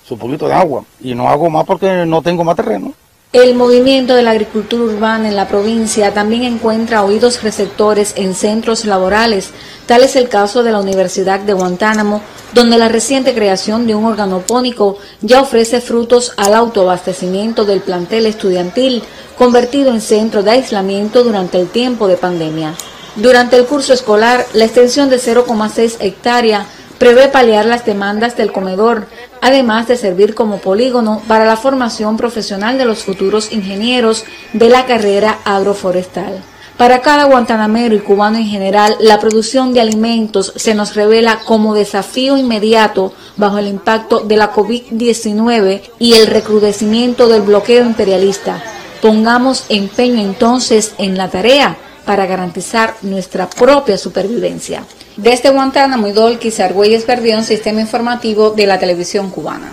Speaker 31: su poquito de agua. Y no hago más porque no tengo más terreno.
Speaker 27: El movimiento de la agricultura urbana en la provincia también encuentra oídos receptores en centros laborales. Tal es el caso de la Universidad de Guantánamo, donde la reciente creación de un organopónico ya ofrece frutos al autoabastecimiento del plantel estudiantil, convertido en centro de aislamiento durante el tiempo de pandemia. Durante el curso escolar, la extensión de 0,6 hectáreas prevé paliar las demandas del comedor, además de servir como polígono para la formación profesional de los futuros ingenieros de la carrera agroforestal. Para cada guantanamero y cubano en general, la producción de alimentos se nos revela como desafío inmediato bajo el impacto de la COVID-19 y el recrudecimiento del bloqueo imperialista. Pongamos empeño entonces en la tarea para garantizar nuestra propia supervivencia. Desde Guantánamo y Dolquis, Argüelles Perdión, Sistema Informativo de la Televisión Cubana.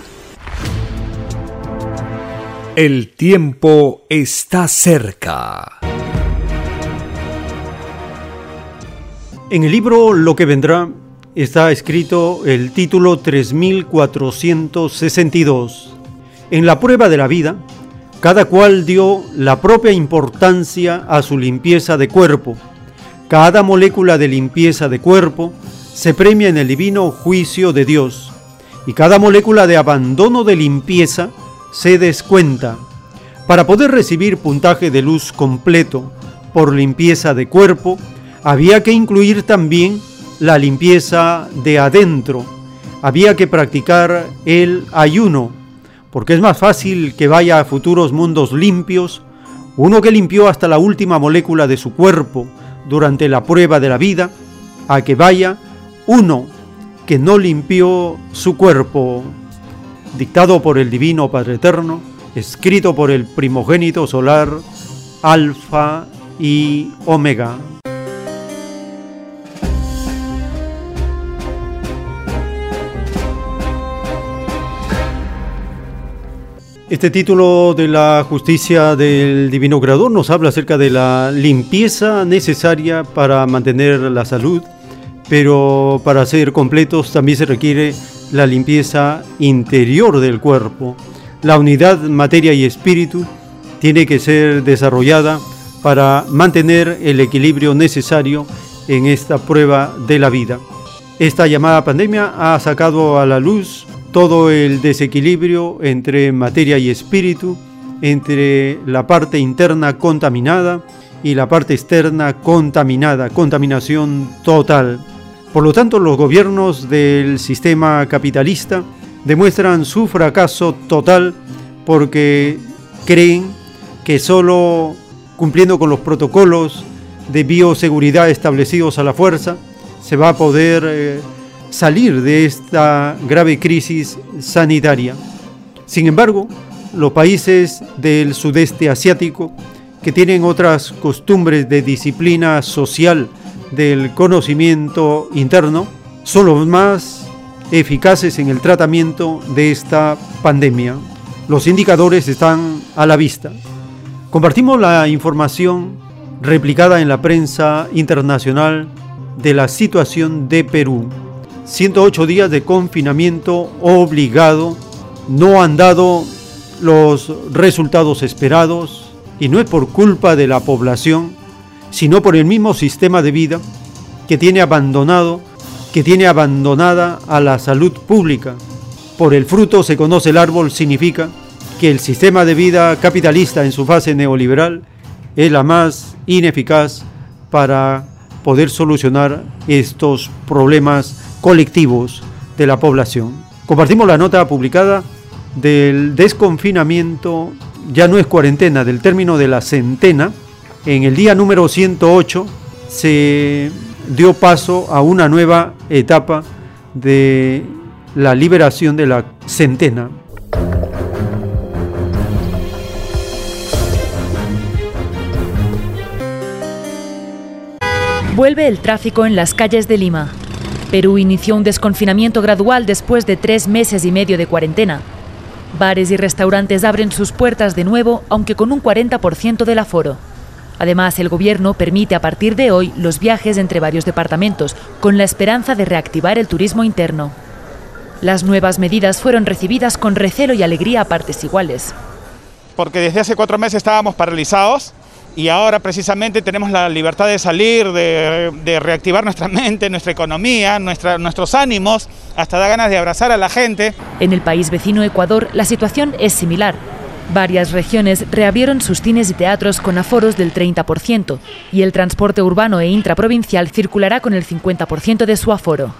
Speaker 1: El tiempo está cerca.
Speaker 2: En el libro Lo que vendrá está escrito el título 3462. En la prueba de la vida, cada cual dio la propia importancia a su limpieza de cuerpo. Cada molécula de limpieza de cuerpo se premia en el divino juicio de Dios y cada molécula de abandono de limpieza se descuenta. Para poder recibir puntaje de luz completo por limpieza de cuerpo, había que incluir también la limpieza de adentro. Había que practicar el ayuno porque es más fácil que vaya a futuros mundos limpios uno que limpió hasta la última molécula de su cuerpo durante la prueba de la vida, a que vaya uno que no limpió su cuerpo, dictado por el Divino Padre Eterno, escrito por el primogénito solar, Alfa y Omega. Este título de la justicia del Divino Creador nos habla acerca de la limpieza necesaria para mantener la salud, pero para ser completos también se requiere la limpieza interior del cuerpo. La unidad materia y espíritu tiene que ser desarrollada para mantener el equilibrio necesario en esta prueba de la vida. Esta llamada pandemia ha sacado a la luz todo el desequilibrio entre materia y espíritu, entre la parte interna contaminada y la parte externa contaminada, contaminación total. Por lo tanto, los gobiernos del sistema capitalista demuestran su fracaso total porque creen que solo cumpliendo con los protocolos de bioseguridad establecidos a la fuerza se va a poder eh, salir de esta grave crisis sanitaria. Sin embargo, los países del sudeste asiático, que tienen otras costumbres de disciplina social del conocimiento interno, son los más eficaces en el tratamiento de esta pandemia. Los indicadores están a la vista. Compartimos la información replicada en la prensa internacional de la situación de Perú. 108 días de confinamiento obligado no han dado los resultados esperados y no es por culpa de la población, sino por el mismo sistema de vida que tiene abandonado, que tiene abandonada a la salud pública. Por el fruto se conoce el árbol significa que el sistema de vida capitalista en su fase neoliberal es la más ineficaz para poder solucionar estos problemas colectivos de la población. Compartimos la nota publicada del desconfinamiento, ya no es cuarentena, del término de la centena. En el día número 108 se dio paso a una nueva etapa de la liberación de la centena.
Speaker 30: Vuelve el tráfico en las calles de Lima. Perú inició un desconfinamiento gradual después de tres meses y medio de cuarentena. Bares y restaurantes abren sus puertas de nuevo, aunque con un 40% del aforo. Además, el gobierno permite a partir de hoy los viajes entre varios departamentos, con la esperanza de reactivar el turismo interno. Las nuevas medidas fueron recibidas con recelo y alegría a partes iguales.
Speaker 32: Porque desde hace cuatro meses estábamos paralizados y ahora precisamente tenemos la libertad de salir, de, reactivar nuestra [LAUGHS] mente, nuestra economía, nuestros ánimos, hasta da ganas de abrazar a la gente.
Speaker 30: En el país vecino Ecuador la situación es similar. Varias regiones reabrieron sus cines y teatros con aforos del 30% y el transporte urbano e intraprovincial circulará con el 50% de su aforo.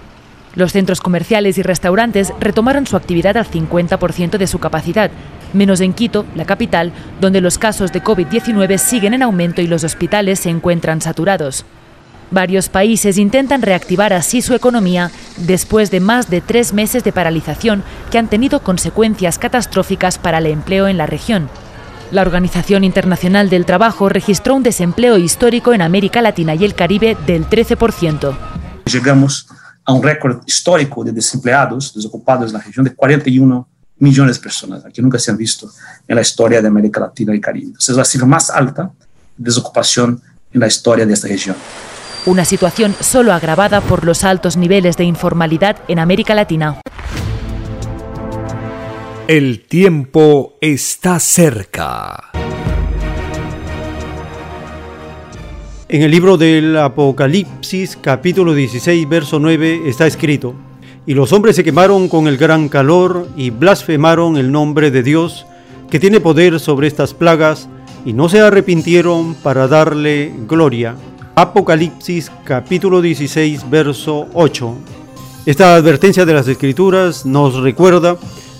Speaker 30: Los centros comerciales y restaurantes retomaron su actividad al 50% de su capacidad, menos en Quito, la capital, donde los casos de COVID-19 siguen en aumento y los hospitales se encuentran saturados. Varios países intentan reactivar así su economía después de más de tres meses de paralización que han tenido consecuencias catastróficas para el empleo en la región. La Organización Internacional del Trabajo registró un desempleo histórico en América Latina y el Caribe del 13%.
Speaker 33: Llegamos a un récord histórico de desempleados, desocupados en la región de 41 millones de personas, que nunca se han visto en la historia de América Latina y Caribe. Es la cifra más alta de desocupación en la historia de esta región.
Speaker 30: Una situación solo agravada por los altos niveles de informalidad en América Latina.
Speaker 1: El tiempo está cerca.
Speaker 2: En el libro del Apocalipsis, capítulo 16, verso 9, está escrito, Y los hombres se quemaron con el gran calor y blasfemaron el nombre de Dios, que tiene poder sobre estas plagas, y no se arrepintieron para darle gloria. Apocalipsis capítulo 16, verso 8. Esta advertencia de las Escrituras nos recuerda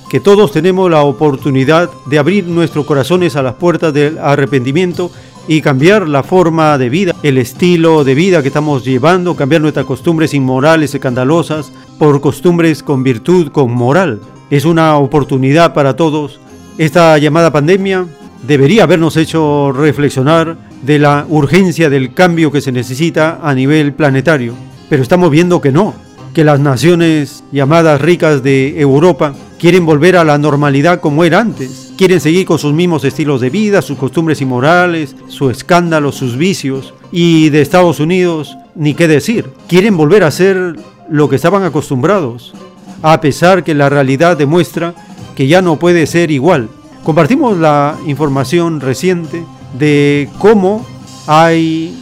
Speaker 2: que todos tenemos la oportunidad de abrir nuestros corazones a las puertas del arrepentimiento y cambiar la forma de vida, el estilo de vida que estamos llevando, cambiar nuestras costumbres inmorales, escandalosas, por costumbres con virtud, con moral. Es una oportunidad para todos. Esta llamada pandemia debería habernos hecho reflexionar de la urgencia del cambio que se necesita a nivel planetario. Pero estamos viendo que no, que las naciones llamadas ricas de Europa quieren volver a la normalidad como era antes. Quieren seguir con sus mismos estilos de vida, sus costumbres inmorales, su escándalo, sus vicios. Y de Estados Unidos, ni qué decir. Quieren volver a ser lo que estaban acostumbrados, a pesar que la realidad demuestra que ya no puede ser igual. Compartimos la información reciente de cómo hay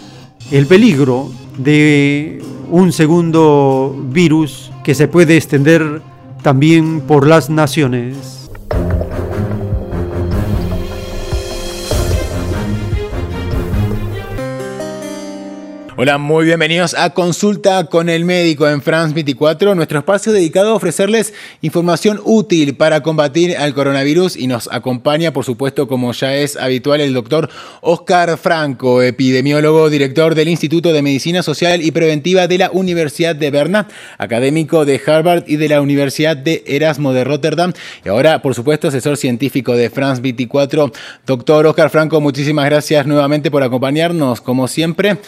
Speaker 2: el peligro de un segundo virus que se puede extender también por las naciones.
Speaker 34: Hola, muy bienvenidos a Consulta con el Médico en France 24, nuestro espacio dedicado a ofrecerles información útil para combatir al coronavirus y nos acompaña, por supuesto, como ya es habitual, el doctor Oscar Franco, epidemiólogo, director del Instituto de Medicina Social y Preventiva de la Universidad de Berna, académico de Harvard y de la Universidad de Erasmo de Rotterdam y ahora, por supuesto, asesor científico de France 24. Doctor Oscar Franco, muchísimas gracias nuevamente por acompañarnos, como siempre.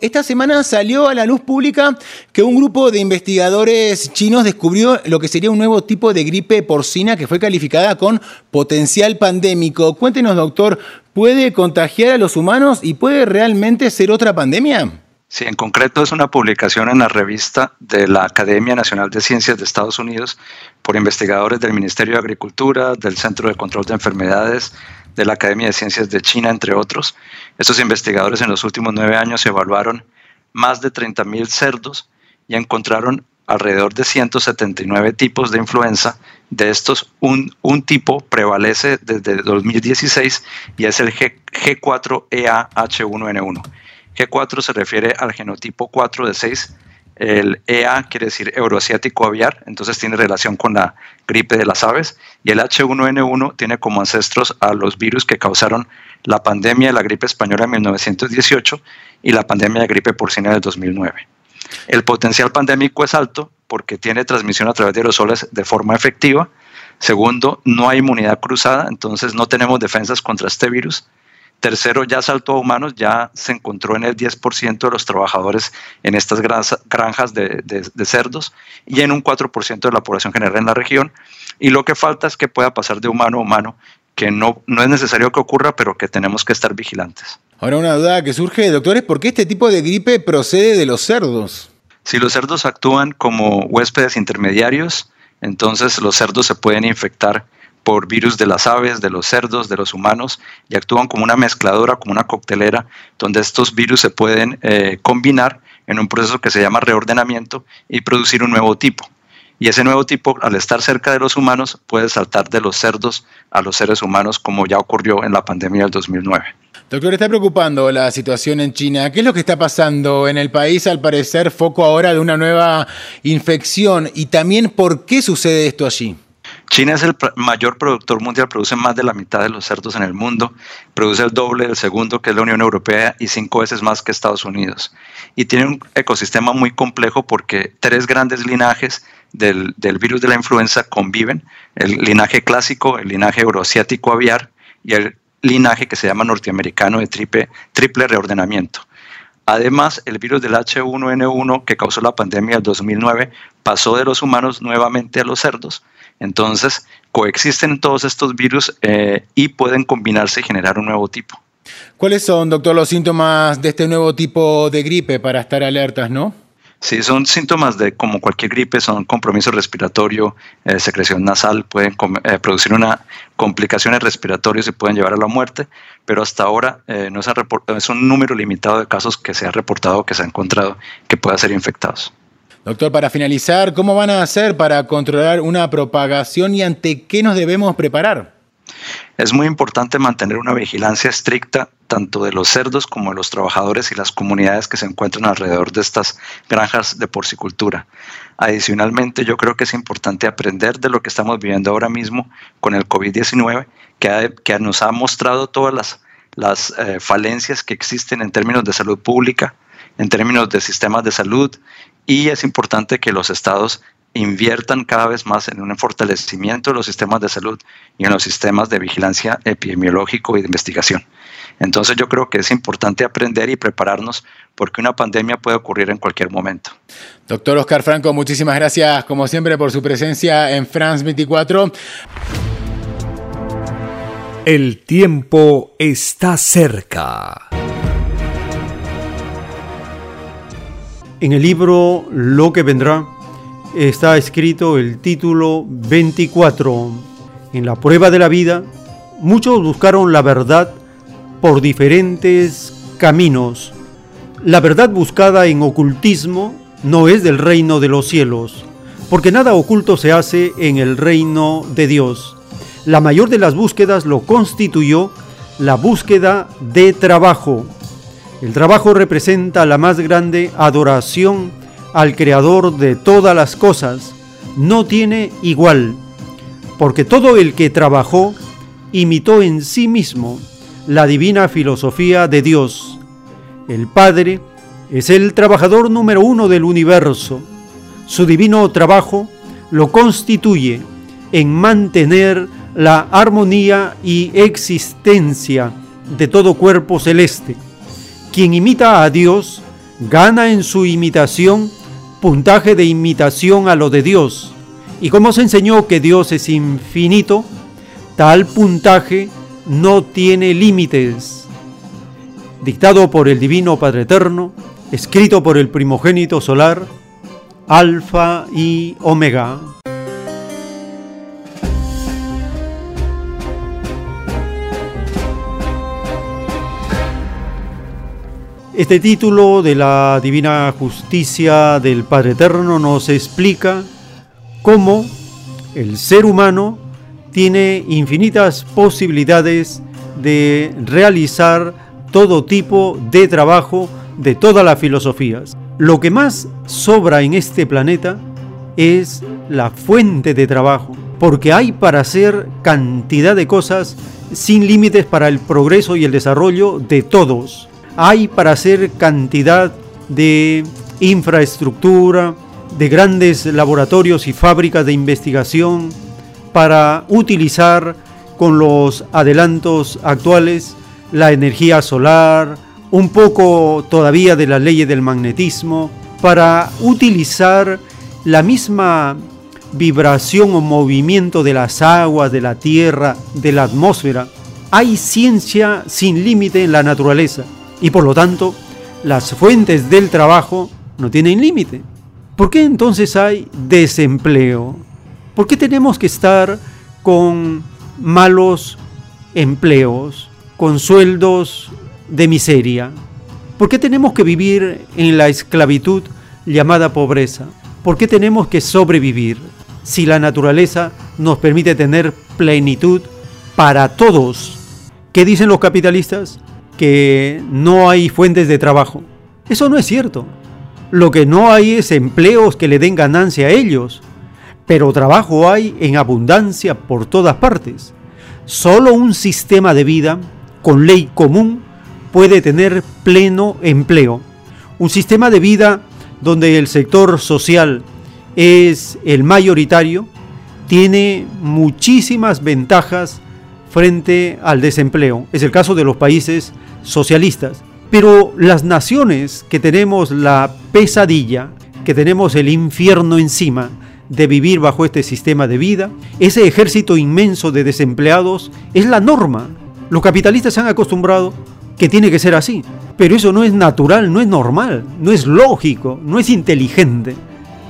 Speaker 34: Esta semana salió a la luz pública que un grupo de investigadores chinos descubrió lo que sería un nuevo tipo de gripe porcina que fue calificada con potencial pandémico. Cuéntenos, doctor, ¿puede contagiar a los humanos y puede realmente ser otra pandemia?
Speaker 35: Sí, en concreto es una publicación en la revista de la Academia Nacional de Ciencias de Estados Unidos por investigadores del Ministerio de Agricultura, del Centro de Control de Enfermedades, de la Academia de Ciencias de China, entre otros. Estos investigadores en los últimos nueve años evaluaron más de 30.000 cerdos y encontraron alrededor de 179 tipos de influenza. De estos, un, un tipo prevalece desde 2016 y es el G, G4EAH1N1. G4 se refiere al genotipo 4 de 6 el EA quiere decir euroasiático aviar, entonces tiene relación con la gripe de las aves. Y el H1N1 tiene como ancestros a los virus que causaron la pandemia de la gripe española en 1918 y la pandemia de gripe porcina del 2009. El potencial pandémico es alto porque tiene transmisión a través de aerosoles de forma efectiva. Segundo, no hay inmunidad cruzada, entonces no tenemos defensas contra este virus. Tercero, ya saltó a humanos, ya se encontró en el 10% de los trabajadores en estas granjas de, de, cerdos y en un 4% de la población general en la región. Y lo que falta es que pueda pasar de humano a humano que no, no es necesario que ocurra, pero que tenemos que estar vigilantes.
Speaker 34: Ahora una duda que surge, doctores, ¿por qué este tipo de gripe procede de los cerdos?
Speaker 35: Si los cerdos actúan como huéspedes intermediarios, entonces los cerdos se pueden infectar por virus de las aves, de los cerdos, de los humanos, y actúan como una mezcladora, como una coctelera, donde estos virus se pueden eh, combinar en un proceso que se llama reordenamiento y producir un nuevo tipo. Y ese nuevo tipo, al estar cerca de los humanos, puede saltar de los cerdos a los seres humanos, como ya ocurrió en la pandemia del 2009.
Speaker 34: Doctor, está preocupando la situación en China. ¿Qué es lo que está pasando en el país? Al parecer, foco ahora de una nueva infección. Y también, ¿por qué sucede esto allí?
Speaker 35: China es el mayor productor mundial, produce más de la mitad de los cerdos en el mundo, produce el doble del segundo que es la Unión Europea y cinco veces más que Estados Unidos. Y tiene un ecosistema muy complejo porque tres grandes linajes del, virus de la influenza conviven, el linaje clásico, el linaje euroasiático aviar y el linaje que se llama norteamericano de triple, triple reordenamiento. Además, el virus del H1N1 que causó la pandemia del 2009 pasó de los humanos nuevamente a los cerdos entonces, coexisten todos estos virus eh, y pueden combinarse y generar un nuevo tipo.
Speaker 34: ¿Cuáles son, doctor, los síntomas de este nuevo tipo de gripe para estar alertas, no?
Speaker 35: Sí, son síntomas de como cualquier gripe, son compromiso respiratorio, eh, secreción nasal, pueden eh, producir una complicaciones respiratorias y pueden llevar a la muerte, pero hasta ahora no se ha es un número limitado de casos que se ha reportado, que se ha encontrado que puedan ser infectados.
Speaker 34: Doctor, para finalizar, ¿cómo van a hacer para controlar una propagación y ante qué nos debemos preparar?
Speaker 35: Es muy importante mantener una vigilancia estricta tanto de los cerdos como de los trabajadores y las comunidades que se encuentran alrededor de estas granjas de porcicultura. Adicionalmente, yo creo que es importante aprender de lo que estamos viviendo ahora mismo con el COVID-19, que, nos ha mostrado todas las, eh, falencias que existen en términos de salud pública, en términos de sistemas de salud y es importante que los estados inviertan cada vez más en un fortalecimiento de los sistemas de salud y en los sistemas de vigilancia epidemiológico y de investigación. Entonces yo creo que es importante aprender y prepararnos porque una pandemia puede ocurrir en cualquier momento.
Speaker 34: Doctor Oscar Franco, muchísimas gracias como siempre por su presencia en France 24.
Speaker 1: El tiempo está cerca.
Speaker 2: En el libro Lo que vendrá está escrito el título 24. En la prueba de la vida, muchos buscaron la verdad por diferentes caminos. La verdad buscada en ocultismo no es del reino de los cielos, porque nada oculto se hace en el reino de Dios. La mayor de las búsquedas lo constituyó la búsqueda de trabajo. El trabajo representa la más grande adoración al Creador de todas las cosas. No tiene igual, porque todo el que trabajó imitó en sí mismo la divina filosofía de Dios. El Padre es el trabajador número uno del universo. Su divino trabajo lo constituye en mantener la armonía y existencia de todo cuerpo celeste. Quien imita a Dios gana en su imitación puntaje de imitación a lo de Dios. Y como se enseñó que Dios es infinito, tal puntaje no tiene límites. Dictado por el Divino Padre Eterno, escrito por el primogénito solar, Alfa y Omega. Este título de la Divina Justicia del Padre Eterno nos explica cómo el ser humano tiene infinitas posibilidades de realizar todo tipo de trabajo de todas las filosofías. Lo que más sobra en este planeta es la fuente de trabajo, porque hay para hacer cantidad de cosas sin límites para el progreso y el desarrollo de todos hay para hacer cantidad de infraestructura, de grandes laboratorios y fábricas de investigación para utilizar con los adelantos actuales la energía solar, un poco todavía de las leyes del magnetismo, para utilizar la misma vibración o movimiento de las aguas, de la tierra, de la atmósfera. Hay ciencia sin límite en la naturaleza y por lo tanto las fuentes del trabajo no tienen límite. ¿Por qué entonces hay desempleo? ¿Por qué tenemos que estar con malos empleos, con sueldos de miseria? ¿Por qué tenemos que vivir en la esclavitud llamada pobreza? ¿Por qué tenemos que sobrevivir si la naturaleza nos permite tener plenitud para todos? ¿Qué dicen los capitalistas? Que no hay fuentes de trabajo. Eso no es cierto. Lo que no hay es empleos que le den ganancia a ellos, pero trabajo hay en abundancia por todas partes. Solo un sistema de vida con ley común puede tener pleno empleo. Un sistema de vida donde el sector social es el mayoritario, tiene muchísimas ventajas frente al desempleo. Es el caso de los países socialistas. Pero las naciones que tenemos la pesadilla, que tenemos el infierno encima de vivir bajo este sistema de vida, ese ejército inmenso de desempleados es la norma. Los capitalistas se han acostumbrado que tiene que ser así. Pero eso no es natural, no es normal, no es lógico, no es inteligente.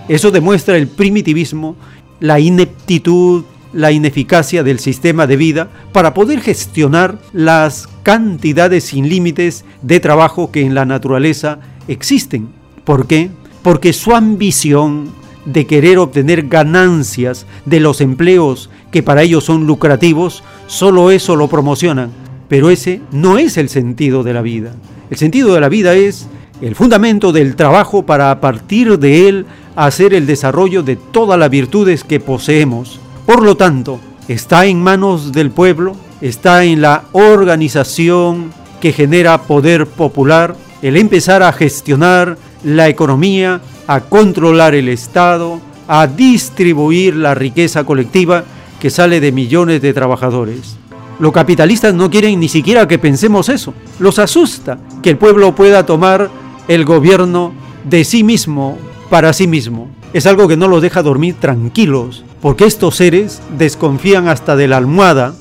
Speaker 2: Eso demuestra el primitivismo, la ineptitud, la ineficacia del sistema de vida para poder gestionar las cantidades sin límites de trabajo que en la naturaleza existen. ¿Por qué? Porque su ambición de querer obtener ganancias de los empleos que para ellos son lucrativos, solo eso lo promocionan pero ese no es el sentido de la vida. El sentido de la vida es el fundamento del trabajo para a partir de él hacer el desarrollo de todas las virtudes que poseemos. Por lo tanto, está en manos del pueblo, está en la organización que genera poder popular, el empezar a gestionar la economía, a controlar el Estado, a distribuir la riqueza colectiva que sale de millones de trabajadores. Los capitalistas no quieren ni siquiera que pensemos eso. Los asusta que el pueblo pueda tomar el gobierno de sí mismo para sí mismo. Es algo que no los deja dormir tranquilos, porque estos seres desconfían hasta de la almohada.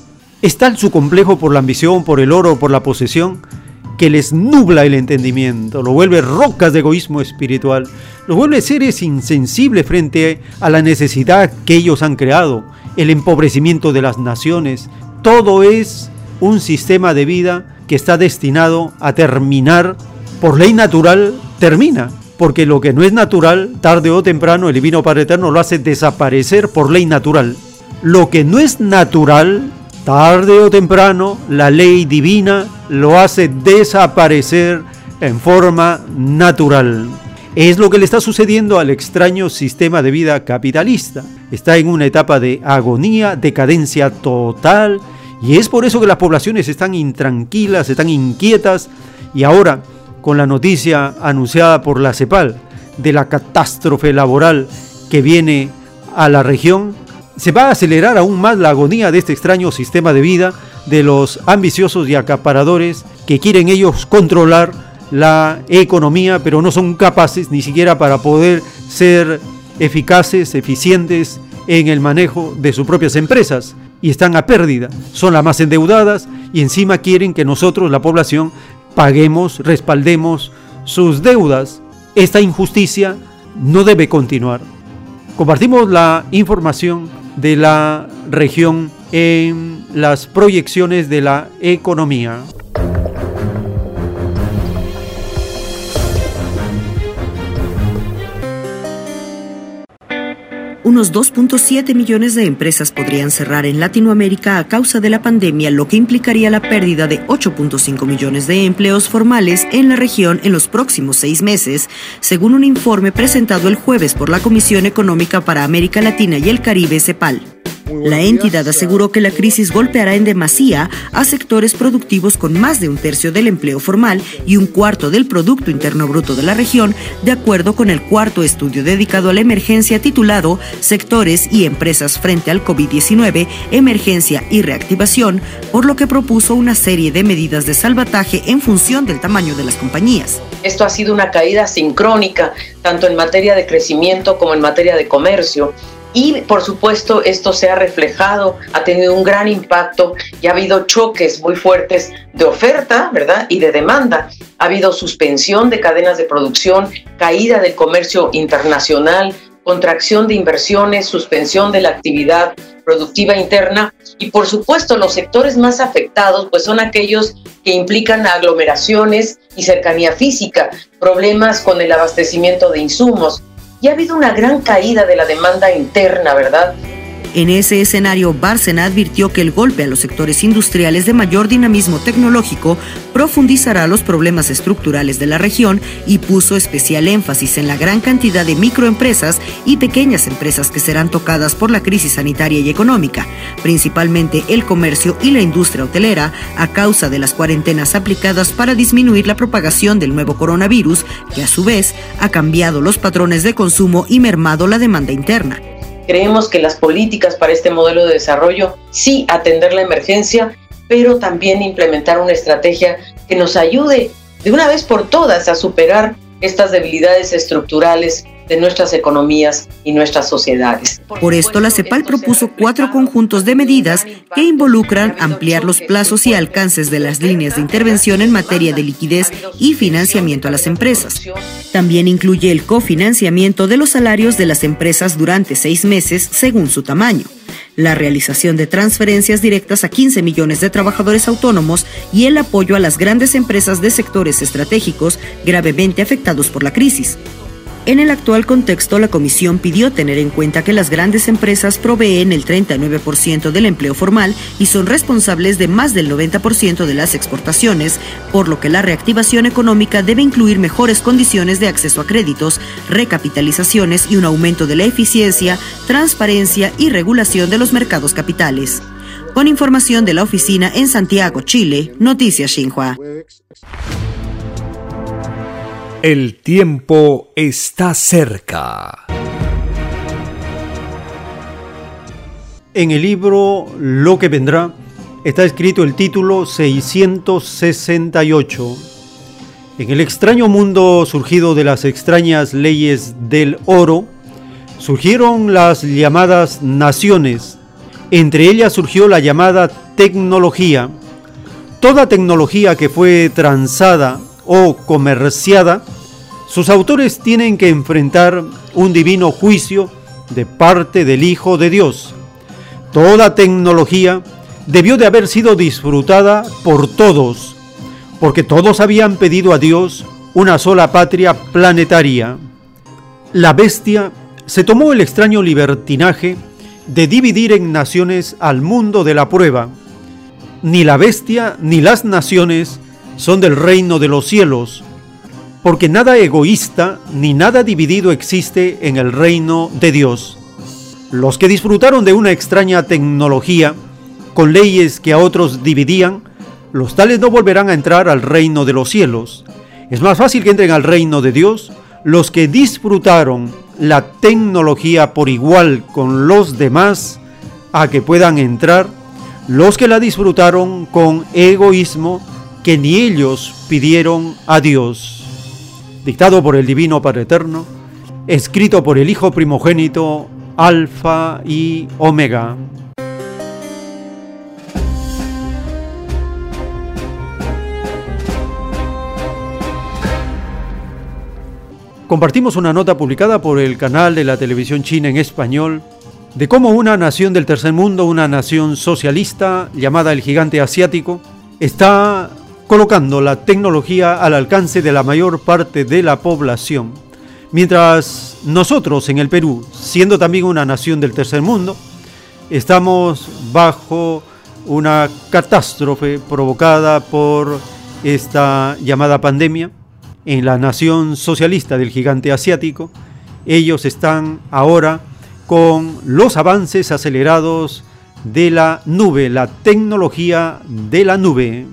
Speaker 2: Es tal su complejo por la ambición, por el oro, por la posesión, que les nubla el entendimiento, lo vuelve rocas de egoísmo espiritual, los vuelve seres insensibles frente a la necesidad que ellos han creado, el empobrecimiento de las naciones, todo es un sistema de vida que está destinado a terminar por ley natural, termina. Porque lo que no es natural, tarde o temprano, el Divino Padre Eterno lo hace desaparecer por ley natural. Lo que no es natural, tarde o temprano, la ley divina lo hace desaparecer en forma natural. Es lo que le está sucediendo al extraño sistema de vida capitalista. Está en una etapa de agonía, decadencia total, y es por eso que las poblaciones están intranquilas, están inquietas, y ahora, con la noticia anunciada por la CEPAL de la catástrofe laboral que viene a la región, se va a acelerar aún más la agonía de este extraño sistema de vida de los ambiciosos y acaparadores que quieren ellos controlar la economía, pero no son capaces ni siquiera para poder ser eficaces, eficientes en el manejo de sus propias empresas y están a pérdida, son las más endeudadas y encima quieren que nosotros, la población, paguemos, respaldemos sus deudas. Esta injusticia no debe continuar. Compartimos la información de la región en las proyecciones de la economía.
Speaker 36: Unos 2.7 millones de empresas podrían cerrar en Latinoamérica a causa de la pandemia, lo que implicaría la pérdida de 8.5 millones de empleos formales en la región en los próximos seis meses, según un informe presentado el jueves por la Comisión Económica para América Latina y el Caribe, CEPAL. La entidad aseguró que la crisis golpeará en demasía a sectores productivos con más de un tercio del empleo formal y un cuarto del Producto Interno Bruto de la región, de acuerdo con el cuarto estudio dedicado a la emergencia titulado Sectores y Empresas frente al COVID-19, Emergencia y Reactivación, por lo que propuso una serie de medidas de salvataje en función del tamaño de las compañías.
Speaker 37: Esto ha sido una caída sincrónica, tanto en materia de crecimiento como en materia de comercio y por supuesto esto se ha reflejado, ha tenido un gran impacto y ha habido choques muy fuertes de oferta, ¿verdad? Y de demanda. Ha habido suspensión de cadenas de producción, caída del comercio internacional, contracción de inversiones, suspensión de la actividad productiva interna y por supuesto los sectores más afectados pues son aquellos que implican aglomeraciones y cercanía física, problemas con el abastecimiento de insumos. Y ha habido una gran caída de la demanda interna, ¿verdad?
Speaker 36: En ese escenario, Bárcena advirtió que el golpe a los sectores industriales de mayor dinamismo tecnológico profundizará los problemas estructurales de la región y puso especial énfasis en la gran cantidad de microempresas y pequeñas empresas que serán tocadas por la crisis sanitaria y económica, principalmente el comercio y la industria hotelera, a causa de las cuarentenas aplicadas para disminuir la propagación del nuevo coronavirus, que a su vez ha cambiado los patrones de consumo y mermado la demanda interna.
Speaker 37: Creemos que las políticas para este modelo de desarrollo sí atender la emergencia, pero también implementar una estrategia que nos ayude de una vez por todas a superar estas debilidades estructurales de nuestras economías y nuestras sociedades.
Speaker 36: Por esto, la CEPAL propuso cuatro conjuntos de medidas que involucran ampliar los plazos y alcances de las líneas de intervención en materia de liquidez y financiamiento a las empresas. También incluye el cofinanciamiento de los salarios de las empresas durante seis meses según su tamaño la realización de transferencias directas a 15 millones de trabajadores autónomos y el apoyo a las grandes empresas de sectores estratégicos gravemente afectados por la crisis. En el actual contexto, la Comisión pidió tener en cuenta que las grandes empresas proveen el 39% del empleo formal y son responsables de más del 90% de las exportaciones, por lo que la reactivación económica debe incluir mejores condiciones de acceso a créditos, recapitalizaciones y un aumento de la eficiencia, transparencia y regulación de los mercados capitales. Con información de la oficina en Santiago, Chile, Noticias Xinhua.
Speaker 1: El tiempo está cerca.
Speaker 2: En el libro Lo que vendrá está escrito el título 668. En el extraño mundo surgido de las extrañas leyes del oro, surgieron las llamadas naciones. Entre ellas surgió la llamada tecnología. Toda tecnología que fue transada o comerciada, sus autores tienen que enfrentar un divino juicio de parte del Hijo de Dios. Toda tecnología debió de haber sido disfrutada por todos, porque todos habían pedido a Dios una sola patria planetaria. La bestia se tomó el extraño libertinaje de dividir en naciones al mundo de la prueba. Ni la bestia ni las naciones son del reino de los cielos, porque nada egoísta ni nada dividido existe en el reino de Dios. Los que disfrutaron de una extraña tecnología, con leyes que a otros dividían, los tales no volverán a entrar al reino de los cielos. Es más fácil que entren al reino de Dios los que disfrutaron la tecnología por igual con los demás, a que puedan entrar los que la disfrutaron con egoísmo que ni ellos pidieron a Dios. Dictado por el Divino Padre Eterno, escrito por el Hijo primogénito, Alfa y Omega. Compartimos una nota publicada por el canal de la televisión china en español de cómo una nación del tercer mundo, una nación socialista llamada el gigante asiático, está colocando la tecnología al alcance de la mayor parte de la población. Mientras nosotros en el Perú, siendo también una nación del tercer mundo, estamos bajo una catástrofe provocada por esta llamada pandemia en la nación socialista del gigante asiático. Ellos están ahora con los avances acelerados de la nube, la tecnología de la nube.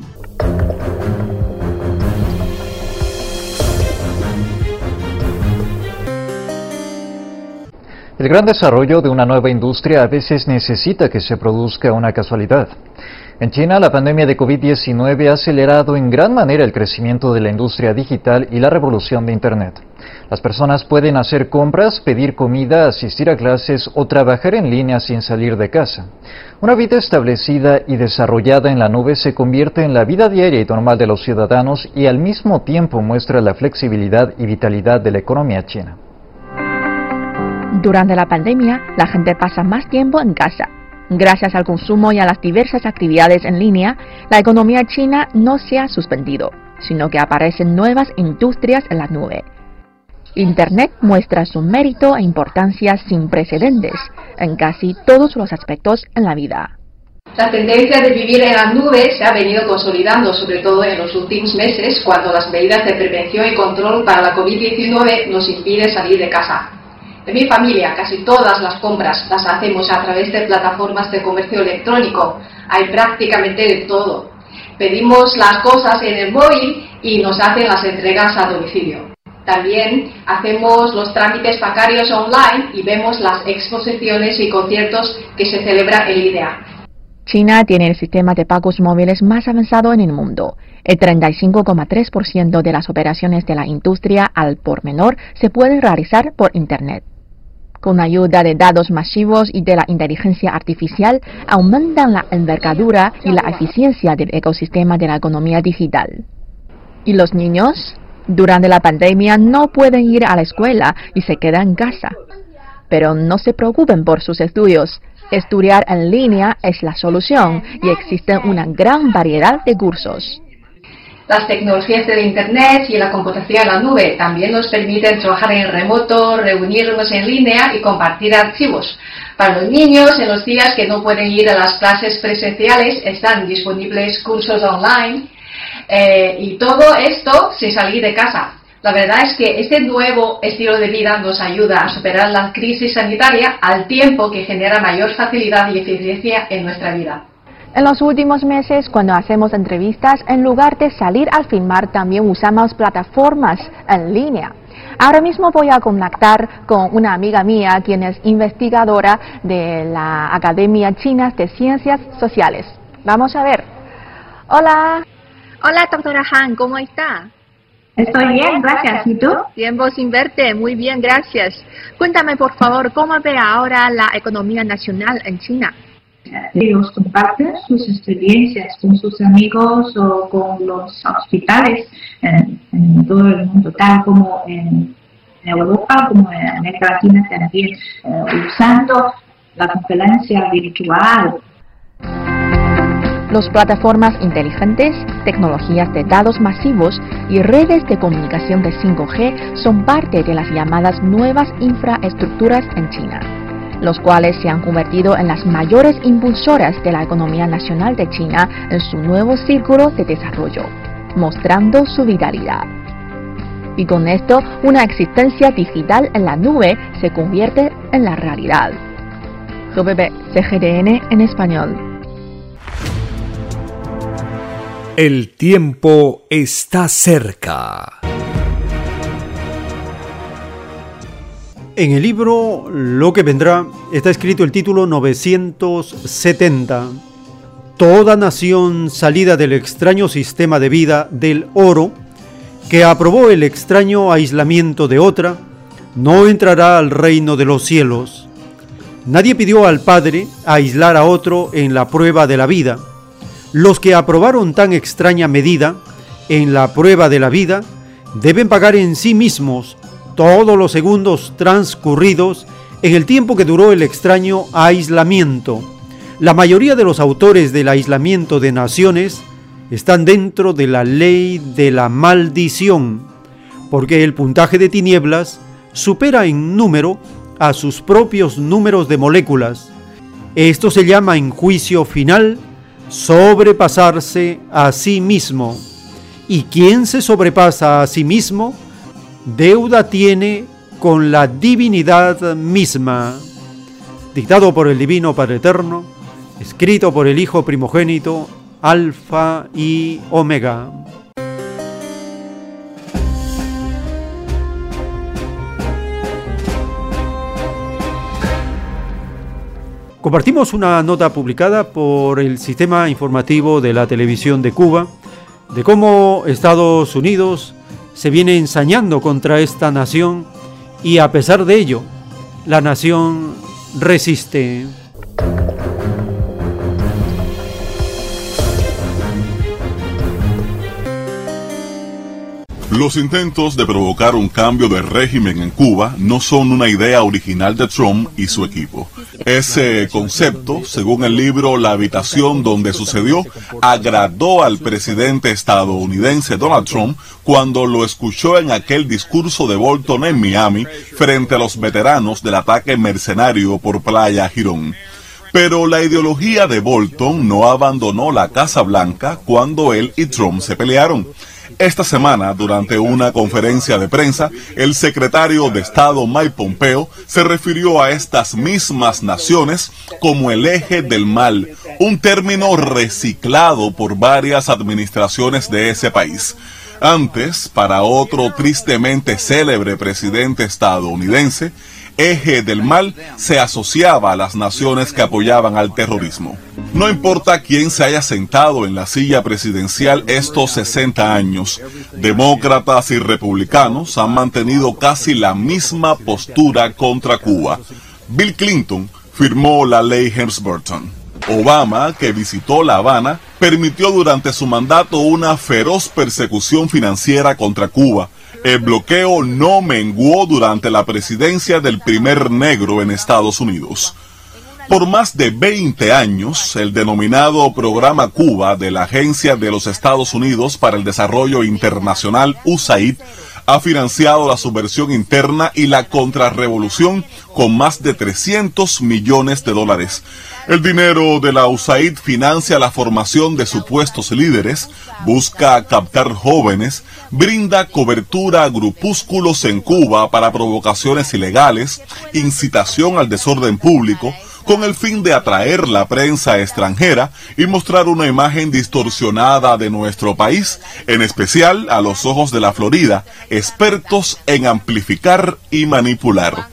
Speaker 38: El gran desarrollo de una nueva industria a veces necesita que se produzca una casualidad. En China, la pandemia de COVID-19 ha acelerado en gran manera el crecimiento de la industria digital y la revolución de Internet. Las personas pueden hacer compras, pedir comida, asistir a clases o trabajar en línea sin salir de casa. Una vida establecida y desarrollada en la nube se convierte en la vida diaria y normal de los ciudadanos y al mismo tiempo muestra la flexibilidad y vitalidad de la economía china.
Speaker 39: Durante la pandemia, la gente pasa más tiempo en casa Gracias al consumo y a las diversas actividades en línea, la economía china no se ha suspendido, sino que aparecen nuevas industrias en la nube. Internet muestra su mérito e importancia sin precedentes en casi todos los aspectos en la vida.
Speaker 40: La tendencia de vivir en la nube se ha venido consolidando, sobre todo en los últimos meses, cuando las medidas de prevención y control para la COVID-19 nos impiden salir de casa. En mi familia casi todas las compras las hacemos a través de plataformas de comercio electrónico. Hay prácticamente de todo. Pedimos las cosas en el móvil y nos hacen las entregas a domicilio. También hacemos los trámites bancarios online y vemos las exposiciones y conciertos que se celebran en línea.
Speaker 39: China tiene el sistema de pagos móviles más avanzado en el mundo. El 35,3% de las operaciones de la industria al por menor se pueden realizar por Internet con ayuda de datos masivos y de la inteligencia artificial, aumentan la envergadura y la eficiencia del ecosistema de la economía digital. ¿Y los niños? Durante la pandemia no pueden ir a la escuela y se quedan en casa. Pero no se preocupen por sus estudios. Estudiar en línea es la solución y existen una gran variedad de cursos.
Speaker 40: Las tecnologías del Internet y la computación en la nube también nos permiten trabajar en remoto, reunirnos en línea y compartir archivos. Para los niños, en los días que no pueden ir a las clases presenciales, están disponibles cursos online eh, y todo esto sin salir de casa. La verdad es que este nuevo estilo de vida nos ayuda a superar la crisis sanitaria al tiempo que genera mayor facilidad y eficiencia en nuestra vida.
Speaker 39: En los últimos meses, cuando hacemos entrevistas, en lugar de salir al filmar, también usamos plataformas en línea. Ahora mismo voy a contactar con una amiga mía, quien es investigadora de la Academia China de Ciencias Sociales. Vamos a ver. Hola.
Speaker 41: Hola, doctora Han, ¿cómo está?
Speaker 42: Estoy bien, gracias. ¿Y tú?
Speaker 41: Tiempo sin verte, muy bien, gracias. Cuéntame, por favor, ¿cómo ve ahora la economía nacional en China?
Speaker 42: Ellos comparten sus experiencias con sus amigos o con los hospitales en, todo el mundo, tal como en, Europa, como en América Latina también, eh, usando la conferencia virtual.
Speaker 39: Las plataformas inteligentes, tecnologías de datos masivos y redes de comunicación de 5G son parte de las llamadas nuevas infraestructuras en China los cuales se han convertido en las mayores impulsoras de la economía nacional de China en su nuevo círculo de desarrollo, mostrando su vitalidad. Y con esto, una existencia digital en la nube se convierte en la realidad. GBB CGDN en español.
Speaker 1: El tiempo está cerca.
Speaker 2: En el libro Lo que vendrá está escrito el título 970. Toda nación salida del extraño sistema de vida del oro, que aprobó el extraño aislamiento de otra, no entrará al reino de los cielos. Nadie pidió al Padre aislar a otro en la prueba de la vida. Los que aprobaron tan extraña medida en la prueba de la vida deben pagar en sí mismos todos los segundos transcurridos en el tiempo que duró el extraño aislamiento. La mayoría de los autores del aislamiento de naciones están dentro de la ley de la maldición, porque el puntaje de tinieblas supera en número a sus propios números de moléculas. Esto se llama en juicio final sobrepasarse a sí mismo. ¿Y quién se sobrepasa a sí mismo? Deuda tiene con la divinidad misma, dictado por el Divino Padre Eterno, escrito por el Hijo primogénito, Alfa y Omega. Compartimos una nota publicada por el Sistema Informativo de la Televisión de Cuba de cómo Estados Unidos se viene ensañando contra esta nación y a pesar de ello, la nación resiste.
Speaker 43: Los intentos de provocar un cambio de régimen en Cuba no son una idea original de Trump y su equipo. Ese concepto, según el libro La habitación donde sucedió, agradó al presidente estadounidense Donald Trump cuando lo escuchó en aquel discurso de Bolton en Miami frente a los veteranos del ataque mercenario por Playa Girón. Pero la ideología de Bolton no abandonó la Casa Blanca cuando él y Trump se pelearon. Esta semana, durante una conferencia de prensa, el secretario de Estado Mike Pompeo se refirió a estas mismas naciones como el eje del mal, un término reciclado por varias administraciones de ese país. Antes, para otro tristemente célebre presidente estadounidense, eje del mal se asociaba a las naciones que apoyaban al terrorismo. No importa quién se haya sentado en la silla presidencial estos 60 años, demócratas y republicanos han mantenido casi la misma postura contra Cuba. Bill Clinton firmó la ley Helms-Burton. Obama, que visitó La Habana, permitió durante su mandato una feroz persecución financiera contra Cuba, el bloqueo no menguó durante la presidencia del primer negro en Estados Unidos. Por más de 20 años, el denominado Programa Cuba de la Agencia de los Estados Unidos para el Desarrollo Internacional USAID ha financiado la subversión interna y la contrarrevolución con más de 300 millones de dólares. El dinero de la USAID financia la formación de supuestos líderes, busca captar jóvenes, brinda cobertura a grupúsculos en Cuba para provocaciones ilegales, incitación al desorden público, con el fin de atraer la prensa extranjera y mostrar una imagen distorsionada de nuestro país, en especial a los ojos de la Florida, expertos en amplificar y manipular.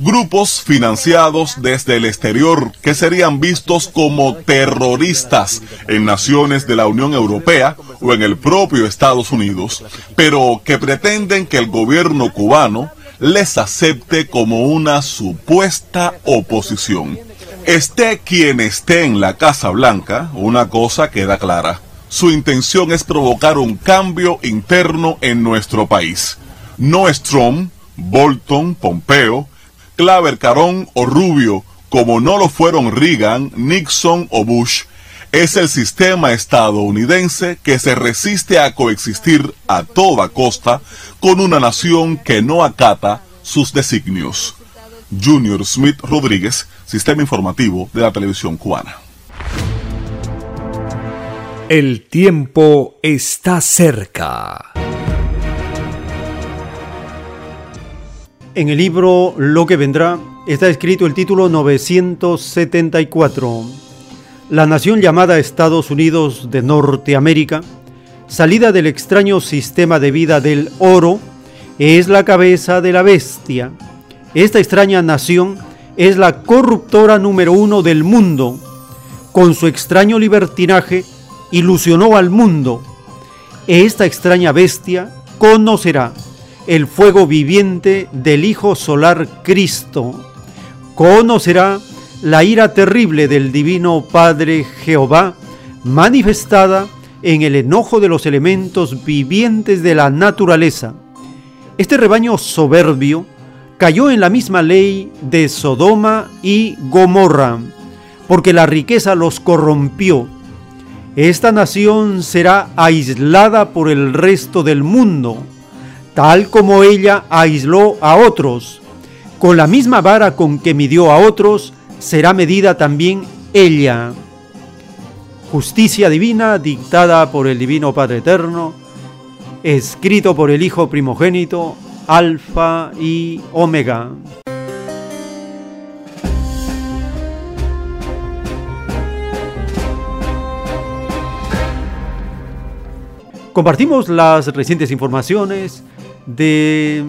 Speaker 43: Grupos financiados desde el exterior que serían vistos como terroristas en naciones de la Unión Europea o en el propio Estados Unidos, pero que pretenden que el gobierno cubano les acepte como una supuesta oposición. Esté quien esté en la Casa Blanca, una cosa queda clara. Su intención es provocar un cambio interno en nuestro país. No es Trump, Bolton, Pompeo, Claver Carón o Rubio, como no lo fueron Reagan, Nixon o Bush, es el sistema estadounidense que se resiste a coexistir a toda costa con una nación que no acata sus designios. Junior Smith Rodríguez, Sistema Informativo de la Televisión Cubana.
Speaker 1: El tiempo está cerca.
Speaker 2: En el libro Lo que vendrá está escrito el título 974 la nación llamada Estados Unidos de Norteamérica, salida del extraño sistema de vida del oro, es la cabeza de la bestia. Esta extraña nación es la corruptora número uno del mundo. Con su extraño libertinaje ilusionó al mundo. Esta extraña bestia conocerá el fuego viviente del Hijo Solar Cristo. Conocerá la ira terrible del Divino Padre Jehová manifestada en el enojo de los elementos vivientes de la naturaleza. Este rebaño soberbio cayó en la misma ley de Sodoma y Gomorra, porque la riqueza los corrompió. Esta nación será aislada por el resto del mundo, tal como ella aisló a otros. Con la misma vara con que midió a otros, será medida también ella. Justicia divina dictada por el Divino Padre Eterno, escrito por el Hijo primogénito, Alfa y Omega. Compartimos las recientes informaciones de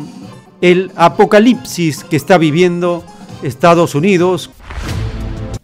Speaker 2: el apocalipsis que está viviendo Estados Unidos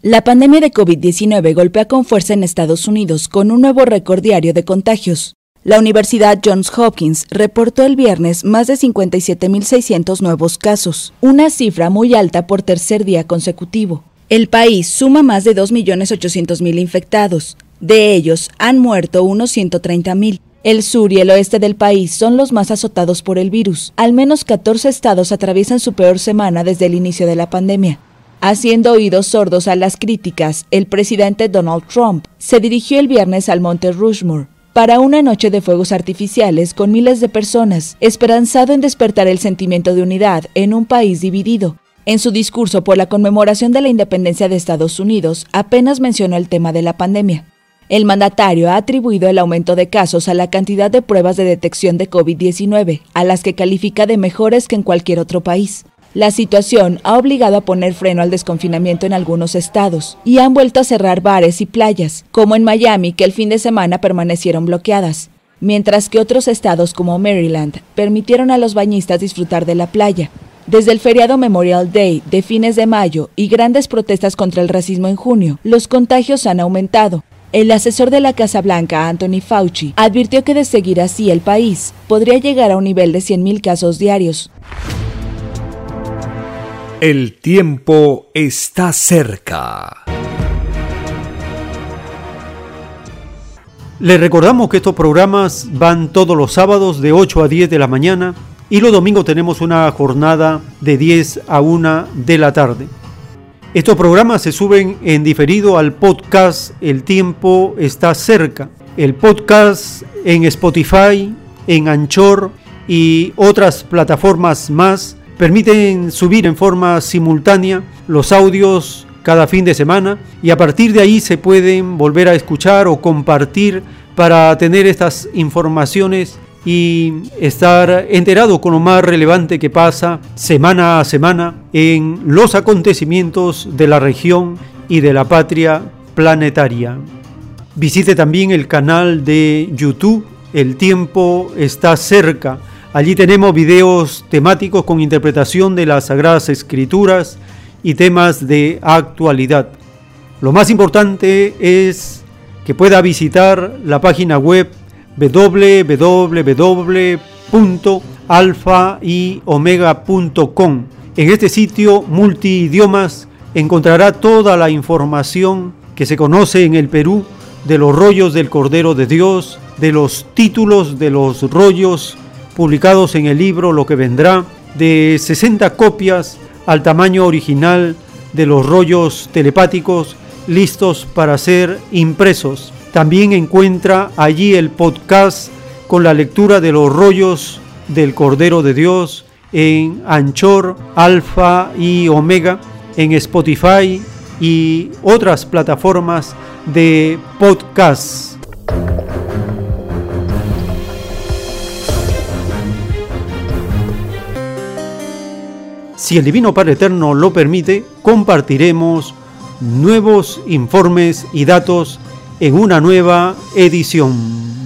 Speaker 4: La pandemia de COVID-19 golpea con fuerza en Estados Unidos con un nuevo récord diario de contagios. La Universidad Johns Hopkins reportó el viernes más de 57.600 nuevos casos, una cifra muy alta por tercer día consecutivo. El país suma más de 2.800.000 infectados. De ellos, han muerto unos 130.000. El sur y el oeste del país son los más azotados por el virus. Al menos 14 estados atraviesan su peor semana desde el inicio de la pandemia. Haciendo oídos sordos a las críticas, el presidente Donald Trump se dirigió el viernes al Monte Rushmore para una noche de fuegos artificiales con miles de personas, esperanzado en despertar el sentimiento de unidad en un país dividido. En su discurso por la conmemoración de la independencia de Estados Unidos, apenas mencionó el tema de la pandemia. El mandatario ha atribuido el aumento de casos a la cantidad de pruebas de detección de COVID-19, a las que califica de mejores que en cualquier otro país. La situación ha obligado a poner freno al desconfinamiento en algunos estados y han vuelto a cerrar bares y playas, como en Miami, que el fin de semana permanecieron bloqueadas, mientras que otros estados como Maryland permitieron a los bañistas disfrutar de la playa. Desde el feriado Memorial Day de fines de mayo y grandes protestas contra el racismo en junio, los contagios han aumentado. El asesor de la Casa Blanca, Anthony Fauci, advirtió que de seguir así el país podría llegar a un nivel de 100.000 casos diarios.
Speaker 1: El tiempo está cerca.
Speaker 2: Les recordamos que estos programas van todos los sábados de 8 a 10 de la mañana y los domingos tenemos una jornada de 10 a 1 de la tarde. Estos programas se suben en diferido al podcast El tiempo está cerca. El podcast en Spotify, en Anchor y otras plataformas más permiten subir en forma simultánea los audios cada fin de semana y a partir de ahí se pueden volver a escuchar o compartir para tener estas informaciones y estar enterado con lo más relevante que pasa semana a semana en los acontecimientos de la región y de la patria planetaria. Visite también el canal de YouTube El tiempo está cerca Allí tenemos videos temáticos con interpretación de las Sagradas Escrituras y temas de actualidad. Lo más importante es que pueda visitar la página web www.alfayomega.com. En este sitio multidiomas encontrará toda la información que se conoce en el Perú de los rollos del Cordero de Dios, de los títulos de los rollos publicados en el libro Lo que vendrá, de 60 copias al tamaño original de los rollos telepáticos listos para ser impresos. También encuentra allí el podcast con la lectura de los rollos del Cordero de Dios en Anchor, Alfa y Omega, en Spotify y otras plataformas de podcast. Si el Divino Padre Eterno lo permite, compartiremos nuevos informes y datos en una nueva edición.